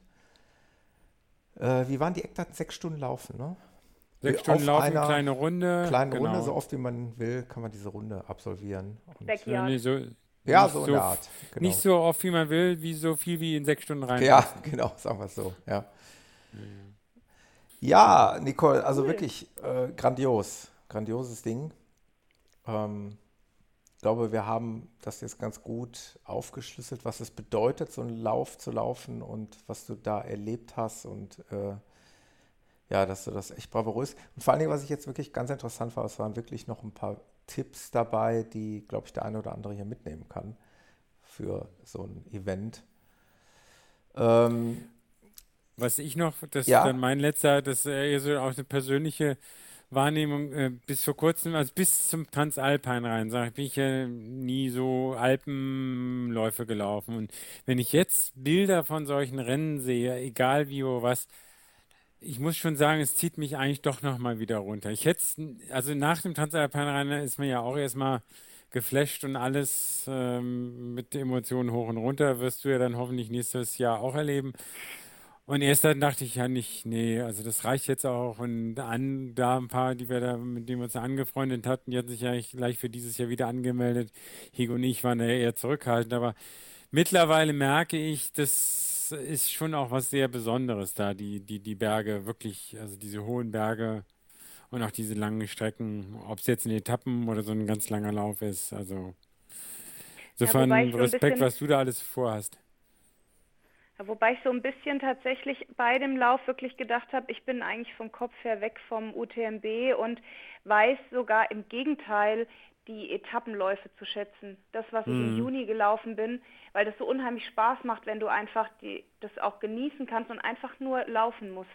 Äh, wie waren die Eckdaten? Sechs Stunden laufen, ne? Sechs Stunden laufen, kleine Runde. Kleine genau. Runde, so oft wie man will, kann man diese Runde absolvieren. Nee, so, ja, so, so eine Art. Genau. Nicht so oft, wie man will, wie so viel wie in sechs Stunden rein. Ja, genau, sagen wir es so, ja. Ja, Nicole, also cool. wirklich äh, grandios. Grandioses Ding. Ähm, ich glaube, wir haben das jetzt ganz gut aufgeschlüsselt, was es bedeutet, so einen Lauf zu laufen und was du da erlebt hast und äh, ja, dass du das echt bravourös. Und vor allen Dingen, was ich jetzt wirklich ganz interessant war, es waren wirklich noch ein paar Tipps dabei, die, glaube ich, der eine oder andere hier mitnehmen kann für so ein Event. Ähm, was ich noch, das ja. ist dann mein letzter, das ist eher so auch eine persönliche Wahrnehmung, äh, bis vor kurzem, also bis zum Transalpin rein, sag ich, bin ich ja nie so Alpenläufe gelaufen. Und wenn ich jetzt Bilder von solchen Rennen sehe, egal wie oder was, ich muss schon sagen, es zieht mich eigentlich doch nochmal wieder runter. Ich hätte, also nach dem Transalpin-Rennen ist man ja auch erstmal geflasht und alles ähm, mit Emotionen hoch und runter, wirst du ja dann hoffentlich nächstes Jahr auch erleben. Und erst dann dachte ich ja nicht, nee, also das reicht jetzt auch. Und an, da ein paar, die wir da, mit denen wir uns angefreundet hatten, die hatten sich ja gleich für dieses Jahr wieder angemeldet. Higo und ich waren ja eher zurückhaltend, aber mittlerweile merke ich, das ist schon auch was sehr Besonderes da, die, die, die Berge, wirklich, also diese hohen Berge und auch diese langen Strecken, ob es jetzt in Etappen oder so ein ganz langer Lauf ist. Also insofern ja, Respekt, was du da alles vorhast. Ja, wobei ich so ein bisschen tatsächlich bei dem Lauf wirklich gedacht habe, ich bin eigentlich vom Kopf her weg vom UTMB und weiß sogar im Gegenteil, die Etappenläufe zu schätzen. Das, was ich mhm. im Juni gelaufen bin, weil das so unheimlich Spaß macht, wenn du einfach die, das auch genießen kannst und einfach nur laufen musst.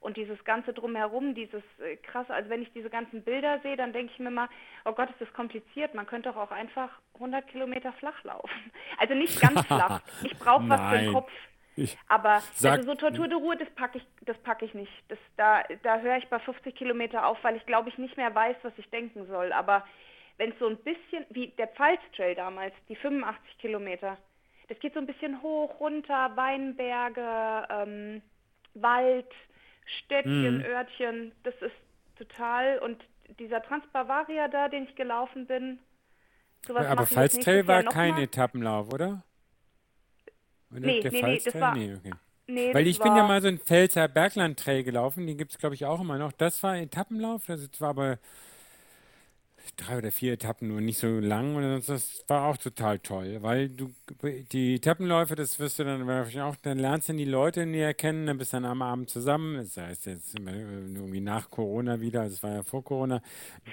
Und dieses ganze drumherum, dieses äh, krasse, also wenn ich diese ganzen Bilder sehe, dann denke ich mir mal, oh Gott, ist das kompliziert. Man könnte doch auch einfach 100 Kilometer flach laufen. Also nicht ganz flach. Ich brauche was für den Kopf. Ich aber also so Tortur de Ruhe, das packe ich, das packe ich nicht. Das, da da höre ich bei 50 Kilometer auf, weil ich glaube ich nicht mehr weiß, was ich denken soll. Aber wenn es so ein bisschen, wie der Pfalz-Trail damals, die 85 Kilometer, das geht so ein bisschen hoch, runter, Weinberge, ähm, Wald, Städtchen, mhm. Örtchen, das ist total. Und dieser Transbavaria da, den ich gelaufen bin, sowas Aber Pfalz-Trail war kein Etappenlauf, oder? Oder nee, nee, nee, das war, nee, okay. nee, Weil ich bin ja mal so ein Pfälzer Bergland-Trail gelaufen, den gibt es glaube ich auch immer noch. Das war Etappenlauf, das war aber drei oder vier Etappen nur, nicht so lang. Und das war auch total toll, weil du die Etappenläufe, das wirst du dann wahrscheinlich auch, dann lernst du die Leute näher kennen, dann bist du dann am Abend zusammen. Das heißt jetzt irgendwie nach Corona wieder, also es war ja vor Corona.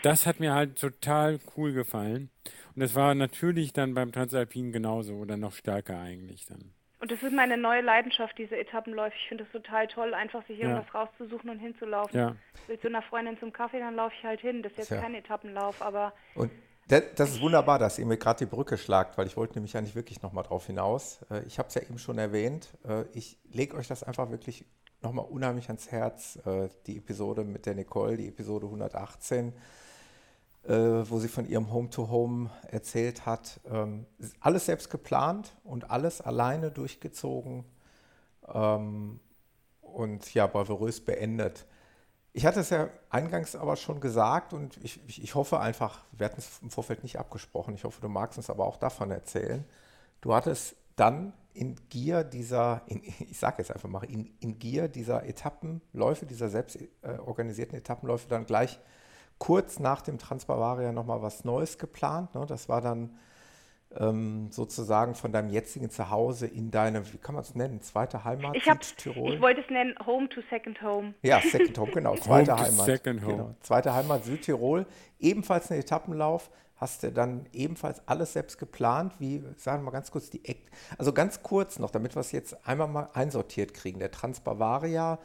Das hat mir halt total cool gefallen. Und das war natürlich dann beim Transalpin genauso oder noch stärker eigentlich dann. Und das ist meine neue Leidenschaft, diese Etappenläufe. Ich finde es total toll, einfach sich irgendwas ja. rauszusuchen und hinzulaufen. Ja. Willst du einer Freundin zum Kaffee, dann laufe ich halt hin. Das ist jetzt ja. kein Etappenlauf, aber. Und das, das ist wunderbar, dass ihr mir gerade die Brücke schlagt, weil ich wollte nämlich eigentlich wirklich nochmal drauf hinaus. Äh, ich habe es ja eben schon erwähnt. Äh, ich lege euch das einfach wirklich nochmal unheimlich ans Herz. Äh, die Episode mit der Nicole, die Episode 118 äh, wo sie von ihrem Home-to-Home -Home erzählt hat. Ähm, alles selbst geplant und alles alleine durchgezogen ähm, und ja, bravourös beendet. Ich hatte es ja eingangs aber schon gesagt und ich, ich, ich hoffe einfach, wir hatten es im Vorfeld nicht abgesprochen, ich hoffe, du magst uns aber auch davon erzählen. Du hattest dann in Gier dieser, in, ich sage jetzt einfach mal, in, in Gier dieser Etappenläufe, dieser selbst äh, organisierten Etappenläufe dann gleich kurz nach dem Transbavaria nochmal was Neues geplant. Ne? Das war dann ähm, sozusagen von deinem jetzigen Zuhause in deine, wie kann man es nennen, zweite Heimat ich Südtirol? Ich wollte es nennen Home to Second Home. Ja, Second Home, genau, zweite Heimat. Second Home. Genau, zweite Heimat Südtirol, ebenfalls ein Etappenlauf. Hast du dann ebenfalls alles selbst geplant? Wie, sagen wir mal ganz kurz die Eck, also ganz kurz noch, damit wir es jetzt einmal mal einsortiert kriegen. Der Transbavaria,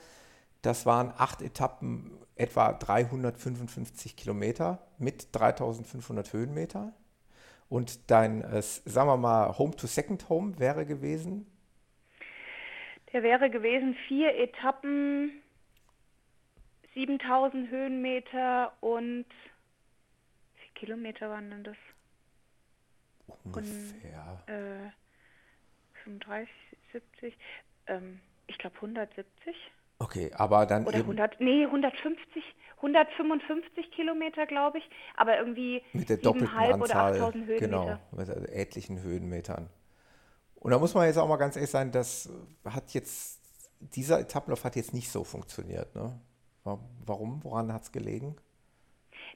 das waren acht Etappen etwa 355 Kilometer mit 3500 Höhenmeter. Und dein, äh, sagen wir mal, Home to Second Home wäre gewesen? Der wäre gewesen vier Etappen, 7000 Höhenmeter und wie viele Kilometer waren denn das? Ungefähr. Und, äh, 35, 70, ähm, ich glaube 170. Okay, aber dann Oder eben 100, nee, 150, 155 Kilometer, glaube ich, aber irgendwie mit der doppelten Anzahl, oder 8000 Höhenmeter. Genau, mit etlichen Höhenmetern. Und da muss man jetzt auch mal ganz ehrlich sein, das hat jetzt, dieser Etappenlauf hat jetzt nicht so funktioniert, ne? Warum? Woran hat es gelegen?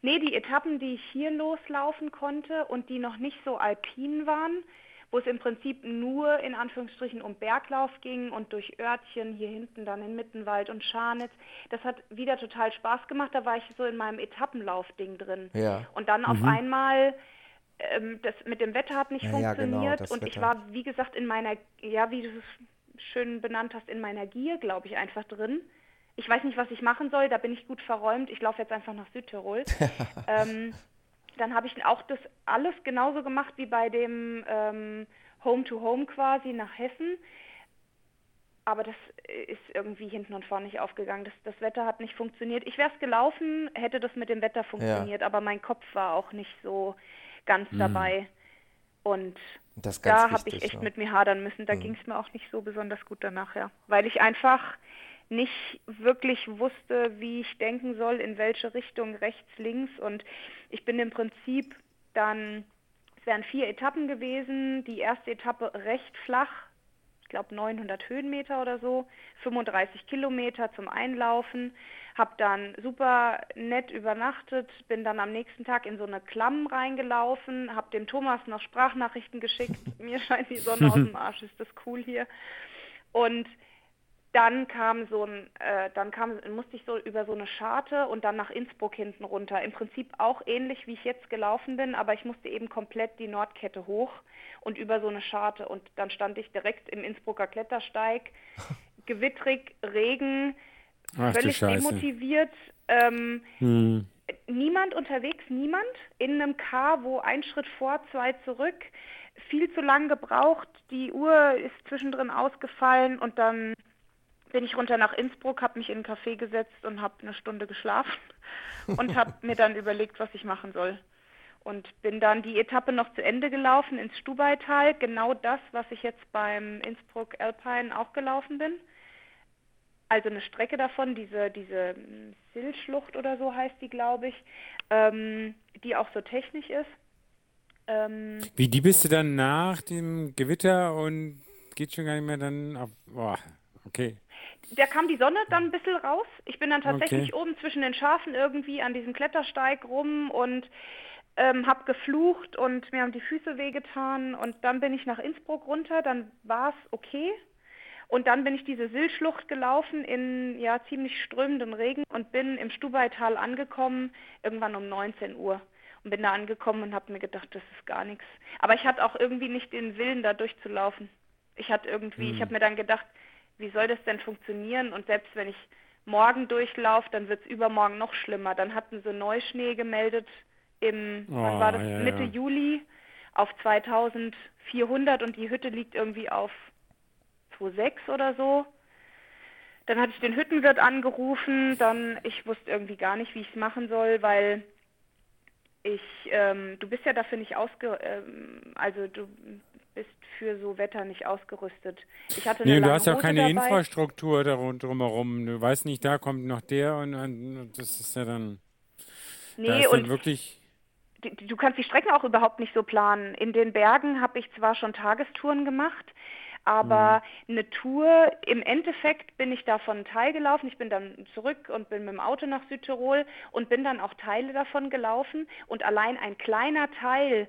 Nee, die Etappen, die ich hier loslaufen konnte und die noch nicht so alpin waren, wo es im Prinzip nur in Anführungsstrichen um Berglauf ging und durch Örtchen, hier hinten dann in Mittenwald und Scharnitz. Das hat wieder total Spaß gemacht. Da war ich so in meinem Etappenlauf-Ding drin. Ja. Und dann mhm. auf einmal, ähm, das mit dem Wetter hat nicht ja, funktioniert. Ja, genau, und Wetter. ich war, wie gesagt, in meiner, ja, wie du es schön benannt hast, in meiner Gier, glaube ich, einfach drin. Ich weiß nicht, was ich machen soll, da bin ich gut verräumt. Ich laufe jetzt einfach nach Südtirol. ähm, dann habe ich auch das alles genauso gemacht wie bei dem ähm, Home-to-Home quasi nach Hessen. Aber das ist irgendwie hinten und vorne nicht aufgegangen. Das, das Wetter hat nicht funktioniert. Ich wäre es gelaufen, hätte das mit dem Wetter funktioniert, ja. aber mein Kopf war auch nicht so ganz mhm. dabei. Und da habe ich echt ja. mit mir hadern müssen. Da mhm. ging es mir auch nicht so besonders gut danach, ja. Weil ich einfach nicht wirklich wusste, wie ich denken soll, in welche Richtung, rechts, links. Und ich bin im Prinzip dann, es wären vier Etappen gewesen, die erste Etappe recht flach, ich glaube 900 Höhenmeter oder so, 35 Kilometer zum Einlaufen, habe dann super nett übernachtet, bin dann am nächsten Tag in so eine Klamm reingelaufen, habe dem Thomas noch Sprachnachrichten geschickt, mir scheint die Sonne aus dem Arsch, ist das cool hier. Und dann kam so ein, äh, dann kam, musste ich so über so eine Scharte und dann nach Innsbruck hinten runter. Im Prinzip auch ähnlich, wie ich jetzt gelaufen bin, aber ich musste eben komplett die Nordkette hoch und über so eine Scharte. Und dann stand ich direkt im Innsbrucker Klettersteig, gewittrig, Regen, Ach, völlig demotiviert. Ähm, hm. Niemand unterwegs, niemand. In einem Car, wo ein Schritt vor, zwei zurück. Viel zu lang gebraucht. Die Uhr ist zwischendrin ausgefallen und dann bin ich runter nach Innsbruck, habe mich in einen Café gesetzt und habe eine Stunde geschlafen und habe mir dann überlegt, was ich machen soll. Und bin dann die Etappe noch zu Ende gelaufen ins Stubaital, genau das, was ich jetzt beim Innsbruck Alpine auch gelaufen bin. Also eine Strecke davon, diese, diese Sillschlucht oder so heißt die, glaube ich, ähm, die auch so technisch ist. Ähm, Wie, die bist du dann nach dem Gewitter und geht schon gar nicht mehr dann auf, boah, okay da kam die Sonne dann ein bisschen raus. Ich bin dann tatsächlich okay. oben zwischen den Schafen irgendwie an diesem Klettersteig rum und ähm, habe geflucht und mir haben die Füße wehgetan und dann bin ich nach Innsbruck runter, dann war es okay. Und dann bin ich diese Sillschlucht gelaufen in ja ziemlich strömenden Regen und bin im Stubaital angekommen, irgendwann um 19 Uhr. Und bin da angekommen und habe mir gedacht, das ist gar nichts. Aber ich hatte auch irgendwie nicht den Willen, da durchzulaufen. Ich hatte irgendwie, hm. ich habe mir dann gedacht, wie soll das denn funktionieren? Und selbst wenn ich morgen durchlaufe, dann wird es übermorgen noch schlimmer. Dann hatten sie Neuschnee gemeldet im, oh, war das, ja, Mitte ja. Juli auf 2400 und die Hütte liegt irgendwie auf 26 oder so. Dann hatte ich den Hüttenwirt angerufen, dann, ich wusste irgendwie gar nicht, wie ich es machen soll, weil ich, ähm, du bist ja dafür nicht ausge, ähm, also du bist für so Wetter nicht ausgerüstet. Ich hatte nee, du hast ja keine dabei. Infrastruktur drumherum. Du weißt nicht, da kommt noch der und, und das ist ja dann. Nee, und wirklich. Du kannst die Strecken auch überhaupt nicht so planen. In den Bergen habe ich zwar schon Tagestouren gemacht, aber mhm. eine Tour, im Endeffekt bin ich davon teilgelaufen. Ich bin dann zurück und bin mit dem Auto nach Südtirol und bin dann auch Teile davon gelaufen. Und allein ein kleiner Teil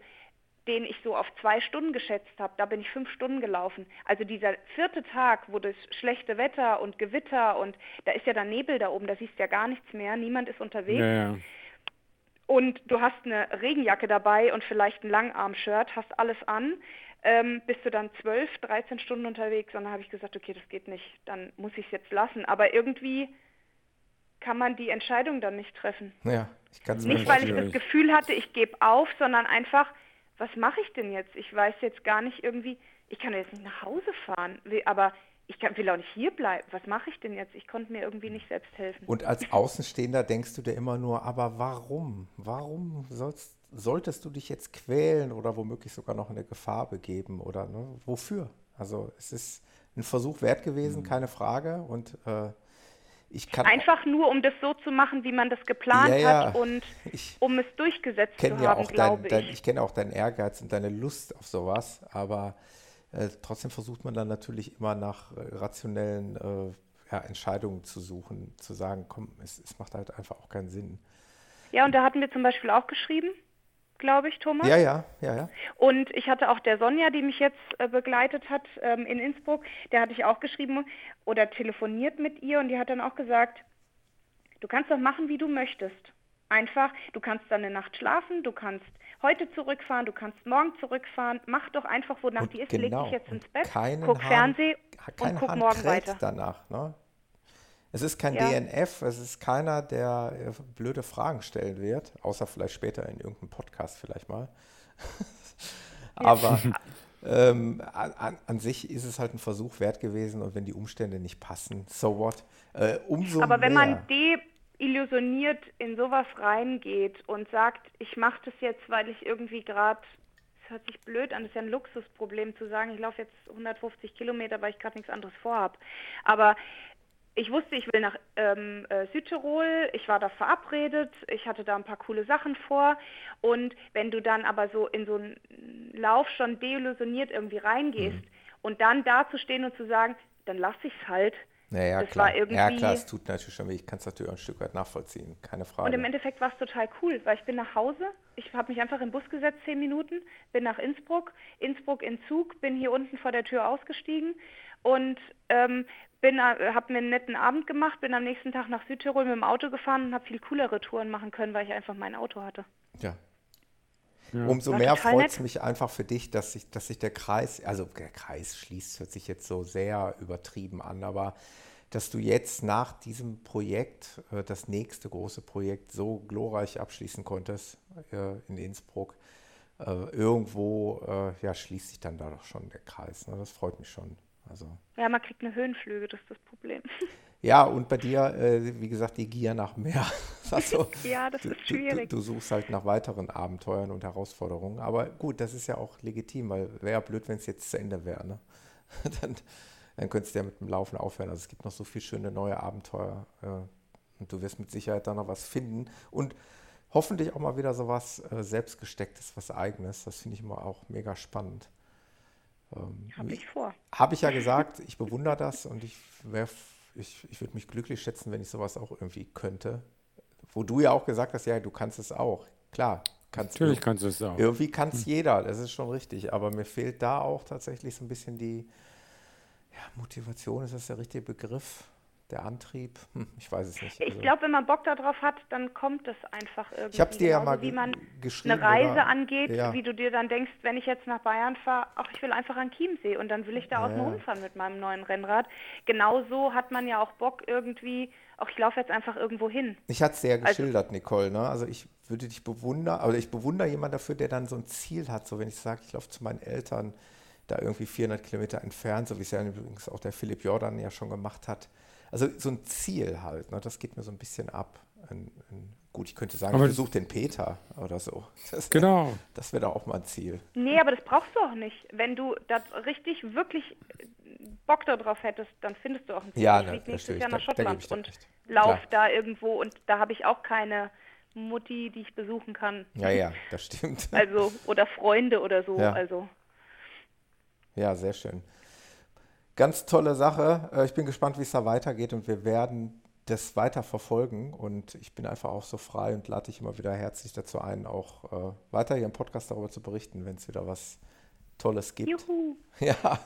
den ich so auf zwei Stunden geschätzt habe, da bin ich fünf Stunden gelaufen. Also dieser vierte Tag, wo das schlechte Wetter und Gewitter und da ist ja dann Nebel da oben, da siehst du ja gar nichts mehr, niemand ist unterwegs. Ja, ja. Und du hast eine Regenjacke dabei und vielleicht ein Langarm-Shirt, hast alles an, ähm, bist du dann zwölf, dreizehn Stunden unterwegs und dann habe ich gesagt, okay, das geht nicht, dann muss ich es jetzt lassen. Aber irgendwie kann man die Entscheidung dann nicht treffen. Ja, ich kann es Nicht, weil ich das Gefühl hatte, ich gebe auf, sondern einfach, was mache ich denn jetzt? Ich weiß jetzt gar nicht irgendwie, ich kann jetzt nicht nach Hause fahren, aber ich kann, will auch nicht hier bleiben. Was mache ich denn jetzt? Ich konnte mir irgendwie nicht selbst helfen. Und als Außenstehender denkst du dir immer nur, aber warum? Warum sollst, solltest du dich jetzt quälen oder womöglich sogar noch eine Gefahr begeben? Oder ne, wofür? Also es ist ein Versuch wert gewesen, mhm. keine Frage. Und äh, Einfach nur, um das so zu machen, wie man das geplant ja, ja. hat und ich um es durchgesetzt zu ja haben, glaube dein, ich. ich kenne auch deinen Ehrgeiz und deine Lust auf sowas, aber äh, trotzdem versucht man dann natürlich immer nach äh, rationellen äh, ja, Entscheidungen zu suchen, zu sagen, komm, es, es macht halt einfach auch keinen Sinn. Ja, und da hatten wir zum Beispiel auch geschrieben, glaube ich, Thomas. Ja, ja, ja, ja. Und ich hatte auch der Sonja, die mich jetzt äh, begleitet hat ähm, in Innsbruck, der hatte ich auch geschrieben oder telefoniert mit ihr und die hat dann auch gesagt, du kannst doch machen, wie du möchtest. Einfach, du kannst dann eine Nacht schlafen, du kannst heute zurückfahren, du kannst morgen zurückfahren. Mach doch einfach, wonach und die ist, genau. leg dich jetzt ins Bett, guck Hahn, Fernseh und guck Hahn morgen weiter. danach, ne? Es ist kein ja. DNF, es ist keiner, der äh, blöde Fragen stellen wird, außer vielleicht später in irgendeinem Podcast vielleicht mal. Aber ähm, an, an, sich ist es halt ein Versuch wert gewesen und wenn die Umstände nicht passen, so what? Äh, umso Aber wenn mehr. man deillusioniert in sowas reingeht und sagt, ich mache das jetzt, weil ich irgendwie gerade das hört sich blöd an, das ist ja ein Luxusproblem zu sagen, ich laufe jetzt 150 Kilometer, weil ich gerade nichts anderes vorhabe. Aber ich wusste, ich will nach ähm, äh, Südtirol, ich war da verabredet, ich hatte da ein paar coole Sachen vor und wenn du dann aber so in so einen Lauf schon deillusioniert irgendwie reingehst mhm. und dann da zu stehen und zu sagen, dann lass ich es halt. Naja, das klar. War irgendwie... Ja, klar, es tut natürlich schon weh. Ich kann es natürlich auch ein Stück weit nachvollziehen, keine Frage. Und im Endeffekt war es total cool, weil ich bin nach Hause, ich habe mich einfach im Bus gesetzt, zehn Minuten, bin nach Innsbruck, Innsbruck in Zug, bin hier unten vor der Tür ausgestiegen und ähm, bin, äh, habe mir einen netten Abend gemacht, bin am nächsten Tag nach Südtirol mit dem Auto gefahren und habe viel coolere Touren machen können, weil ich einfach mein Auto hatte. Ja. ja. Umso War mehr freut es mich einfach für dich, dass sich, dass sich der Kreis, also der Kreis schließt, hört sich jetzt so sehr übertrieben an, aber dass du jetzt nach diesem Projekt, äh, das nächste große Projekt, so glorreich abschließen konntest äh, in Innsbruck. irgendwo ja, schließt sich dann da doch schon der Kreis. Ne? Das freut mich schon. Also. Ja, man kriegt eine Höhenflüge, das ist das Problem. Ja, und bei dir, äh, wie gesagt, die Gier nach mehr. Also, ja, das ist schwierig. Du, du, suchst halt nach weiteren Abenteuern und Herausforderungen. Aber gut, das ist ja auch legitim, weil wäre ja blöd, wenn es jetzt zu Ende wäre. Ne? dann, dann könntest du ja mit dem Laufen aufhören. Also es gibt noch so viele schöne neue Abenteuer. Äh, und du wirst mit Sicherheit da noch was finden. Und hoffentlich auch mal wieder so was äh, Selbstgestecktes, was Eigenes. Das finde ich immer auch mega spannend. Ähm, Habe ich vor. Habe ich ja gesagt, ich bewundere das und ich, ich, ich würde mich glücklich schätzen, wenn ich sowas auch irgendwie könnte. Wo du ja auch gesagt hast, ja, du kannst es auch. Klar, kannst Natürlich du. kannst du es auch. Irgendwie kann es hm. jeder, das ist schon richtig. Aber mir fehlt da auch tatsächlich so ein bisschen die ja, Motivation, ist das der richtige Begriff? Der Antrieb, hm, ich weiß es nicht. Ich also, glaube, wenn man Bock darauf hat, dann kommt es einfach irgendwie. Ich habe es dir ja mal wie man geschrieben. Eine Reise oder, angeht, ja. wie du dir dann denkst, wenn ich jetzt nach Bayern fahre, ach, ich will einfach an Chiemsee und dann will ich da außen ja. rumfahren mit meinem neuen Rennrad. Genauso hat man ja auch Bock irgendwie, auch ich laufe jetzt einfach irgendwo hin. Ich hatte es ja also geschildert, also, Nicole, ne? Also ich würde dich bewundern, also ich bewundere jemanden dafür, der dann so ein Ziel hat, so wenn ich sage, ich laufe zu meinen Eltern da irgendwie 400 Kilometer entfernt, so wie es ja übrigens auch der Philipp Jordan ja schon gemacht hat also so ein Ziel halt, ne? das geht mir so ein bisschen ab. Ein, ein, gut, ich könnte sagen, aber ich besuche den Peter oder so. Das, genau. Das wäre doch auch mal ein Ziel. Nee, aber das brauchst du auch nicht. Wenn du da richtig, wirklich Bock darauf hättest, dann findest du auch ein Ziel. Ja, ich ne, nächstes Jahr nach Schottland und lauf da irgendwo und da habe ich auch keine Mutti, die ich besuchen kann. Ja, ja, das stimmt. Also, oder Freunde oder so. Ja. Also. Ja, sehr schön. Ganz tolle Sache. Äh, ich bin gespannt, wie es da weitergeht und wir werden das weiter verfolgen. Und ich bin einfach auch so frei und lade dich immer wieder herzlich dazu ein, auch äh, weiter hier im Podcast darüber zu berichten, wenn es wieder was Tolles gibt. Juhu. Ja,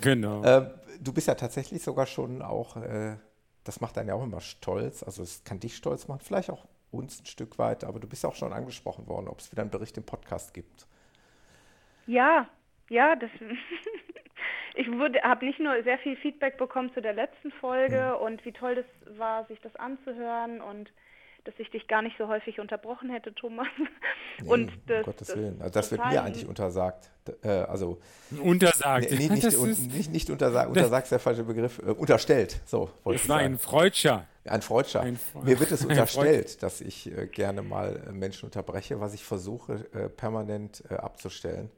genau. Äh, du bist ja tatsächlich sogar schon auch, äh, das macht einen ja auch immer stolz. Also es kann dich stolz machen, vielleicht auch uns ein Stück weit, aber du bist ja auch schon angesprochen worden, ob es wieder einen Bericht im Podcast gibt. Ja, ja, das ich habe nicht nur sehr viel Feedback bekommen zu der letzten Folge mhm. und wie toll das war, sich das anzuhören und dass ich dich gar nicht so häufig unterbrochen hätte, Thomas. Nee, und das, um Gottes das Willen. Also das wird mir eigentlich untersagt. Äh, also untersagt. Nee, nicht, nicht, un, nicht, nicht untersagt, untersagt ist der falsche Begriff. Äh, unterstellt. So wollte ich sagen. ein Freudscher. Ein Freudscher. Ein Mir wird es unterstellt, dass ich äh, gerne mal äh, Menschen unterbreche, was ich versuche äh, permanent äh, abzustellen.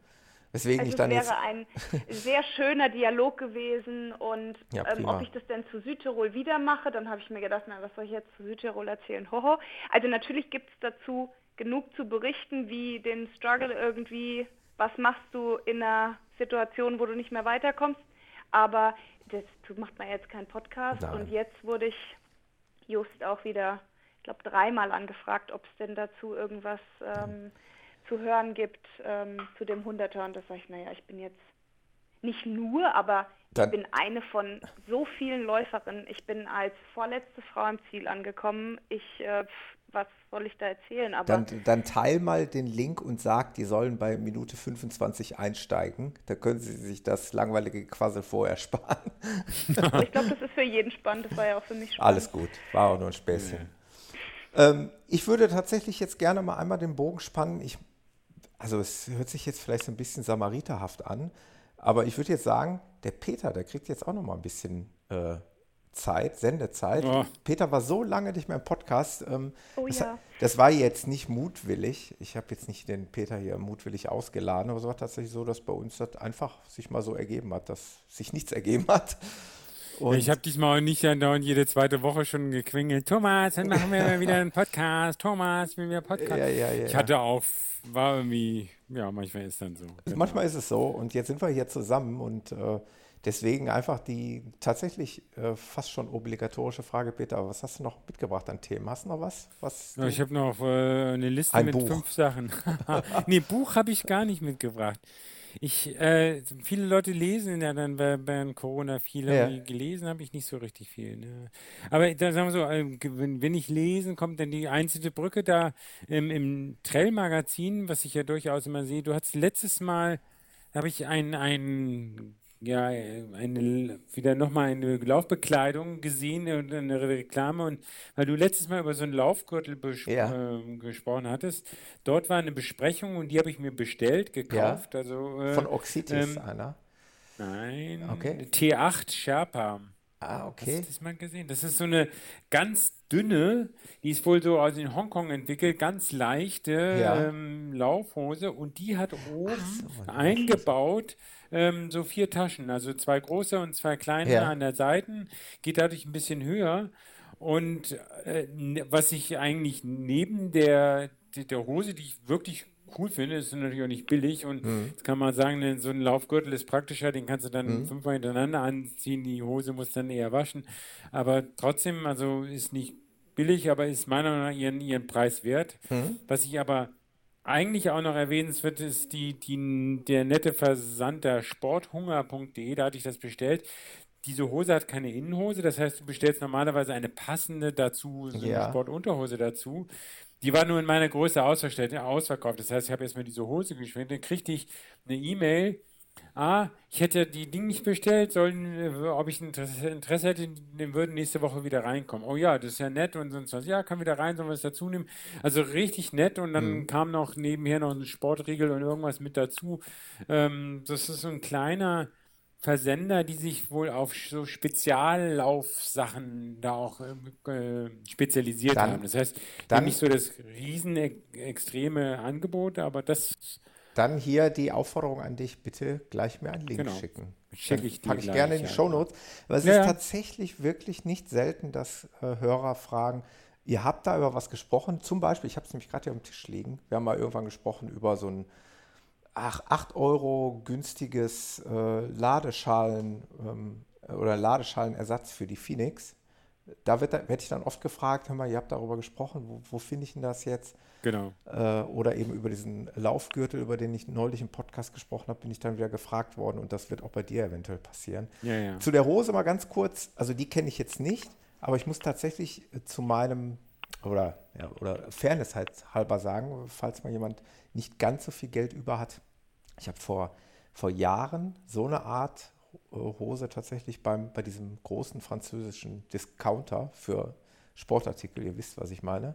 Weswegen also ich dann es wäre ein sehr schöner Dialog gewesen und ja, ähm, ob ich das denn zu Südtirol wieder mache, dann habe ich mir gedacht, na, was soll ich jetzt zu Südtirol erzählen? Hoho. Also natürlich gibt es dazu genug zu berichten, wie den Struggle irgendwie, was machst du in einer Situation, wo du nicht mehr weiterkommst. aber das macht man jetzt keinen Podcast. Nein. Und jetzt wurde ich just auch wieder, ich glaube, dreimal angefragt, ob es denn dazu irgendwas ähm, zu hören gibt ähm, zu dem Hunderter. Und das sage ich, naja, ich bin jetzt nicht nur, aber dann, ich bin eine von so vielen Läuferinnen. Ich bin als vorletzte Frau im Ziel angekommen. Ich, äh, was soll ich da erzählen? Aber dann, dann teil mal den Link und sag, die sollen bei Minute 25 einsteigen. Da können sie sich das langweilige Quassel vorher sparen. ich glaube, das ist für jeden spannend. Das war ja auch für mich spannend. Alles gut, war auch nur ein Späßchen. Ja. Ähm, ich würde tatsächlich jetzt gerne mal einmal den Bogen spannen. Ich, also es hört sich jetzt vielleicht so ein bisschen samariterhaft an, aber ich würde jetzt sagen, der Peter, der kriegt jetzt auch noch mal ein bisschen äh, Zeit, Sendezeit. Oh. Peter war so lange nicht mehr im Podcast. Ähm, oh, das, ja. das, war jetzt nicht mutwillig. Ich habe jetzt nicht den Peter hier mutwillig ausgeladen, aber es war tatsächlich so, dass bei uns das einfach sich mal so ergeben hat, dass sich nichts ergeben hat. Und ich habe diesmal nicht andauernd jede zweite Woche schon gequengelt. Thomas, dann machen wir wieder einen Podcast. Thomas, wir Podcast. Ja, ja, ja, ich hatte auch, war irgendwie, ja, manchmal ist dann so. Genau. Manchmal ist es so. Und jetzt sind wir hier zusammen und äh, Deswegen einfach die tatsächlich äh, fast schon obligatorische Frage, Peter, was hast du noch mitgebracht an Themen? Hast du noch was? was ich habe noch äh, eine Liste ein mit Buch. fünf Sachen. nee, Buch habe ich gar nicht mitgebracht. Ich, äh, viele Leute lesen ja dann während Corona viel, ja. gelesen habe ich nicht so richtig viel. Ne? Aber da sagen wir so, äh, wenn, wenn, ich lesen, kommt dann die einzelne Brücke da im, im Trell-Magazin, was ich ja durchaus immer sehe. Du hast letztes Mal, habe ich ein, ein ja, eine, wieder nochmal eine Laufbekleidung gesehen und eine Reklame. Und weil du letztes Mal über so einen Laufgürtel ja. äh, gesprochen hattest, dort war eine Besprechung und die habe ich mir bestellt, gekauft. Ja. Also, äh, Von Oxitis, ähm, einer? Nein, okay. T8 Sherpa. Ah, okay. Hast du das mal gesehen? Das ist so eine ganz dünne, die ist wohl so aus in Hongkong entwickelt, ganz leichte ja. ähm, Laufhose und die hat oben so, eingebaut ähm, so vier Taschen, also zwei große und zwei kleine ja. an der Seite, geht dadurch ein bisschen höher. Und äh, ne, was ich eigentlich neben der, der Hose, die ich wirklich cool finde, ist natürlich auch nicht billig und mhm. jetzt kann man sagen, so ein Laufgürtel ist praktischer, den kannst du dann mhm. fünfmal hintereinander anziehen, die Hose muss dann eher waschen, aber trotzdem, also ist nicht billig, aber ist meiner Meinung nach ihren, ihren Preis wert. Mhm. Was ich aber eigentlich auch noch erwähnenswert ist die, die, der nette Versand der sporthunger.de, da hatte ich das bestellt. Diese Hose hat keine Innenhose, das heißt, du bestellst normalerweise eine passende dazu, so ja. eine Sportunterhose dazu. Die war nur in meiner Größe ausverkauft. Das heißt, ich habe erstmal diese Hose geschwenkt, dann kriegte ich eine E-Mail, ah, ich hätte die Dinge nicht bestellt, sollen, ob ich Interesse, Interesse hätte, den würden nächste Woche wieder reinkommen. Oh ja, das ist ja nett und sonst was. Ja, kann wieder rein, sollen wir es dazu nehmen. Also richtig nett und dann mhm. kam noch nebenher noch ein Sportriegel und irgendwas mit dazu. Ähm, das ist so ein kleiner Versender, die sich wohl auf so Speziallaufsachen da auch äh, spezialisiert dann, haben. Das heißt, dann nicht so das riesen extreme Angebot, aber das dann hier die Aufforderung an dich, bitte gleich mir einen Link genau. schicken. Schicke ich dir. Packe ich gerne in die Show Notes. Weil es ja. ist tatsächlich wirklich nicht selten, dass äh, Hörer fragen, ihr habt da über was gesprochen. Zum Beispiel, ich habe es nämlich gerade hier am Tisch liegen. Wir haben mal irgendwann gesprochen über so ein ach, 8 Euro günstiges äh, Ladeschalen ähm, oder Ladeschalenersatz für die Phoenix. Da wird, werde ich dann oft gefragt, hör mal, ihr habt darüber gesprochen, wo, wo finde ich denn das jetzt? Genau. Äh, oder eben über diesen Laufgürtel, über den ich neulich im Podcast gesprochen habe, bin ich dann wieder gefragt worden und das wird auch bei dir eventuell passieren. Ja, ja. Zu der Hose mal ganz kurz, also die kenne ich jetzt nicht, aber ich muss tatsächlich zu meinem oder, ja, oder Fairness halt halber sagen, falls mal jemand nicht ganz so viel Geld über hat. Ich habe vor, vor Jahren so eine Art äh, Hose tatsächlich beim, bei diesem großen französischen Discounter für Sportartikel, ihr wisst, was ich meine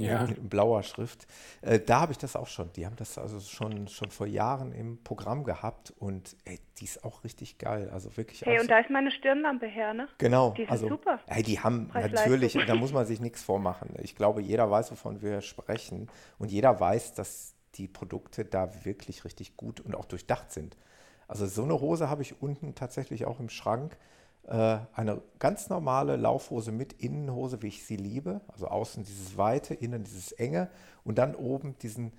ja. in blauer Schrift. Äh, da habe ich das auch schon. Die haben das also schon, schon vor Jahren im Programm gehabt und ey, die ist auch richtig geil. Also wirklich. Hey, und da ist meine Stirnlampe her, ne? Genau. Die ist also, super. Ey, die haben natürlich, da muss man sich nichts vormachen. Ich glaube, jeder weiß, wovon wir sprechen und jeder weiß, dass die Produkte da wirklich richtig gut und auch durchdacht sind. Also so eine Hose habe ich unten tatsächlich auch im Schrank. Äh, eine ganz normale Laufhose mit Innenhose, wie ich sie liebe. Also außen dieses weite, innen dieses enge und dann oben diesen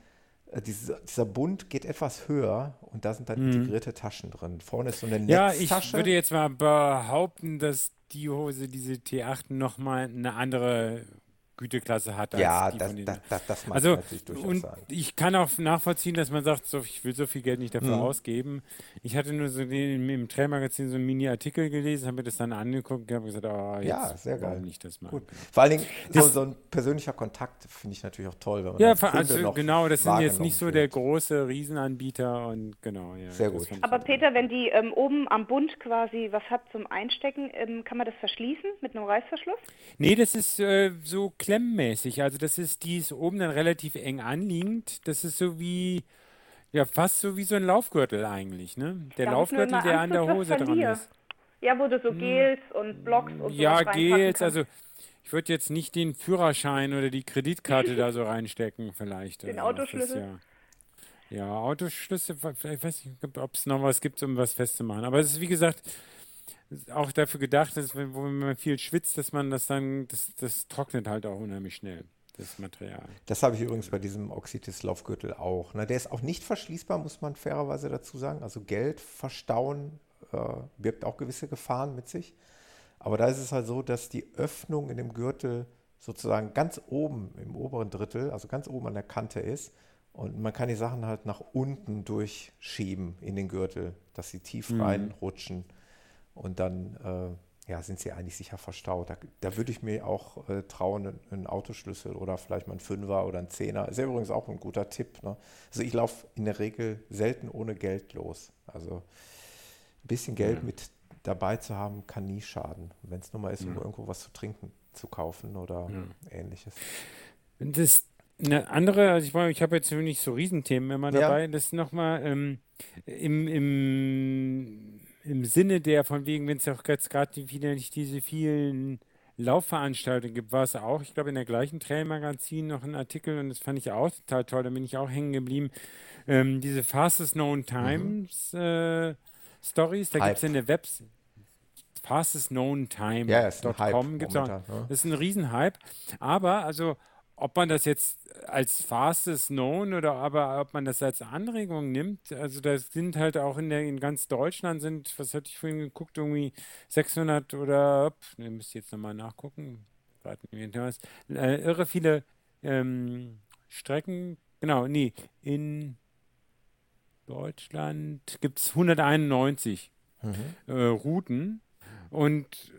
äh, diese, dieser Bund geht etwas höher und da sind dann mhm. integrierte Taschen drin. Vorne ist so eine Netztasche. Ja, ich würde jetzt mal behaupten, dass die Hose, diese T8, nochmal eine andere Güteklasse hat. ja, das, das, das, das mag also, natürlich durchaus und sagen. Ich kann auch nachvollziehen, dass man sagt, so, ich will so viel Geld nicht dafür mhm. ausgeben. Ich hatte nur so den, im Trailmagazin so einen Mini-Artikel gelesen, habe mir das dann angeguckt und habe gesagt, oh, jetzt ja, sehr geil. nicht das mal. Gut. Vor allen Dingen so, so, ein persönlicher Kontakt finde ich natürlich auch toll. Wenn man ja, also, genau, das sind jetzt nicht so wird. der große Riesenanbieter und genau. Ja, sehr gut. Aber Peter, wenn die ähm, oben am Bund quasi was hat zum Einstecken, ähm, kann man das verschließen mit einem Reißverschluss? Nee, das ist äh, so klein klemmmäßig. Also das ist, die ist oben dann relativ eng anliegend. Das ist so wie, ja, fast so wie so ein Laufgürtel eigentlich, ne? Der da Laufgürtel, der an der Hose dran ist. Ja, wo du so hm. Gels und Blocks und so Ja, Gels, also ich würde jetzt nicht den Führerschein oder die Kreditkarte da so reinstecken, vielleicht. Den Autoschlüssel? Ja, ja, Autoschlüssel, ich weiß nicht, ob es noch was gibt, um was festzumachen. Aber es ist, wie gesagt, auch dafür gedacht, dass wenn, wenn man viel schwitzt, dass man das dann, das, das trocknet halt auch unheimlich schnell, das Material. Das habe ich übrigens bei diesem Oxitis-Laufgürtel auch. Na, der ist auch nicht verschließbar, muss man fairerweise dazu sagen. Also Geld verstauen äh, birgt auch gewisse Gefahren mit sich. Aber da ist es halt so, dass die Öffnung in dem Gürtel sozusagen ganz oben im oberen Drittel, also ganz oben an der Kante ist. Und man kann die Sachen halt nach unten durchschieben in den Gürtel, dass sie tief mhm. Und dann äh, ja, sind sie eigentlich sicher verstaut. Da, da würde ich mir auch äh, trauen, einen Autoschlüssel oder vielleicht mal einen Fünfer oder einen Zehner. Ist ja übrigens auch ein guter Tipp. Ne? Also ich laufe in der Regel selten ohne Geld los. Also ein bisschen Geld ja. mit dabei zu haben, kann nie schaden. Wenn es nur mal ist, um ja. irgendwo was zu trinken zu kaufen oder ja. ähnliches. Das eine andere, also ich, ich habe jetzt nicht so Riesenthemen immer dabei, das ist nochmal ähm, im, im im Sinne der, von wegen, wenn es auch jetzt gerade wieder nicht diese vielen Laufveranstaltungen gibt, war es auch, ich glaube, in der gleichen Trail-Magazin noch ein Artikel und das fand ich auch total toll, da bin ich auch hängen geblieben. Ähm, diese Fastest Known Times mhm. äh, Stories, da gibt es eine Website. Fastest Known Time.com gibt es auch. Ne? Das ist ein Riesenhype. Aber, also, ob man das jetzt als fastest known oder aber ob man das als Anregung nimmt, also da sind halt auch in der in ganz Deutschland sind, was hatte ich vorhin geguckt, irgendwie 600 oder, ne, müsst ihr jetzt nochmal nachgucken, äh, irre viele ähm, Strecken, genau, nee, in Deutschland gibt es 191 mhm. äh, Routen. Und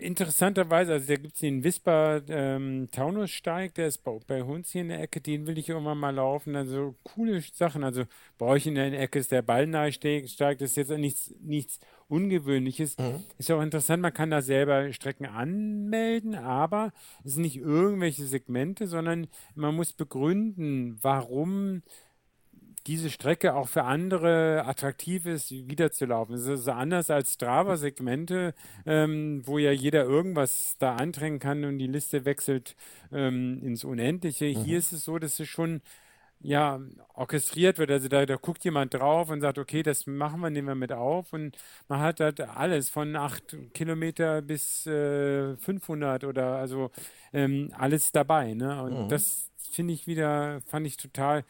interessanterweise, also da gibt es den Wisper ähm, Taunussteig, der ist bei, bei, uns hier in der Ecke, den will ich irgendwann mal laufen. Also coole Sachen. Also bei euch in der Ecke ist der Ballneisteig, das ist jetzt nichts, nichts Ungewöhnliches. Mhm. Ist auch interessant, man kann da selber Strecken anmelden, aber es sind nicht irgendwelche Segmente, sondern man muss begründen, warum diese Strecke auch für andere attraktiv ist, wiederzulaufen. Es ist anders als Strava-Segmente, ähm, wo ja jeder irgendwas da anträngen kann und die Liste wechselt ähm, ins Unendliche. Mhm. Hier ist es so, dass es schon ja, orchestriert wird. Also da, da guckt jemand drauf und sagt, okay, das machen wir, nehmen wir mit auf. Und man hat halt alles von acht Kilometer bis äh, 500 oder also ähm, alles dabei. Ne? Und mhm. das finde ich wieder, fand ich total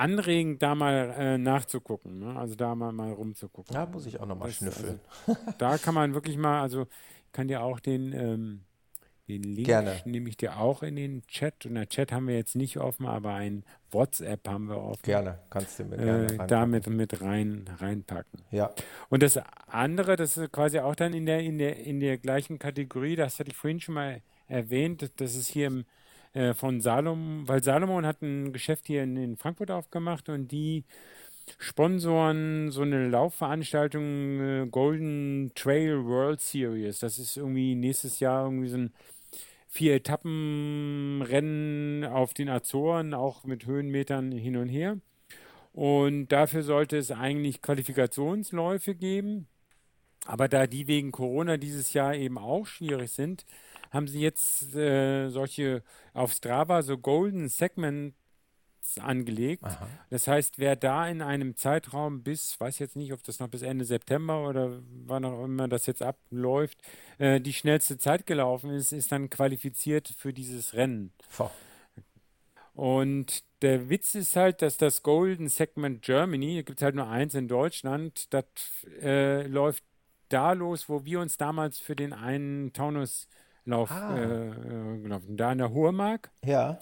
anregend, da mal äh, nachzugucken. Ne? Also da mal, mal rumzugucken. Da muss ich auch nochmal schnüffeln. Also, da kann man wirklich mal, also kann dir auch den, ähm, den Link Gerne. nehme ich dir auch in den Chat. Und der Chat haben wir jetzt nicht offen, aber ein WhatsApp haben wir offen. Gerne, kannst du mir gerne äh, damit mit rein reinpacken. Ja. Und das andere, das ist quasi auch dann in der in der in der gleichen Kategorie, das hatte ich vorhin schon mal erwähnt, das ist hier im äh, von Salomon, weil Salomon hat ein Geschäft hier in, in Frankfurt aufgemacht und die sponsoren so eine Laufveranstaltung äh, Golden Trail World Series. Das ist irgendwie nächstes Jahr irgendwie so ein vier Etappenrennen auf den Azoren, auch mit Höhenmetern hin und her. Und dafür sollte es eigentlich Qualifikationsläufe geben. Aber da die wegen Corona dieses Jahr eben auch schwierig sind, haben sie jetzt äh, solche auf Strava so Golden Segments angelegt. Aha. Das heißt, wer da in einem Zeitraum bis, weiß jetzt nicht, ob das noch bis Ende September oder wann auch immer das jetzt abläuft, äh, die schnellste Zeit gelaufen ist, ist dann qualifiziert für dieses Rennen. Oh. Und der Witz ist halt, dass das Golden Segment Germany, da gibt es halt nur eins in Deutschland, das äh, läuft da los, wo wir uns damals für den einen Taunuslauf ah. äh, gelaufen, da in der Hohemark. Ja.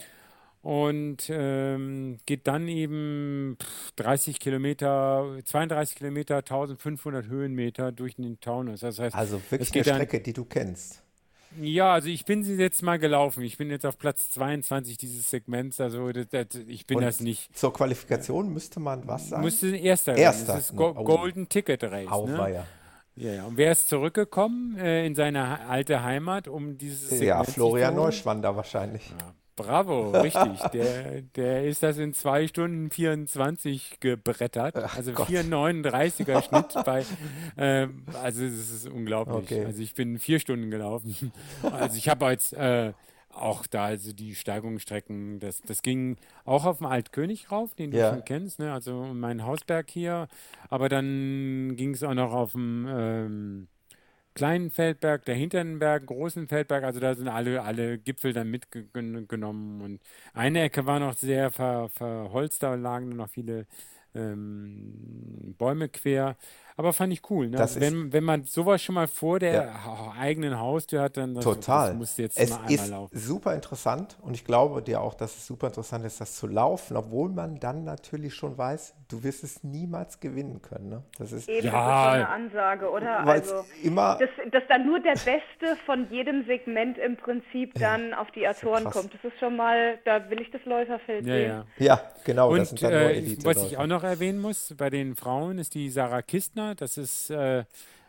Und ähm, geht dann eben 30 Kilometer, 32 Kilometer, 1500 Höhenmeter durch den Taunus. Das heißt, also wirklich eine Strecke, dann, die du kennst. Ja, also ich bin sie jetzt mal gelaufen. Ich bin jetzt auf Platz 22 dieses Segments. Also das, das, ich bin Und das nicht. Zur Qualifikation müsste man was sagen? Müsste ein erster. Erster. Das ist Go oh. Golden Ticket Race. Auch ne? Ja. Ja. Und wer ist zurückgekommen äh, in seine alte Heimat, um dieses Segment Ja, Florian Neuschwander wahrscheinlich. Ja. Bravo, richtig. Der, der ist das in 2 Stunden 24 gebrettert. Also 4,39er Schnitt bei. Äh, also es ist unglaublich. Okay. Also ich bin vier Stunden gelaufen. Also ich habe jetzt äh, auch da also die Steigungsstrecken, das, das ging auch auf dem Altkönig rauf, den du ja. schon kennst, ne? also mein Hausberg hier. Aber dann ging es auch noch auf dem ähm, kleinen Feldberg, der hinteren Berg, großen Feldberg, also da sind alle, alle Gipfel dann mitgenommen und eine Ecke war noch sehr ver, verholzt, da lagen noch viele ähm, Bäume quer. Aber fand ich cool. Ne? Also wenn, wenn man sowas schon mal vor der ja. eigenen Haustür hat, dann das, Total. das muss jetzt es mal einmal ist laufen. super interessant und ich glaube dir auch, dass es super interessant ist, das zu laufen, obwohl man dann natürlich schon weiß, du wirst es niemals gewinnen können. Ne? Das ist Eben, ja. das ist eine Ansage, oder? Also, immer dass, dass dann nur der Beste von jedem Segment im Prinzip dann auf die Azoren kommt. Das ist schon mal, da will ich das Läuferfeld ja, sehen. Ja, ja genau. Und äh, was ich auch noch erwähnen muss, bei den Frauen ist die Sarah Kistner, das ist äh,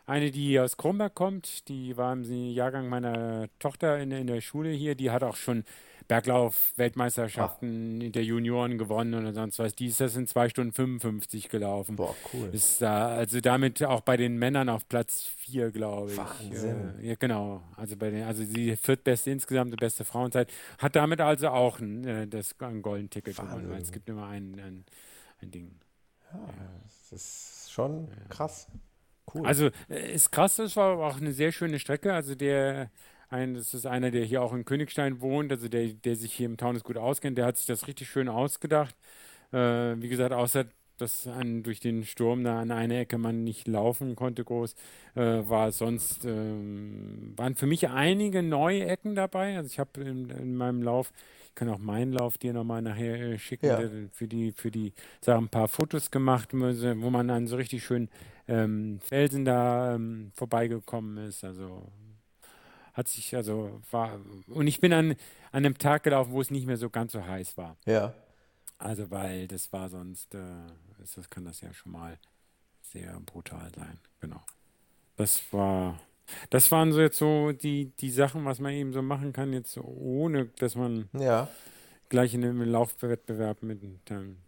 eine, die aus Kronberg kommt. Die war im Jahrgang meiner Tochter in, in der Schule hier. Die hat auch schon Berglauf-Weltmeisterschaften in der Junioren gewonnen und sonst was. Die ist das in 2 Stunden 55 gelaufen. Boah, cool. Ist da, also damit auch bei den Männern auf Platz 4, glaube ich. Wahnsinn. Ja, genau. Also bei den, also die viertbeste insgesamt, die beste Frauenzeit. Hat damit also auch ein, äh, das, ein Golden-Ticket gewonnen, weil es gibt immer ein, ein, ein Ding. Ja, ja. das ist schon krass. Cool. Also äh, ist krass, das war auch eine sehr schöne Strecke. Also der ein, das ist einer, der hier auch in Königstein wohnt, also der, der sich hier im Taunus gut auskennt, der hat sich das richtig schön ausgedacht. Äh, wie gesagt, außer dass an, durch den Sturm da an eine Ecke man nicht laufen konnte groß, äh, war sonst, ähm, waren für mich einige neue Ecken dabei. Also ich habe in, in, meinem Lauf ich kann auch meinen Lauf dir nochmal nachher äh, schicken, ja. für die, für die Sachen ein paar Fotos gemacht, wo man an so richtig schön ähm, Felsen da ähm, vorbeigekommen ist. Also hat sich, also war, und ich bin an, an einem Tag gelaufen, wo es nicht mehr so ganz so heiß war. Ja. Also, weil das war sonst, äh, das kann das ja schon mal sehr brutal sein. Genau. Das war das waren so jetzt so die, die Sachen, was man eben so machen kann, jetzt ohne, dass man ja. gleich in einem Laufwettbewerb mit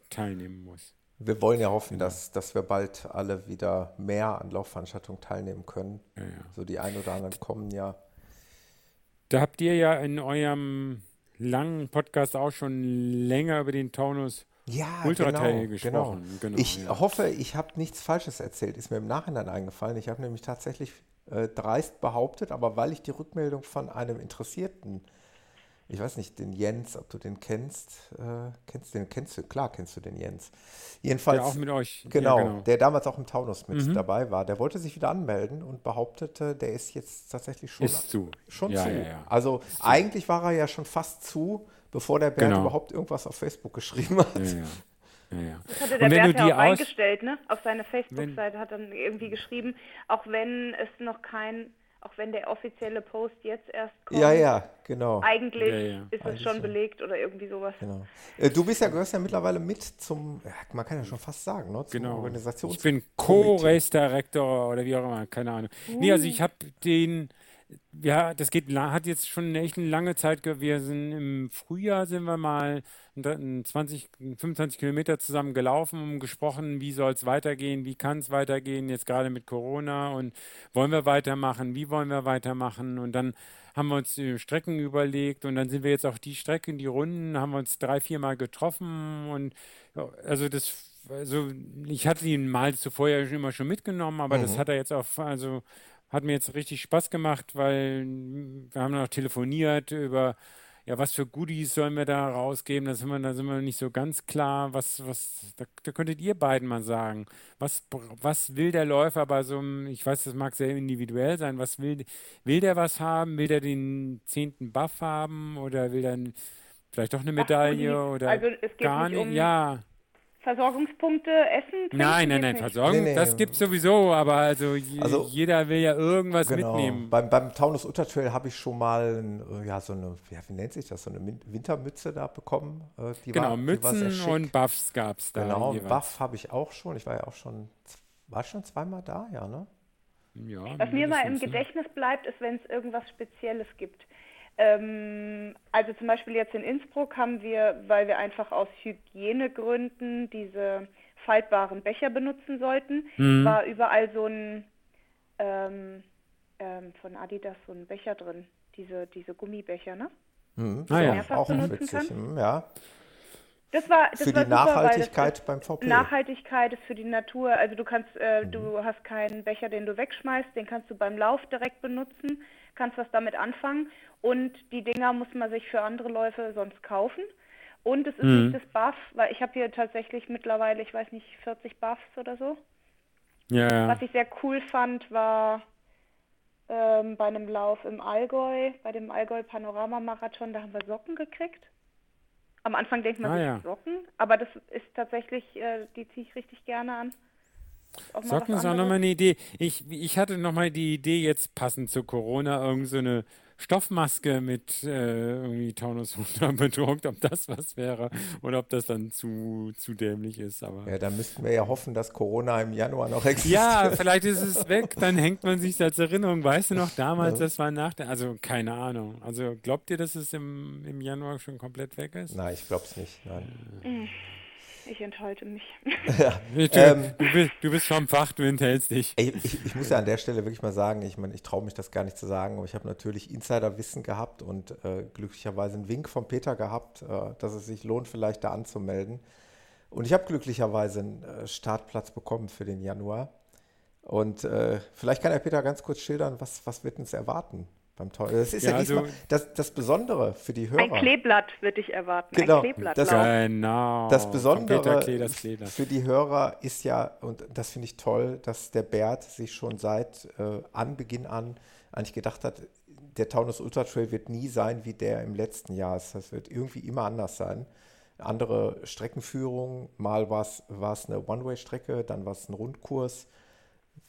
teilnehmen muss. Wir wollen ja hoffen, genau. dass, dass wir bald alle wieder mehr an Laufveranstaltungen teilnehmen können. Ja, ja. So die ein oder anderen kommen ja. Da habt ihr ja in eurem langen Podcast auch schon länger über den Taunus ja, Ultratrail genau, gesprochen. Genau. genau ich ja. hoffe, ich habe nichts Falsches erzählt. Ist mir im Nachhinein eingefallen. Ich habe nämlich tatsächlich äh, dreist behauptet, aber weil ich die Rückmeldung von einem Interessierten, ich weiß nicht, den Jens, ob du den kennst, äh, kennst den, kennst du, klar kennst du den Jens. Jedenfalls. Der auch mit euch. Genau, ja, genau. der damals auch im Taunus mit mhm. dabei war. Der wollte sich wieder anmelden und behauptete, der ist jetzt tatsächlich schon, ist zu. Schon ja, zu. Ja, also eigentlich war er ja schon fast zu, bevor der Bernd genau. überhaupt irgendwas auf Facebook geschrieben hat. Ja, ja. Das hatte der Bert ja auch eingestellt, ne? Auf seiner Facebook-Seite hat dann irgendwie geschrieben, auch wenn es noch kein, auch wenn der offizielle Post jetzt erst kommt. Ja, ja, genau. Eigentlich ja, ja. ist es schon belegt oder irgendwie sowas. Genau. Äh, du bist ja, gehörst ja mittlerweile mit zum, man kann ja schon fast sagen, ne? Zum genau. Organisations ich bin Co-Race Director oder wie auch immer, keine Ahnung. Uh. Nee, also ich habe den ja, das geht, hat jetzt schon echt eine lange Zeit. Wir sind im Frühjahr sind wir mal 20, 25 Kilometer zusammen gelaufen und gesprochen, wie soll es weitergehen, wie kann es weitergehen, jetzt gerade mit Corona und wollen wir weitermachen, wie wollen wir weitermachen und dann haben wir uns die Strecken überlegt und dann sind wir jetzt auch die Strecken, die Runden, haben wir uns drei, vier Mal getroffen und also das also ich hatte ihn mal zuvor ja immer schon mitgenommen, aber mhm. das hat er jetzt auch, also hat mir jetzt richtig Spaß gemacht, weil wir haben noch telefoniert über ja, was für Goodies sollen wir da rausgeben? Da sind wir, da sind wir nicht so ganz klar. Was, was, da, da könntet ihr beiden mal sagen. Was, was will der Läufer bei so einem, ich weiß, das mag sehr individuell sein, was will, will der was haben? Will der den zehnten Buff haben oder will der vielleicht doch eine Medaille Ach, oder also es geht gar nicht? Um ja. Versorgungspunkte, Essen? Nein, nein, nein, Versorgung, nee, nee. das gibt es sowieso, aber also, also, jeder will ja irgendwas genau. mitnehmen. Beim, beim Taunus Untertrail habe ich schon mal ein, ja, so eine, ja, wie nennt sich das, so eine Wintermütze da bekommen. Äh, die genau, war, Mützen die war und Buffs gab es da. Genau, jeweils. Buff habe ich auch schon. Ich war ja auch schon, war schon zweimal da, ja, ne? Ja, Was mir mal im Gedächtnis bleibt, ist, wenn es irgendwas Spezielles gibt. Ähm, also zum Beispiel jetzt in Innsbruck haben wir, weil wir einfach aus Hygienegründen diese faltbaren Becher benutzen sollten, mhm. war überall so ein ähm, ähm, von Adidas so ein Becher drin, diese, diese Gummibecher, ne? Mhm. Ah, ja. auch witzig, kann. Mhm, ja. Das war, das für war die super, Nachhaltigkeit beim VP. Nachhaltigkeit ist für die Natur. Also du kannst, äh, mhm. du hast keinen Becher, den du wegschmeißt, den kannst du beim Lauf direkt benutzen, kannst was damit anfangen und die Dinger muss man sich für andere Läufe sonst kaufen. Und es ist mhm. nicht das Buff, weil ich habe hier tatsächlich mittlerweile, ich weiß nicht, 40 Buffs oder so. Ja, ja. Was ich sehr cool fand, war ähm, bei einem Lauf im Allgäu, bei dem Allgäu Panorama Marathon, da haben wir Socken gekriegt. Am Anfang denkt man ah, sich ja. Socken, aber das ist tatsächlich, äh, die ziehe ich richtig gerne an. Socken ist auch nochmal eine Idee. Ich, ich hatte nochmal die Idee, jetzt passend zu Corona, irgend so eine Stoffmaske mit äh, irgendwie Taunus bedruckt, ob das was wäre oder ob das dann zu, zu dämlich ist. Aber ja, dann müssten wir ja hoffen, dass Corona im Januar noch existiert. Ja, vielleicht ist es weg, dann hängt man sich als Erinnerung. Weißt du noch, damals, das war nach der, also keine Ahnung. Also glaubt ihr, dass es im, im Januar schon komplett weg ist? Nein, ich glaube es nicht. Nein. Mhm. Ich enthalte mich. Ja, du, ähm, du, bist, du, bist, vom Fach, du enthältst dich. Ey, ich, ich, muss ja an der Stelle wirklich mal sagen, ich meine, ich traue mich das gar nicht zu sagen, aber ich habe natürlich Insiderwissen gehabt und äh, glücklicherweise einen Wink von Peter gehabt, äh, dass es sich lohnt, vielleicht da anzumelden. Und ich habe glücklicherweise einen äh, Startplatz bekommen für den Januar. Und äh, vielleicht kann der Peter ganz kurz schildern, was, was wird uns erwarten beim Teufel. Das ist ja, ja also, das, das Besondere für die Hörer. Ein Kleeblatt würde ich erwarten. Genau. Ein Kleeblatt. Das, genau. Das Besondere Klee, das für die Hörer ist ja, und das finde ich toll, dass der Bert sich schon seit äh, Anbeginn an eigentlich gedacht hat, der Taunus Ultra Trail wird nie sein wie der im letzten Jahr. Das wird irgendwie immer anders sein. Andere Streckenführung, mal war es eine One-Way-Strecke, dann war es ein Rundkurs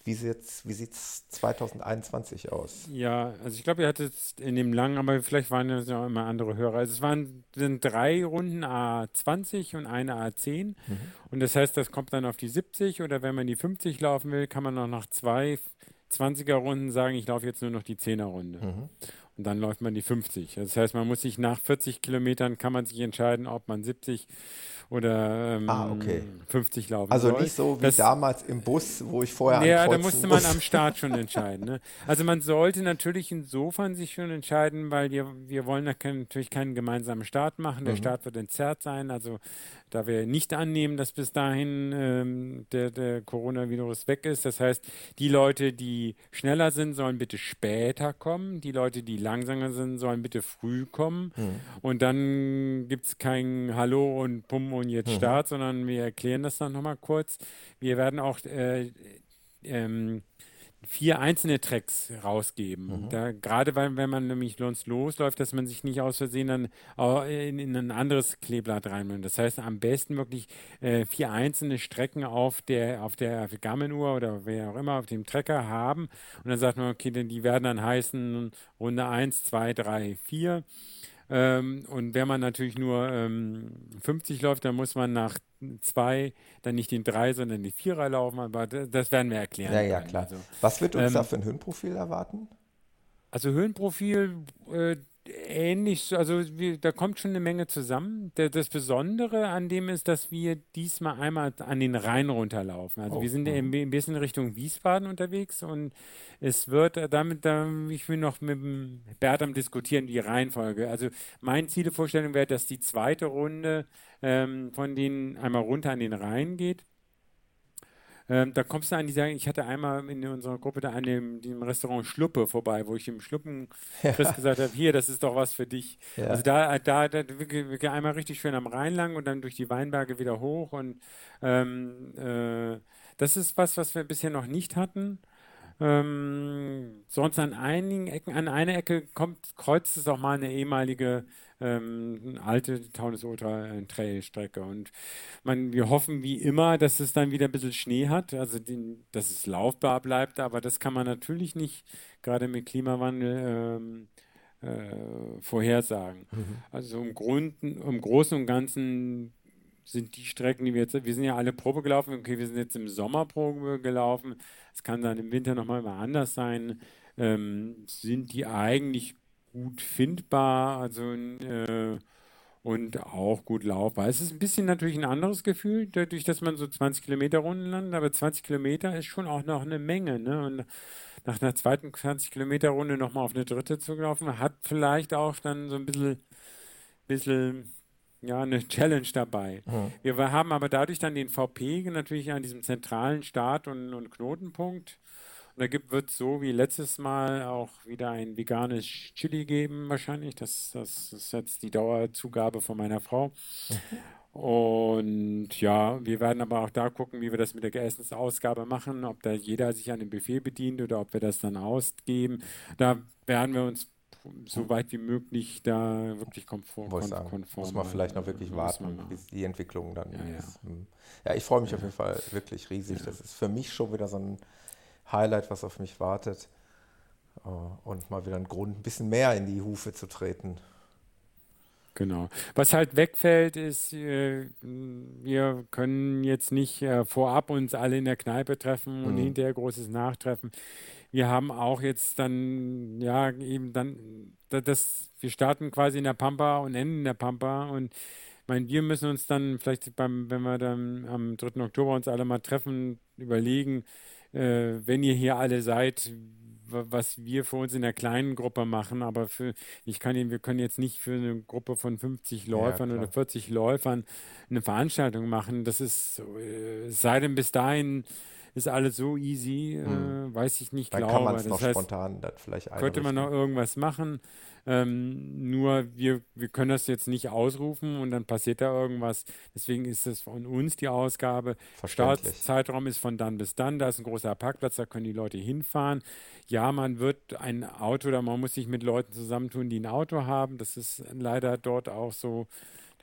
wie sieht es 2021 aus? Ja, also ich glaube, ihr hattet in dem langen, aber vielleicht waren es ja auch immer andere Hörer. Also es waren sind drei Runden A20 und eine A10. Mhm. Und das heißt, das kommt dann auf die 70 oder wenn man die 50 laufen will, kann man auch nach zwei 20er Runden sagen, ich laufe jetzt nur noch die 10er Runde. Mhm. Und dann läuft man die 50. Das heißt, man muss sich nach 40 Kilometern kann man sich entscheiden, ob man 70 oder ähm, ah, okay. 50 laufen Also soll. nicht so wie das, damals im Bus, wo ich vorher Ja, da musste man am Start schon entscheiden. Ne? Also man sollte natürlich insofern sich schon entscheiden, weil wir, wir wollen natürlich keinen gemeinsamen Start machen. Der mhm. Start wird entzerrt sein. Also da wir nicht annehmen, dass bis dahin ähm, der, der Coronavirus weg ist. Das heißt, die Leute, die schneller sind, sollen bitte später kommen. Die Leute, die langsamer sind, sollen bitte früh kommen. Mhm. Und dann gibt es kein Hallo und Pum und jetzt mhm. Start, sondern wir erklären das dann nochmal kurz. Wir werden auch äh, ähm, vier einzelne Tracks rausgeben. Mhm. Da, gerade weil, wenn man nämlich sonst losläuft, dass man sich nicht aus Versehen dann in, in ein anderes Kleeblatt reinmündet. Das heißt, am besten wirklich äh, vier einzelne Strecken auf der, auf der Garmin-Uhr oder wer auch immer auf dem Trecker haben. Und dann sagt man, okay, denn die werden dann heißen Runde 1, 2, 3, 4. Ähm, und wenn man natürlich nur ähm, 50 läuft, dann muss man nach zwei dann nicht den drei, sondern die Vierer laufen. Aber das, das werden wir erklären. Ja, ja, klar. Also, Was wird uns ähm, da für ein Höhenprofil erwarten? Also Höhenprofil, äh, ähnlich, also wir, da kommt schon eine Menge zusammen. Der, das Besondere an dem ist, dass wir diesmal einmal an den Rhein runterlaufen. Also oh, wir sind oh. ein bisschen Richtung Wiesbaden unterwegs und es wird damit, da, ich will noch mit Bert am diskutieren, die Reihenfolge. Also meine Zielevorstellung wäre, dass die zweite Runde ähm, von denen einmal runter an den Rhein geht ähm, da kommst du an die sagen, ich hatte einmal in unserer Gruppe da an dem, dem Restaurant Schluppe vorbei, wo ich dem Schluppen Chris gesagt habe, hier, das ist doch was für dich. Ja. Also da, da, da wirklich einmal richtig schön am Rhein lang und dann durch die Weinberge wieder hoch und ähm, äh, das ist was, was wir bisher noch nicht hatten. Ähm, sonst an einigen Ecken, an einer Ecke kommt, kreuzt es auch mal eine ehemalige ähm, alte Taunus Ultra Trail Strecke. Und man, wir hoffen wie immer, dass es dann wieder ein bisschen Schnee hat, also den, dass es laufbar bleibt, aber das kann man natürlich nicht, gerade mit Klimawandel, ähm, äh, vorhersagen. Mhm. Also im, Grund, im Großen und Ganzen sind die Strecken, die wir jetzt, wir sind ja alle Probe gelaufen, okay, wir sind jetzt im Sommer Probe gelaufen, es kann dann im Winter nochmal immer anders sein, ähm, sind die eigentlich gut findbar, also äh, und auch gut laufbar. Es ist ein bisschen natürlich ein anderes Gefühl, dadurch, dass man so 20 Kilometer Runden landet, aber 20 Kilometer ist schon auch noch eine Menge. Ne? Und nach einer zweiten 20 Kilometer Runde nochmal auf eine dritte zu laufen, hat vielleicht auch dann so ein bisschen, bisschen ja, eine Challenge dabei. Mhm. Wir haben aber dadurch dann den VP natürlich an diesem zentralen Start- und, und Knotenpunkt und da wird es so wie letztes Mal auch wieder ein veganes Chili geben, wahrscheinlich. Das, das ist jetzt die Dauerzugabe von meiner Frau. Und ja, wir werden aber auch da gucken, wie wir das mit der Essensausgabe machen, ob da jeder sich an dem Buffet bedient oder ob wir das dann ausgeben. Da werden wir uns so weit wie möglich da wirklich komfort, kon sagen, konform. Muss man vielleicht noch wirklich warten, bis die Entwicklung dann ja, ist. Ja, hm. ja ich freue mich ja. auf jeden Fall wirklich riesig. Das ist für mich schon wieder so ein Highlight, was auf mich wartet. Äh, und mal wieder einen Grund, ein bisschen mehr in die Hufe zu treten. Genau. Was halt wegfällt, ist, äh, wir können jetzt nicht äh, vorab uns alle in der Kneipe treffen und mhm. hinterher großes Nachtreffen. Wir haben auch jetzt dann, ja, eben dann, das, wir starten quasi in der Pampa und enden in der Pampa und ich meine, wir müssen uns dann vielleicht beim, wenn wir dann am 3. Oktober uns alle mal treffen, überlegen, äh, wenn ihr hier alle seid, was wir für uns in der kleinen Gruppe machen, aber für, ich kann wir können jetzt nicht für eine Gruppe von 50 Läufern ja, oder 40 Läufern eine Veranstaltung machen. Das ist, äh, sei denn bis dahin ist alles so easy, hm. äh, weiß ich nicht, Dann glaube. Kann man es noch heißt, spontan dann vielleicht Könnte man noch irgendwas machen. Ähm, nur wir, wir können das jetzt nicht ausrufen und dann passiert da irgendwas. Deswegen ist es von uns die Ausgabe. Startzeitraum ist von dann bis dann. Da ist ein großer Parkplatz, da können die Leute hinfahren. Ja, man wird ein Auto oder man muss sich mit Leuten zusammentun, die ein Auto haben. Das ist leider dort auch so.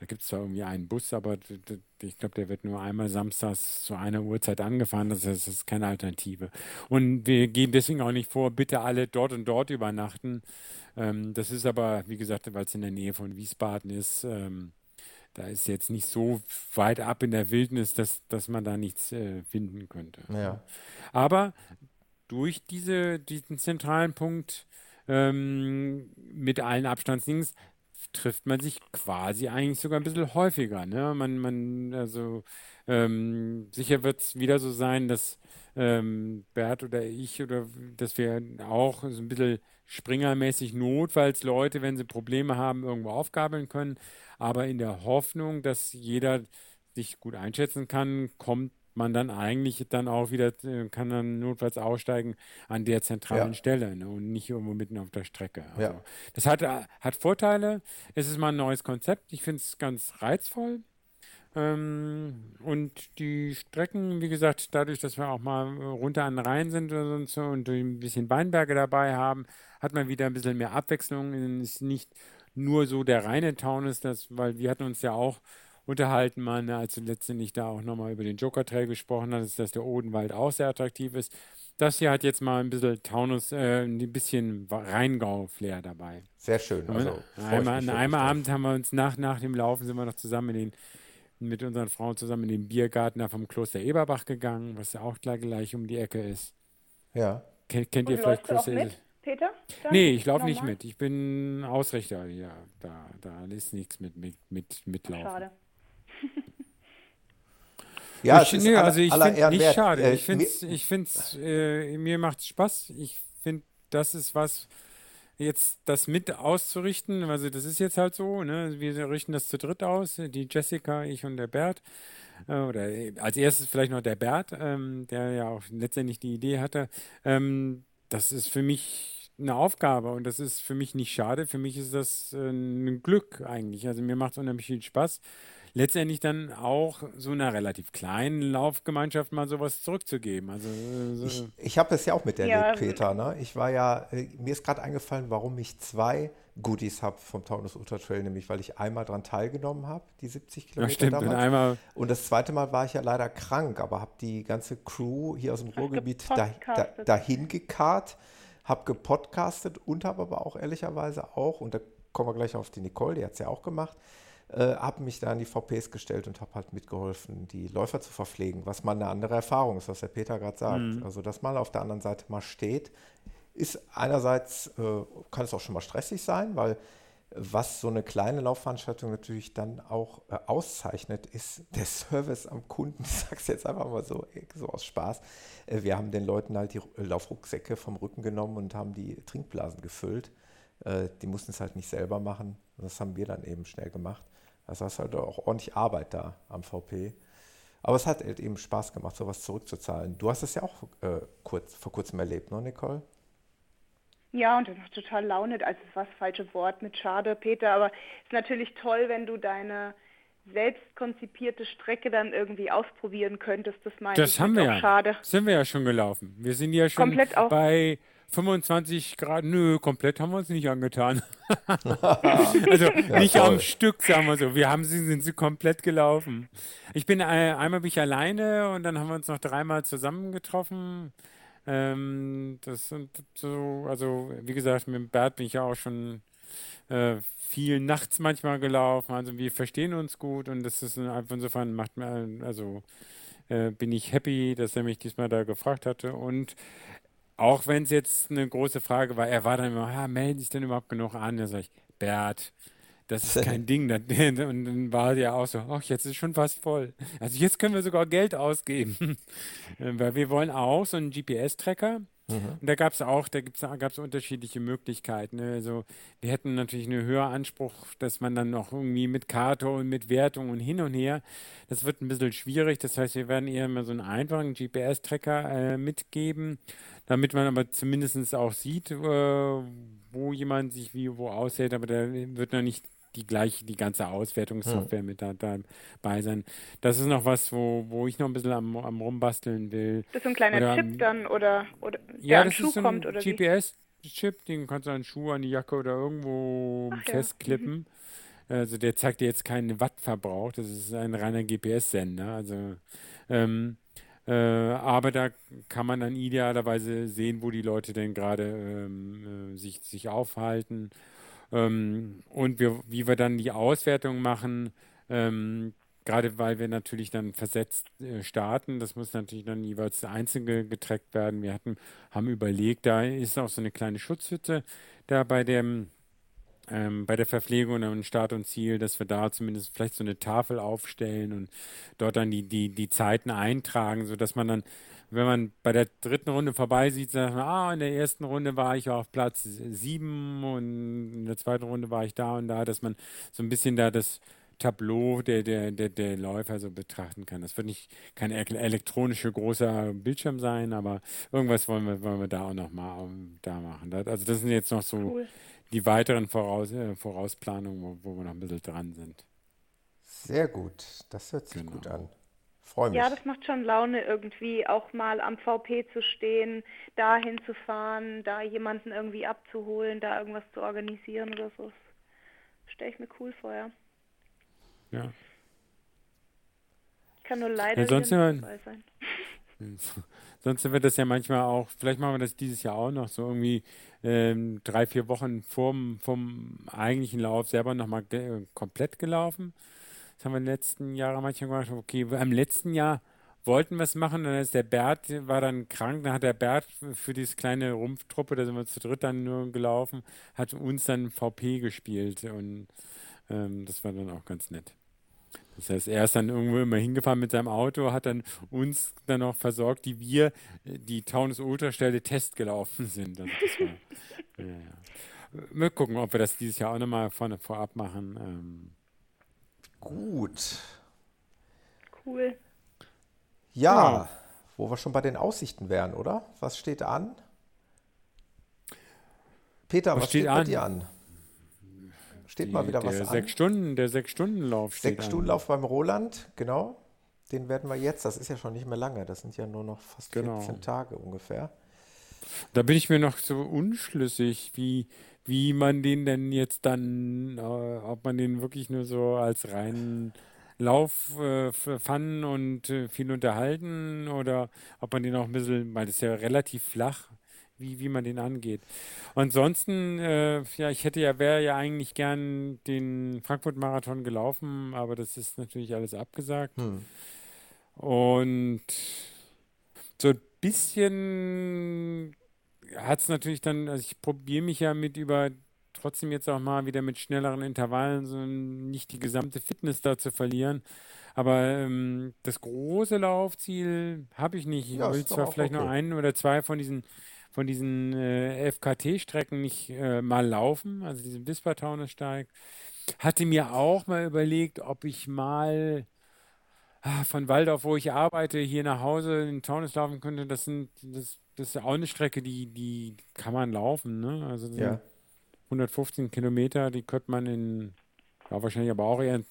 Da gibt es zwar irgendwie einen Bus, aber ich glaube, der wird nur einmal samstags zu einer Uhrzeit angefahren. Das ist, das ist keine Alternative. Und wir gehen deswegen auch nicht vor, bitte alle dort und dort übernachten. Ähm, das ist aber, wie gesagt, weil es in der Nähe von Wiesbaden ist. Ähm, da ist jetzt nicht so weit ab in der Wildnis, dass, dass man da nichts äh, finden könnte. Ja. Aber durch diese, diesen zentralen Punkt ähm, mit allen Abstandsdings trifft man sich quasi eigentlich sogar ein bisschen häufiger. Ne? Man, man, also ähm, sicher wird es wieder so sein, dass ähm, Bert oder ich oder dass wir auch so ein bisschen springermäßig notfalls Leute, wenn sie Probleme haben, irgendwo aufgabeln können. Aber in der Hoffnung, dass jeder sich gut einschätzen kann, kommt man dann eigentlich dann auch wieder, äh, kann dann notfalls aussteigen an der zentralen ja. Stelle ne, und nicht irgendwo mitten auf der Strecke. Also, ja. Das hat, hat Vorteile. Es ist mal ein neues Konzept. Ich finde es ganz reizvoll. Ähm, und die Strecken, wie gesagt, dadurch, dass wir auch mal runter an den Rhein sind und so und ein bisschen Weinberge dabei haben, hat man wieder ein bisschen mehr Abwechslung. Es ist nicht nur so der reine Taunus, das, weil wir hatten uns ja auch unterhalten, man, als du letztendlich da auch nochmal über den Joker-Trail gesprochen hast, dass der Odenwald auch sehr attraktiv ist. Das hier hat jetzt mal ein bisschen Taunus, äh, ein bisschen Rheingau-Flair dabei. Sehr schön. Also, einmal, an einem Abend haben wir uns nach, nach dem Laufen sind wir noch zusammen in den mit unseren Frauen zusammen in den Biergarten da vom Kloster Eberbach gegangen, was ja auch gleich, gleich um die Ecke ist. Ja. Kennt, kennt ihr vielleicht Kloster Eberbach? Peter? Nee, ich laufe nicht mit. Ich bin Ausrichter. Ja, da, da ist nichts mit, mit, mit mitlaufen. Schade. ja, ich, nee, also ich finde nicht schade. Äh, ich finde ich find's, äh, mir macht es Spaß. Ich finde, das ist was, jetzt das mit auszurichten. Also das ist jetzt halt so, ne? Wir richten das zu dritt aus, die Jessica, ich und der Bert. Äh, oder als erstes vielleicht noch der Bert, ähm, der ja auch letztendlich die Idee hatte. Ähm, das ist für mich eine Aufgabe und das ist für mich nicht schade. Für mich ist das äh, ein Glück eigentlich. Also mir macht es unheimlich viel Spaß letztendlich dann auch so einer relativ kleinen Laufgemeinschaft mal sowas zurückzugeben. Also, so ich, ich habe es ja auch miterlebt, ja. Peter. Ne? Ich war ja, äh, mir ist gerade eingefallen, warum ich zwei Goodies habe vom Taunus Ultra Trail, nämlich weil ich einmal daran teilgenommen habe, die 70 Kilometer ja, stimmt, damals. Und, einmal und das zweite Mal war ich ja leider krank, aber habe die ganze Crew hier aus dem Ruhrgebiet da, da, dahin gekarrt, habe gepodcastet und habe aber auch ehrlicherweise auch, und da kommen wir gleich auf die Nicole, die hat es ja auch gemacht, äh, habe mich da an die VPs gestellt und habe halt mitgeholfen, die Läufer zu verpflegen, was mal eine andere Erfahrung ist, was der Peter gerade sagt. Mhm. Also, dass man auf der anderen Seite mal steht, ist einerseits, äh, kann es auch schon mal stressig sein, weil was so eine kleine Laufveranstaltung natürlich dann auch äh, auszeichnet, ist der Service am Kunden. Ich sage es jetzt einfach mal so, so aus Spaß. Äh, wir haben den Leuten halt die Laufrucksäcke vom Rücken genommen und haben die Trinkblasen gefüllt. Äh, die mussten es halt nicht selber machen. Das haben wir dann eben schnell gemacht. Also hast halt auch ordentlich Arbeit da am VP. Aber es hat halt eben Spaß gemacht, sowas zurückzuzahlen. Du hast es ja auch äh, kurz, vor kurzem erlebt, ne, Nicole? Ja, und dann noch total Laune, also das war das falsche Wort mit schade, Peter, aber es ist natürlich toll, wenn du deine selbst konzipierte Strecke dann irgendwie ausprobieren könntest. Das meine das ich haben wir ja. Schade. Sind wir ja schon gelaufen. Wir sind ja schon Komplett bei 25 Grad, nö, komplett haben wir uns nicht angetan. also ja, nicht toll. am Stück, sagen wir so. Wir haben sie, sind sie komplett gelaufen. Ich bin äh, einmal bin ich alleine und dann haben wir uns noch dreimal zusammengetroffen. Ähm, das sind so, also wie gesagt, mit Bert bin ich ja auch schon äh, viel nachts manchmal gelaufen. Also wir verstehen uns gut und das ist einfach insofern macht mir, also äh, bin ich happy, dass er mich diesmal da gefragt hatte. Und auch wenn es jetzt eine große Frage war, er war dann immer, ja, melden sich denn überhaupt genug an? Da sage ich, Bert, das ist kein Ding. Und dann war ja auch so, ach, jetzt ist schon fast voll. Also jetzt können wir sogar Geld ausgeben. Weil wir wollen auch so einen GPS-Tracker. Mhm. Und da gab es auch, da gab es unterschiedliche Möglichkeiten. Ne? Also wir hätten natürlich einen höheren Anspruch, dass man dann noch irgendwie mit Karte und mit Wertung und hin und her. Das wird ein bisschen schwierig. Das heißt, wir werden eher mal so einen einfachen GPS-Tracker äh, mitgeben damit man aber zumindest auch sieht, äh, wo jemand sich wie wo aushält, aber da wird noch nicht die gleiche, die ganze Auswertungssoftware hm. mit da, dabei sein. Das ist noch was, wo, wo ich noch ein bisschen am, am rumbasteln will. Das ist so ein kleiner oder, Chip dann oder, oder ja, das Schuh ist so ein GPS-Chip, den kannst du an den Schuh, an die Jacke oder irgendwo Ach, festklippen. Ja. Mhm. Also der zeigt dir jetzt keinen Wattverbrauch, das ist ein reiner GPS-Sender. Also ähm, äh, aber da kann man dann idealerweise sehen, wo die Leute denn gerade ähm, äh, sich, sich aufhalten. Ähm, und wir, wie wir dann die Auswertung machen, ähm, gerade weil wir natürlich dann versetzt äh, starten, das muss natürlich dann jeweils einzeln getrackt werden. Wir hatten, haben überlegt, da ist auch so eine kleine Schutzhütte da bei dem ähm, bei der Verpflegung und Start und Ziel, dass wir da zumindest vielleicht so eine Tafel aufstellen und dort dann die, die, die Zeiten eintragen, sodass man dann, wenn man bei der dritten Runde vorbei sieht, sagt man, ah, in der ersten Runde war ich auf Platz sieben und in der zweiten Runde war ich da und da, dass man so ein bisschen da das Tableau der, der, der, der Läufer so betrachten kann. Das wird nicht kein elektronischer großer Bildschirm sein, aber irgendwas wollen wir, wollen wir da auch noch mal ähm, da machen. Also das sind jetzt noch so cool die weiteren Voraus äh, Vorausplanungen, wo, wo, wir noch ein bisschen dran sind. Sehr gut, das hört sich genau. gut an. Freue mich. Ja, das macht schon Laune irgendwie, auch mal am VP zu stehen, da hinzufahren, da jemanden irgendwie abzuholen, da irgendwas zu organisieren oder so. Stelle ich mir cool vor, ja. Ja. Ich kann nur leider ja, nicht dabei sein. Sonst wird das ja manchmal auch, vielleicht machen wir das dieses Jahr auch noch so irgendwie ähm, drei, vier Wochen vorm, vom eigentlichen Lauf selber nochmal ge komplett gelaufen. Das haben wir in den letzten Jahren manchmal gemacht. Okay, im letzten Jahr wollten wir es machen, dann ist der Bert, war dann krank, dann hat der Bert für diese kleine Rumpftruppe, da sind wir zu dritt dann nur gelaufen, hat uns dann VP gespielt und ähm, das war dann auch ganz nett. Das heißt, er ist dann irgendwo immer hingefahren mit seinem Auto, hat dann uns dann noch versorgt, die wir die Taunus Ultra Stelle Test gelaufen sind. Also war, ja, ja. wir gucken, ob wir das dieses Jahr auch nochmal vorab machen. Ähm. Gut. Cool. Ja, ja, wo wir schon bei den Aussichten wären, oder? Was steht an? Peter, was, was steht, steht bei dir an? Steht Die, mal wieder was an. Sechs Stunden, der Sechs-Stunden-Lauf steht Sechs-Stunden-Lauf beim Roland, genau. Den werden wir jetzt, das ist ja schon nicht mehr lange, das sind ja nur noch fast genau. 14 Tage ungefähr. Da bin ich mir noch so unschlüssig, wie, wie man den denn jetzt dann, äh, ob man den wirklich nur so als reinen Lauf äh, fanden und äh, viel unterhalten oder ob man den auch ein bisschen, weil das ist ja relativ flach, wie, wie man den angeht. Ansonsten, äh, ja, ich hätte ja, wäre ja eigentlich gern den Frankfurt-Marathon gelaufen, aber das ist natürlich alles abgesagt. Hm. Und so ein bisschen hat es natürlich dann, also ich probiere mich ja mit über trotzdem jetzt auch mal wieder mit schnelleren Intervallen, so nicht die gesamte Fitness da zu verlieren. Aber ähm, das große Laufziel habe ich nicht. Ich ja, will zwar vielleicht okay. noch einen oder zwei von diesen von diesen äh, FKT-Strecken nicht äh, mal laufen, also diesen Wisper-Taunussteig. Hatte mir auch mal überlegt, ob ich mal ah, von Waldorf, wo ich arbeite, hier nach Hause in Taunus laufen könnte. Das sind das, das ist auch eine Strecke, die, die kann man laufen, ne? Also ja. 115 Kilometer, die könnte man in, ja, wahrscheinlich aber auch eher in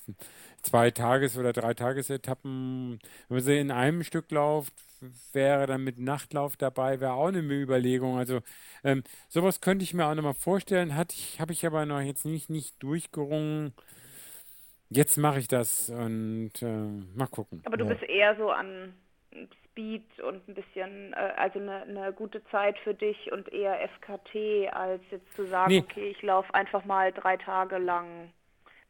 zwei Tages- oder drei Tagesetappen, wenn man sie in einem Stück läuft, wäre dann mit Nachtlauf dabei, wäre auch eine Überlegung. Also ähm, sowas könnte ich mir auch nochmal vorstellen, ich, habe ich aber noch jetzt nicht, nicht durchgerungen. Jetzt mache ich das und äh, mal gucken. Aber du ja. bist eher so an Speed und ein bisschen, äh, also eine, eine, gute Zeit für dich und eher FKT, als jetzt zu sagen, nee. okay, ich laufe einfach mal drei Tage lang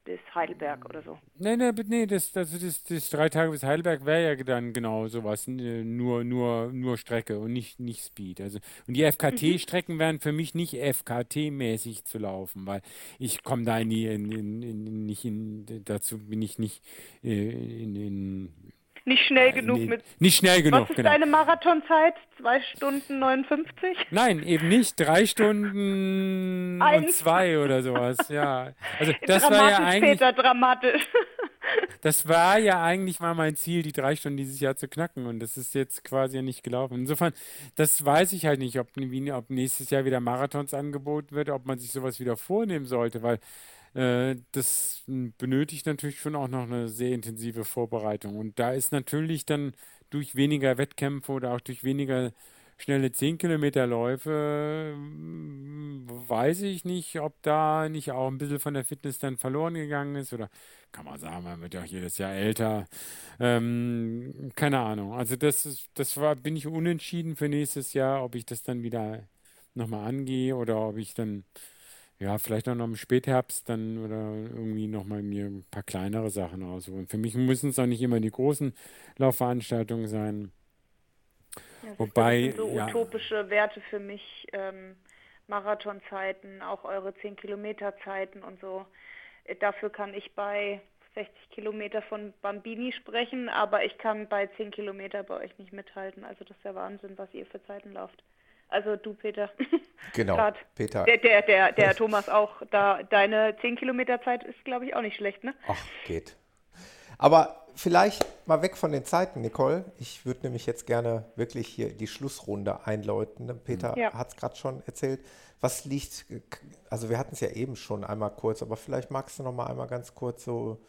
bis Heidelberg oder so. Nee, nee, nee, das, das, das, das drei Tage bis Heidelberg wäre ja dann genau sowas, nur, nur, nur Strecke und nicht, nicht Speed. Also, und die FKT-Strecken mhm. wären für mich nicht FKT-mäßig zu laufen, weil ich komme da in die, in, in, in, nicht in, dazu bin ich nicht äh, in, in nicht schnell genug nee, mit. Nicht schnell genug. Was ist genau. deine Marathonzeit? Zwei Stunden 59? Nein, eben nicht. Drei Stunden Eins. und zwei oder sowas. Ja. Also das dramatisch, war ja eigentlich. Peter, dramatisch. Das war ja eigentlich mal mein Ziel, die drei Stunden dieses Jahr zu knacken. Und das ist jetzt quasi nicht gelaufen. Insofern, das weiß ich halt nicht, ob, ob nächstes Jahr wieder Marathons angeboten wird, ob man sich sowas wieder vornehmen sollte, weil äh, das benötigt natürlich schon auch noch eine sehr intensive Vorbereitung. Und da ist natürlich dann durch weniger Wettkämpfe oder auch durch weniger schnelle 10 Kilometer Läufe, hm, weiß ich nicht, ob da nicht auch ein bisschen von der Fitness dann verloren gegangen ist oder kann man sagen, man wird ja auch jedes Jahr älter. Ähm, keine Ahnung. Also das ist, das war, bin ich unentschieden für nächstes Jahr, ob ich das dann wieder nochmal angehe oder ob ich dann ja, vielleicht auch noch im Spätherbst dann oder irgendwie nochmal mir ein paar kleinere Sachen aussuchen. Für mich müssen es auch nicht immer die großen Laufveranstaltungen sein. Ja, Wobei. So ja, utopische Werte für mich. Ähm, Marathonzeiten, auch eure 10 Kilometer Zeiten und so. Äh, dafür kann ich bei 60 Kilometer von Bambini sprechen, aber ich kann bei 10 Kilometer bei euch nicht mithalten. Also das ist der Wahnsinn, was ihr für Zeiten lauft. Also du, Peter. Genau, Grad. Peter. Der, der, der, der Thomas auch. Da, deine 10 Kilometer Zeit ist, glaube ich, auch nicht schlecht, ne? Ach, geht. Aber vielleicht mal weg von den Zeiten, Nicole. Ich würde nämlich jetzt gerne wirklich hier die Schlussrunde einläuten. Peter ja. hat es gerade schon erzählt. Was liegt, also wir hatten es ja eben schon einmal kurz, aber vielleicht magst du noch mal einmal ganz kurz so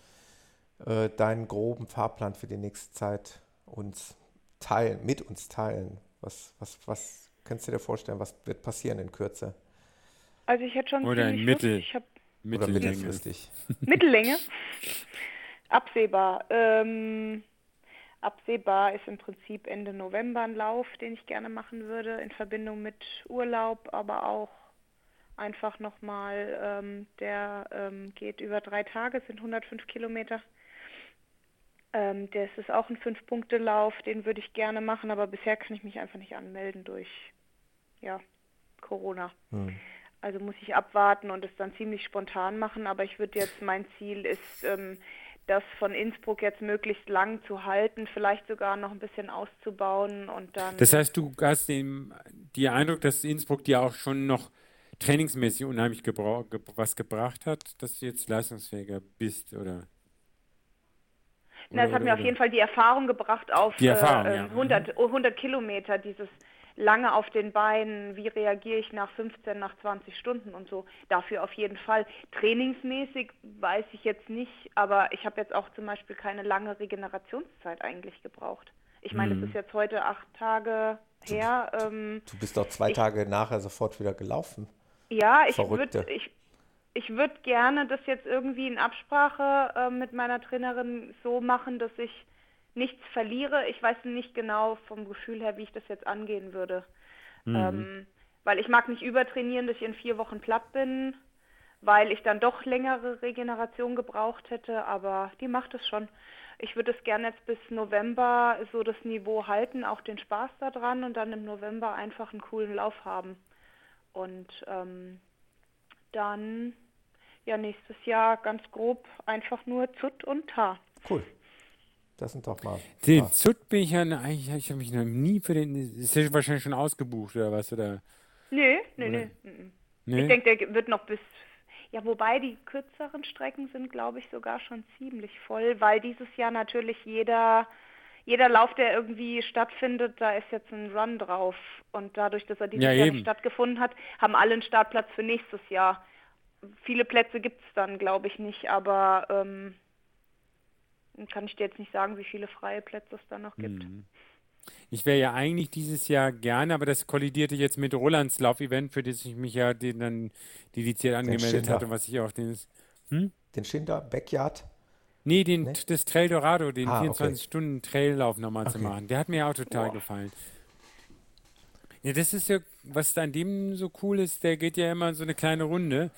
äh, deinen groben Fahrplan für die nächste Zeit uns teilen, mit uns teilen. Was, was, was Kannst du dir vorstellen, was wird passieren in Kürze? Also ich hätte schon Oder in Mittel, ich hab Oder mittelfristig. Mittellänge. Absehbar. Ähm, absehbar ist im Prinzip Ende November ein Lauf, den ich gerne machen würde, in Verbindung mit Urlaub, aber auch einfach nochmal, ähm, der ähm, geht über drei Tage, sind 105 Kilometer. Ähm, das ist auch ein Fünf-Punkte-Lauf, den würde ich gerne machen, aber bisher kann ich mich einfach nicht anmelden durch ja, Corona. Hm. Also muss ich abwarten und es dann ziemlich spontan machen, aber ich würde jetzt, mein Ziel ist, ähm, das von Innsbruck jetzt möglichst lang zu halten, vielleicht sogar noch ein bisschen auszubauen und dann. Das heißt, du hast den, den Eindruck, dass Innsbruck dir auch schon noch trainingsmäßig unheimlich gebra ge was gebracht hat, dass du jetzt leistungsfähiger bist, oder? Na, es hat mir auf jeden Fall die Erfahrung gebracht auf Erfahrung, äh, ja. 100, 100 Kilometer, dieses lange auf den Beinen, wie reagiere ich nach 15, nach 20 Stunden und so. Dafür auf jeden Fall. Trainingsmäßig weiß ich jetzt nicht, aber ich habe jetzt auch zum Beispiel keine lange Regenerationszeit eigentlich gebraucht. Ich meine, mhm. es ist jetzt heute acht Tage her. Ähm, du bist doch zwei ich, Tage nachher sofort wieder gelaufen. Ja, ich würde ich, ich würd gerne das jetzt irgendwie in Absprache äh, mit meiner Trainerin so machen, dass ich nichts verliere. Ich weiß nicht genau vom Gefühl her, wie ich das jetzt angehen würde. Mhm. Ähm, weil ich mag nicht übertrainieren, dass ich in vier Wochen platt bin, weil ich dann doch längere Regeneration gebraucht hätte, aber die macht es schon. Ich würde es gerne jetzt bis November so das Niveau halten, auch den Spaß daran und dann im November einfach einen coolen Lauf haben. Und ähm, dann ja nächstes Jahr ganz grob einfach nur Zut und Ta. Cool. Das sind doch mal. Den ja. Zut bin ich ja, eigentlich ich habe mich noch nie für den. Ist der wahrscheinlich schon ausgebucht oder was? Oder? Nee, nee, nee. nee. Ich denke, der wird noch bis. Ja, wobei die kürzeren Strecken sind, glaube ich, sogar schon ziemlich voll, weil dieses Jahr natürlich jeder, jeder Lauf, der irgendwie stattfindet, da ist jetzt ein Run drauf. Und dadurch, dass er dieses ja, Jahr nicht stattgefunden hat, haben alle einen Startplatz für nächstes Jahr. Viele Plätze gibt es dann, glaube ich, nicht, aber ähm, kann ich dir jetzt nicht sagen, wie viele freie Plätze es da noch gibt. Mhm. Ich wäre ja eigentlich dieses Jahr gerne, aber das kollidierte jetzt mit Rolands Laufevent, für das ich mich ja den dann dediziert angemeldet hatte, was ich auch den. Hm? Den Schinder Backyard? Nee, den, nee? das Trail Dorado, den ah, 24-Stunden-Traillauf okay. nochmal okay. zu machen. Der hat mir auch total Boah. gefallen. Ja, das ist ja, was an dem so cool ist, der geht ja immer so eine kleine Runde.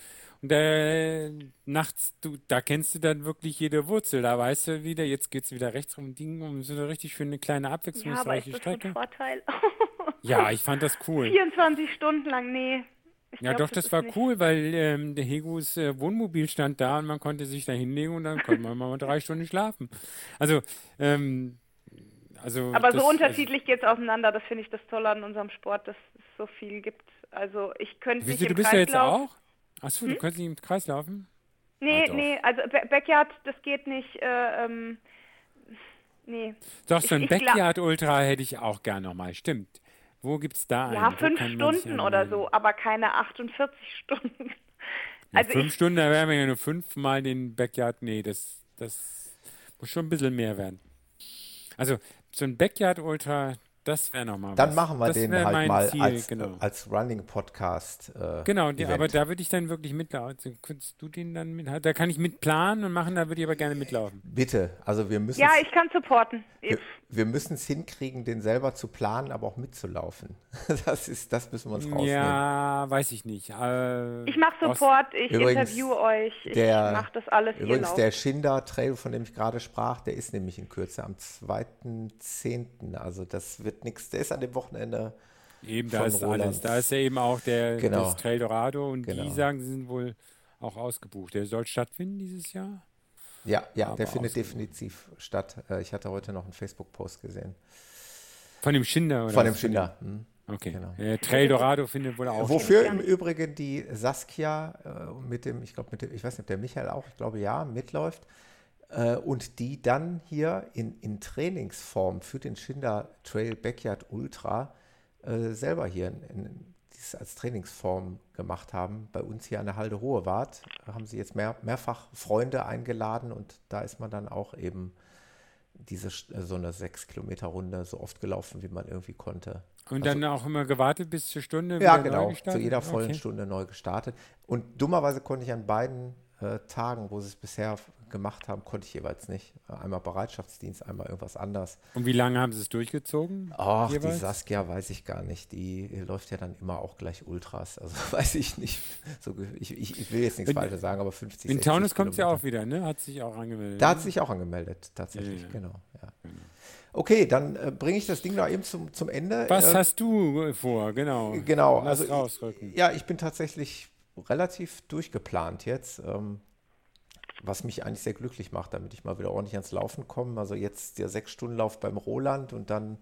Und äh, nachts, du, da kennst du dann wirklich jede Wurzel. Da weißt du wieder, jetzt geht es wieder rechts rum, Ding, um so eine richtig schöne kleine abwechslungsreiche ja, aber ist das Strecke. Vorteil? ja, ich fand das cool. 24 Stunden lang, nee. Ich ja, glaub, doch, das, das war nicht. cool, weil ähm, der Hegus äh, Wohnmobil stand da und man konnte sich da hinlegen und dann konnte man mal drei Stunden schlafen. Also, ähm, also. Aber das, so unterschiedlich also, geht es auseinander. Das finde ich das Tolle an unserem Sport, dass es so viel gibt. Also, ich könnte nicht. Du bist ja jetzt auch? Achso, hm? du kannst nicht im Kreis laufen? Nee, ah, nee, also Backyard, das geht nicht. Äh, ähm, nee. Doch, so ein Backyard-Ultra hätte ich auch gern nochmal, stimmt. Wo gibt es da einen? Ja, fünf Stunden oder so, aber keine 48 Stunden. Ja, also fünf Stunden, da wären wir ja nur fünfmal den Backyard. Nee, das, das muss schon ein bisschen mehr werden. Also, so ein Backyard-Ultra, das wäre nochmal Dann machen wir das den halt mal Ziel, als, genau. als Running-Podcast. Äh, genau, die, aber da würde ich dann wirklich mitlaufen. Also, könntest du den dann mit, da kann ich mitplanen und machen, da würde ich aber gerne mitlaufen. Bitte, also wir müssen. Ja, ich kann supporten. Wir, wir müssen es hinkriegen, den selber zu planen, aber auch mitzulaufen. Das ist, das müssen wir uns rausnehmen. Ja, weiß ich nicht. Äh, ich mache Support, ich interview euch, ich mache das alles Übrigens, der Schinder-Trail, von dem ich gerade sprach, der ist nämlich in Kürze am 2.10. Also das wird nichts, der ist an dem Wochenende Eben, da ist Roland. alles. Da ist ja eben auch der genau. das Trail Dorado und genau. die sagen, sie sind wohl auch ausgebucht. Der soll stattfinden dieses Jahr? Ja, ja, Aber der findet definitiv statt. Äh, ich hatte heute noch einen Facebook-Post gesehen. Von dem Schinder, oder? Von dem Schinder. Hm. Okay. Genau. Äh, Trail Dorado findet wohl auch. Wofür statt. im Übrigen die Saskia äh, mit dem, ich glaube, mit dem, ich weiß nicht, ob der Michael auch, ich glaube ja, mitläuft. Äh, und die dann hier in, in Trainingsform für den Schinder Trail Backyard Ultra äh, selber hier in, in dies als Trainingsform gemacht haben. Bei uns hier an der Halde Hohe Wart haben sie jetzt mehr, mehrfach Freunde eingeladen und da ist man dann auch eben diese äh, so eine sechs Kilometer Runde so oft gelaufen, wie man irgendwie konnte. Und also, dann auch immer gewartet bis zur Stunde? Ja, genau, zu jeder vollen okay. Stunde neu gestartet. Und dummerweise konnte ich an beiden äh, Tagen, wo sie es bisher gemacht haben, konnte ich jeweils nicht. Einmal Bereitschaftsdienst, einmal irgendwas anders. Und wie lange haben sie es durchgezogen? Ach, die Saskia weiß ich gar nicht. Die läuft ja dann immer auch gleich Ultras. Also weiß ich nicht. So, ich, ich, ich will jetzt nichts Falsches sagen, aber 50 In Taunus kommt sie ja auch wieder, ne? Hat sich auch angemeldet. Da hat sie sich auch angemeldet, tatsächlich, ja, ja. genau. Ja. Genau. Okay, dann äh, bringe ich das Ding da eben zum, zum Ende. Was äh, hast du vor, genau? Genau, Lass also rausrücken. ja, ich bin tatsächlich relativ durchgeplant jetzt. Ähm, was mich eigentlich sehr glücklich macht, damit ich mal wieder ordentlich ans Laufen komme. Also jetzt der Sechs-Stunden-Lauf beim Roland und dann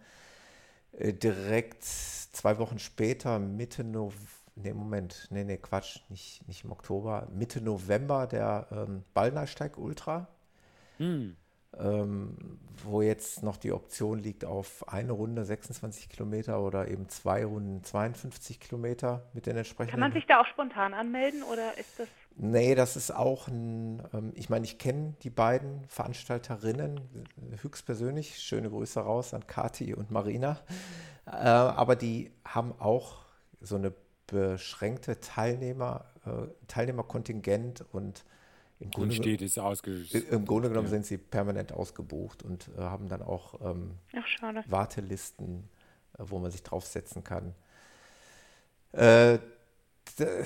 äh, direkt zwei Wochen später, Mitte November, nee, Moment, nee, nee, Quatsch, nicht, nicht im Oktober, Mitte November der ähm, Ballnersteig Ultra. Hm. Ähm, wo jetzt noch die Option liegt auf eine Runde 26 Kilometer oder eben zwei Runden 52 Kilometer mit den entsprechenden. Kann man sich da auch spontan anmelden oder ist das? Nee, das ist auch ein, ähm, ich meine, ich kenne die beiden Veranstalterinnen höchstpersönlich. Schöne Grüße raus an Kati und Marina. Äh, aber die haben auch so eine beschränkte Teilnehmer, äh, Teilnehmerkontingent und im Grunde, steht es Im Grunde genommen ja. sind sie permanent ausgebucht und äh, haben dann auch ähm, Ach, Wartelisten, äh, wo man sich draufsetzen kann. Äh,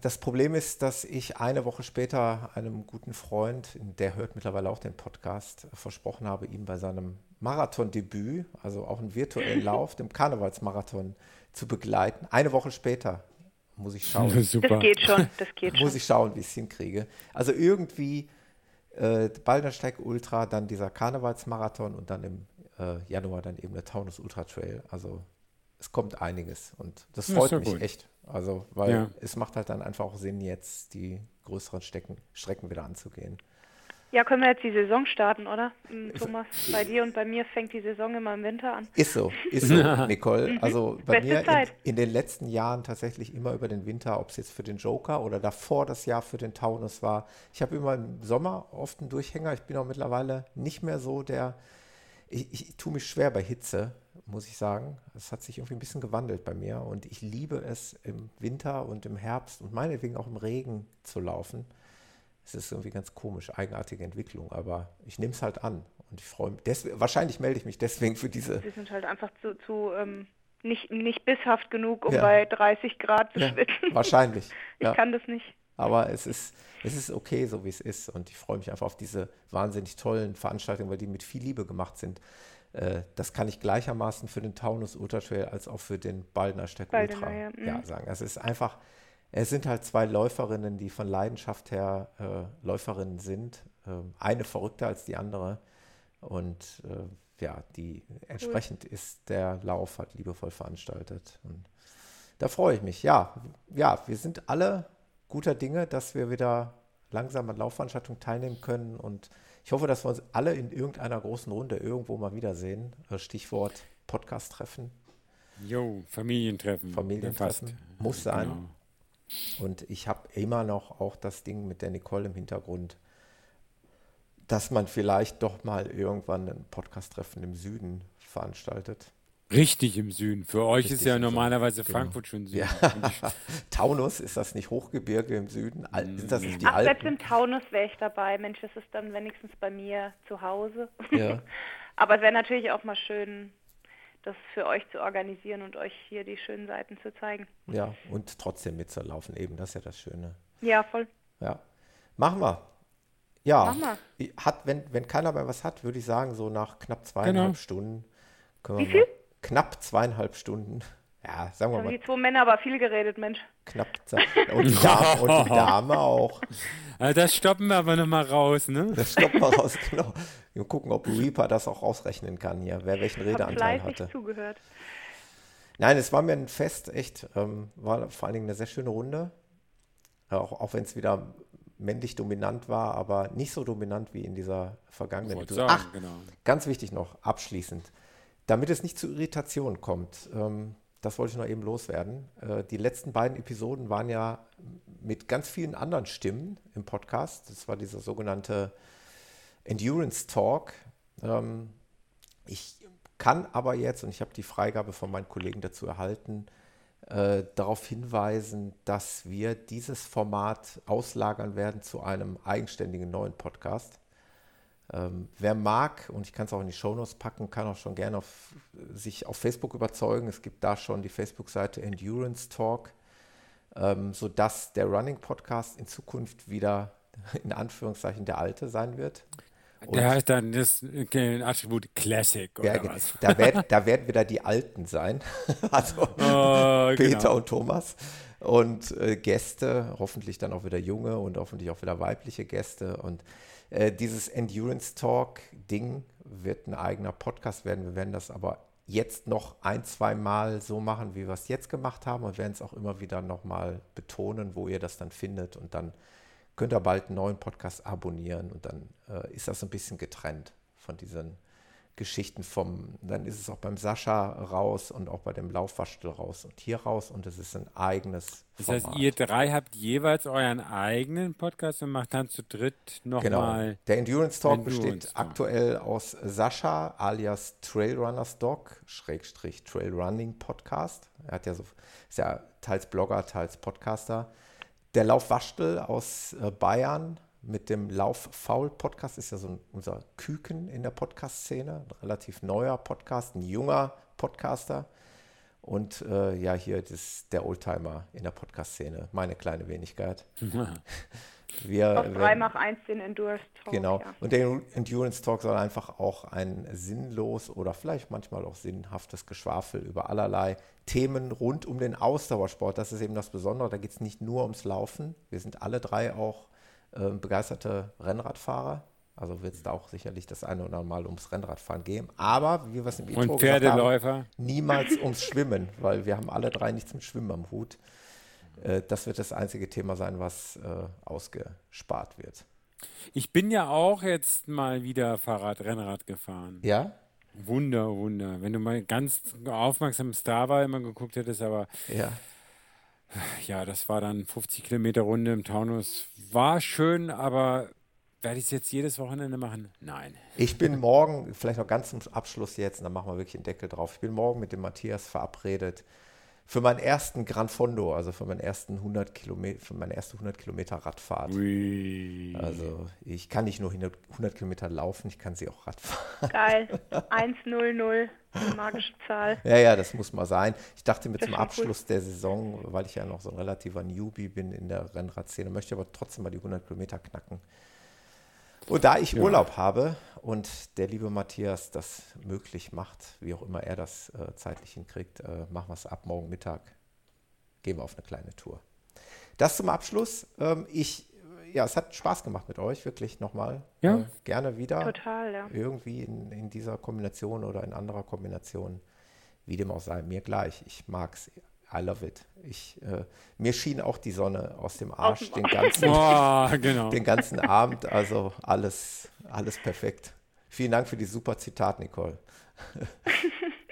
das Problem ist, dass ich eine Woche später einem guten Freund, der hört mittlerweile auch den Podcast, versprochen habe, ihm bei seinem Marathondebüt, also auch einen virtuellen Lauf, dem Karnevalsmarathon, zu begleiten. Eine Woche später muss ich schauen. Super. Das geht schon, das geht schon. Muss ich schauen, wie ich es hinkriege. Also irgendwie äh, Baldnersteig Ultra, dann dieser Karnevalsmarathon und dann im äh, Januar dann eben der Taunus Ultra Trail. Also es kommt einiges und das freut mich gut. echt. Also, weil ja. es macht halt dann einfach auch Sinn, jetzt die größeren Stecken, Strecken wieder anzugehen. Ja, können wir jetzt die Saison starten, oder? Hm, Thomas, bei dir und bei mir fängt die Saison immer im Winter an. Ist so, ist so, Nicole. Mhm. Also bei Beste mir in, in, den letzten Jahren tatsächlich immer über den Winter, ob es jetzt für den Joker oder davor das Jahr für den Taunus war. Ich habe immer im Sommer oft einen Durchhänger. Ich bin auch mittlerweile nicht mehr so der, ich, ich tue mich schwer bei Hitze, muss ich sagen. Es hat sich irgendwie ein bisschen gewandelt bei mir und ich liebe es im Winter und im Herbst und meinetwegen auch im Regen zu laufen. Es ist irgendwie ganz komisch, eigenartige Entwicklung, aber ich nehme es halt an und ich freue mich. Deswegen, wahrscheinlich melde ich mich deswegen für diese. Sie sind halt einfach zu, zu ähm, nicht, nicht bisshaft genug, um ja. bei 30 Grad zu ja, schwitzen. Wahrscheinlich. ich ja. kann das nicht. Aber es ist, es ist okay, so wie es ist. Und ich freue mich einfach auf diese wahnsinnig tollen Veranstaltungen, weil die mit viel Liebe gemacht sind. Äh, das kann ich gleichermaßen für den Taunus Ultra Trail als auch für den Baldner Steck Ultra ja. ja. Mhm. sagen. Es ist einfach, es sind halt zwei Läuferinnen, die von Leidenschaft her äh, Läuferinnen sind. Äh, eine verrückter als die andere. Und äh, ja, die entsprechend cool. ist der Lauf halt liebevoll veranstaltet. Und da freue ich mich. Ja, ja, wir sind alle guter Dinge, dass wir wieder langsam an Laufveranstaltungen teilnehmen können. Und ich hoffe, dass wir uns alle in irgendeiner großen Runde irgendwo mal wiedersehen. Äh, Stichwort Podcast-Treffen. Jo, Familientreffen. Familientreffen. Muss sein. Genau. Und ich habe immer noch auch das Ding mit der Nicole im Hintergrund, dass man vielleicht doch mal irgendwann ein Podcast-Treffen im Süden veranstaltet. Richtig im Süden. Für euch Richtig ist ja normalerweise Süden. Frankfurt genau. schon Süden. Ja. Taunus, ist das nicht Hochgebirge im Süden? Ist das nicht die Ach, Alpen? selbst im Taunus wäre ich dabei. Mensch, das ist dann wenigstens bei mir zu Hause. Ja. Aber es wäre natürlich auch mal schön, das für euch zu organisieren und euch hier die schönen Seiten zu zeigen. Ja, und trotzdem mitzulaufen, eben, das ist ja das Schöne. Ja, voll. Ja. Machen wir. Ja, Machen wir. Hat, wenn, wenn keiner mehr was hat, würde ich sagen, so nach knapp zweieinhalb genau. Stunden können wir Wie viel? Knapp zweieinhalb Stunden ja, sagen wir mal. Die zwei Männer aber viel geredet, Mensch. Knapp. Und die Dame, und die Dame auch. Das stoppen wir aber nochmal raus, ne? Das stoppen wir raus, genau. Wir gucken, ob Reaper das auch ausrechnen kann hier, wer welchen Redeanteil hatte. zugehört. Nein, es war mir ein Fest, echt. Ähm, war vor allen Dingen eine sehr schöne Runde. Auch, auch wenn es wieder männlich dominant war, aber nicht so dominant wie in dieser vergangenen Episode. Ach, genau. ganz wichtig noch, abschließend. Damit es nicht zu Irritationen kommt, ähm, das wollte ich noch eben loswerden. Äh, die letzten beiden Episoden waren ja mit ganz vielen anderen Stimmen im Podcast. Das war dieser sogenannte Endurance Talk. Ähm, ich kann aber jetzt, und ich habe die Freigabe von meinen Kollegen dazu erhalten, äh, darauf hinweisen, dass wir dieses Format auslagern werden zu einem eigenständigen neuen Podcast. Ähm, wer mag, und ich kann es auch in die Shownotes packen, kann auch schon gerne auf, sich auf Facebook überzeugen. Es gibt da schon die Facebook-Seite Endurance Talk, ähm, sodass der Running Podcast in Zukunft wieder in Anführungszeichen der alte sein wird. Und der heißt dann das Attribut Classic oder ja, was? Da, werd, da werden wieder die Alten sein. also oh, Peter genau. und Thomas. Und äh, Gäste, hoffentlich dann auch wieder junge und hoffentlich auch wieder weibliche Gäste. Und äh, dieses Endurance Talk-Ding wird ein eigener Podcast werden. Wir werden das aber jetzt noch ein, zwei Mal so machen, wie wir es jetzt gemacht haben und werden es auch immer wieder nochmal betonen, wo ihr das dann findet und dann könnt ihr bald einen neuen Podcast abonnieren und dann äh, ist das ein bisschen getrennt von diesen Geschichten vom, dann ist es auch beim Sascha raus und auch bei dem Laufwaschtel raus und hier raus und es ist ein eigenes Das Format. heißt, ihr drei habt jeweils euren eigenen Podcast und macht dann zu dritt nochmal. Genau. Der Endurance Talk Endurance besteht Talk. aktuell aus Sascha alias Trailrunners Dog, Schrägstrich Trailrunning Podcast. Er hat ja so, ist ja teils Blogger, teils Podcaster. Der Laufwaschtel aus äh, Bayern, mit dem Lauf-Faul-Podcast, ist ja so ein, unser Küken in der Podcast-Szene, ein relativ neuer Podcast, ein junger Podcaster. Und äh, ja, hier ist der Oldtimer in der Podcast-Szene, meine kleine Wenigkeit. Wir, Auf 3 mach 1 den Endurance Talk. Genau. Ja. Und der Endurance Talk soll einfach auch ein sinnlos oder vielleicht manchmal auch sinnhaftes Geschwafel über allerlei Themen rund um den Ausdauersport. Das ist eben das Besondere. Da geht es nicht nur ums Laufen. Wir sind alle drei auch äh, begeisterte Rennradfahrer. Also wird es da auch sicherlich das eine oder andere Mal ums Rennradfahren gehen. Aber, wie wir es im Intro Und Pferdeläufer. Haben, niemals ums Schwimmen, weil wir haben alle drei nichts mit Schwimmen am Hut. Äh, das wird das einzige Thema sein, was äh, ausgespart wird. Ich bin ja auch jetzt mal wieder Fahrrad, Rennrad gefahren. Ja? Wunder, Wunder. Wenn du mal ganz aufmerksam Strava immer geguckt hättest, aber ja. Ja, das war dann 50 Kilometer Runde im Taunus. War schön, aber werde ich es jetzt jedes Wochenende machen? Nein. Ich bin morgen, vielleicht noch ganz zum Abschluss jetzt, dann machen wir wirklich einen Deckel drauf. Ich bin morgen mit dem Matthias verabredet für meinen ersten Gran Fondo, also für meinen ersten 100 Kilometer, für meine erste 100 Kilometer Radfahrt. Ui. Also ich kann nicht nur 100 Kilometer laufen, ich kann sie auch Radfahren. Geil, 100, eine magische Zahl. Ja, ja, das muss mal sein. Ich dachte mir zum Abschluss cool. der Saison, weil ich ja noch so ein relativer Newbie bin in der Rennradszene, möchte aber trotzdem mal die 100 Kilometer knacken. Und da ich ja. Urlaub habe und der liebe Matthias das möglich macht, wie auch immer er das äh, zeitlich hinkriegt, äh, machen wir es ab morgen Mittag. Gehen wir auf eine kleine Tour. Das zum Abschluss. Ähm, ich, ja, es hat Spaß gemacht mit euch, wirklich nochmal. Ja. Äh, gerne wieder. Total, ja. Irgendwie in, in dieser Kombination oder in anderer Kombination. Wie dem auch sei, mir gleich. Ich mag es I love it. Ich, äh, mir schien auch die Sonne aus dem Arsch den ganzen, oh, genau. den ganzen Abend. Also alles, alles perfekt. Vielen Dank für die super Zitat, Nicole.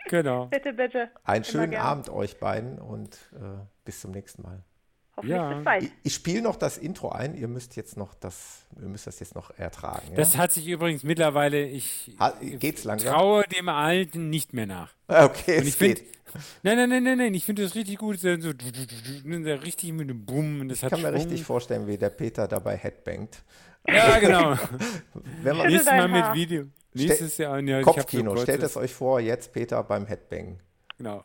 genau. Bitte, bitte. Einen schönen Abend euch beiden und äh, bis zum nächsten Mal. Hoffentlich ja. bis bald. Ich, ich spiele noch das Intro ein. Ihr müsst jetzt noch das, ihr müsst das jetzt noch ertragen. Das ja? hat sich übrigens mittlerweile, ich ha, geht's langsam? traue dem Alten nicht mehr nach. Okay, und ich finde, nein, nein, nein, nein, nein, ich finde das richtig gut, so, richtig mit einem Bumm. Das ich kann mir richtig vorstellen, wie der Peter dabei headbangt. Ja, genau. Wenn man Nächstes Mal mit Video. Nächstes Jahr. Ja, Kopfkino, stellt es euch vor, jetzt Peter beim Headbang. Genau.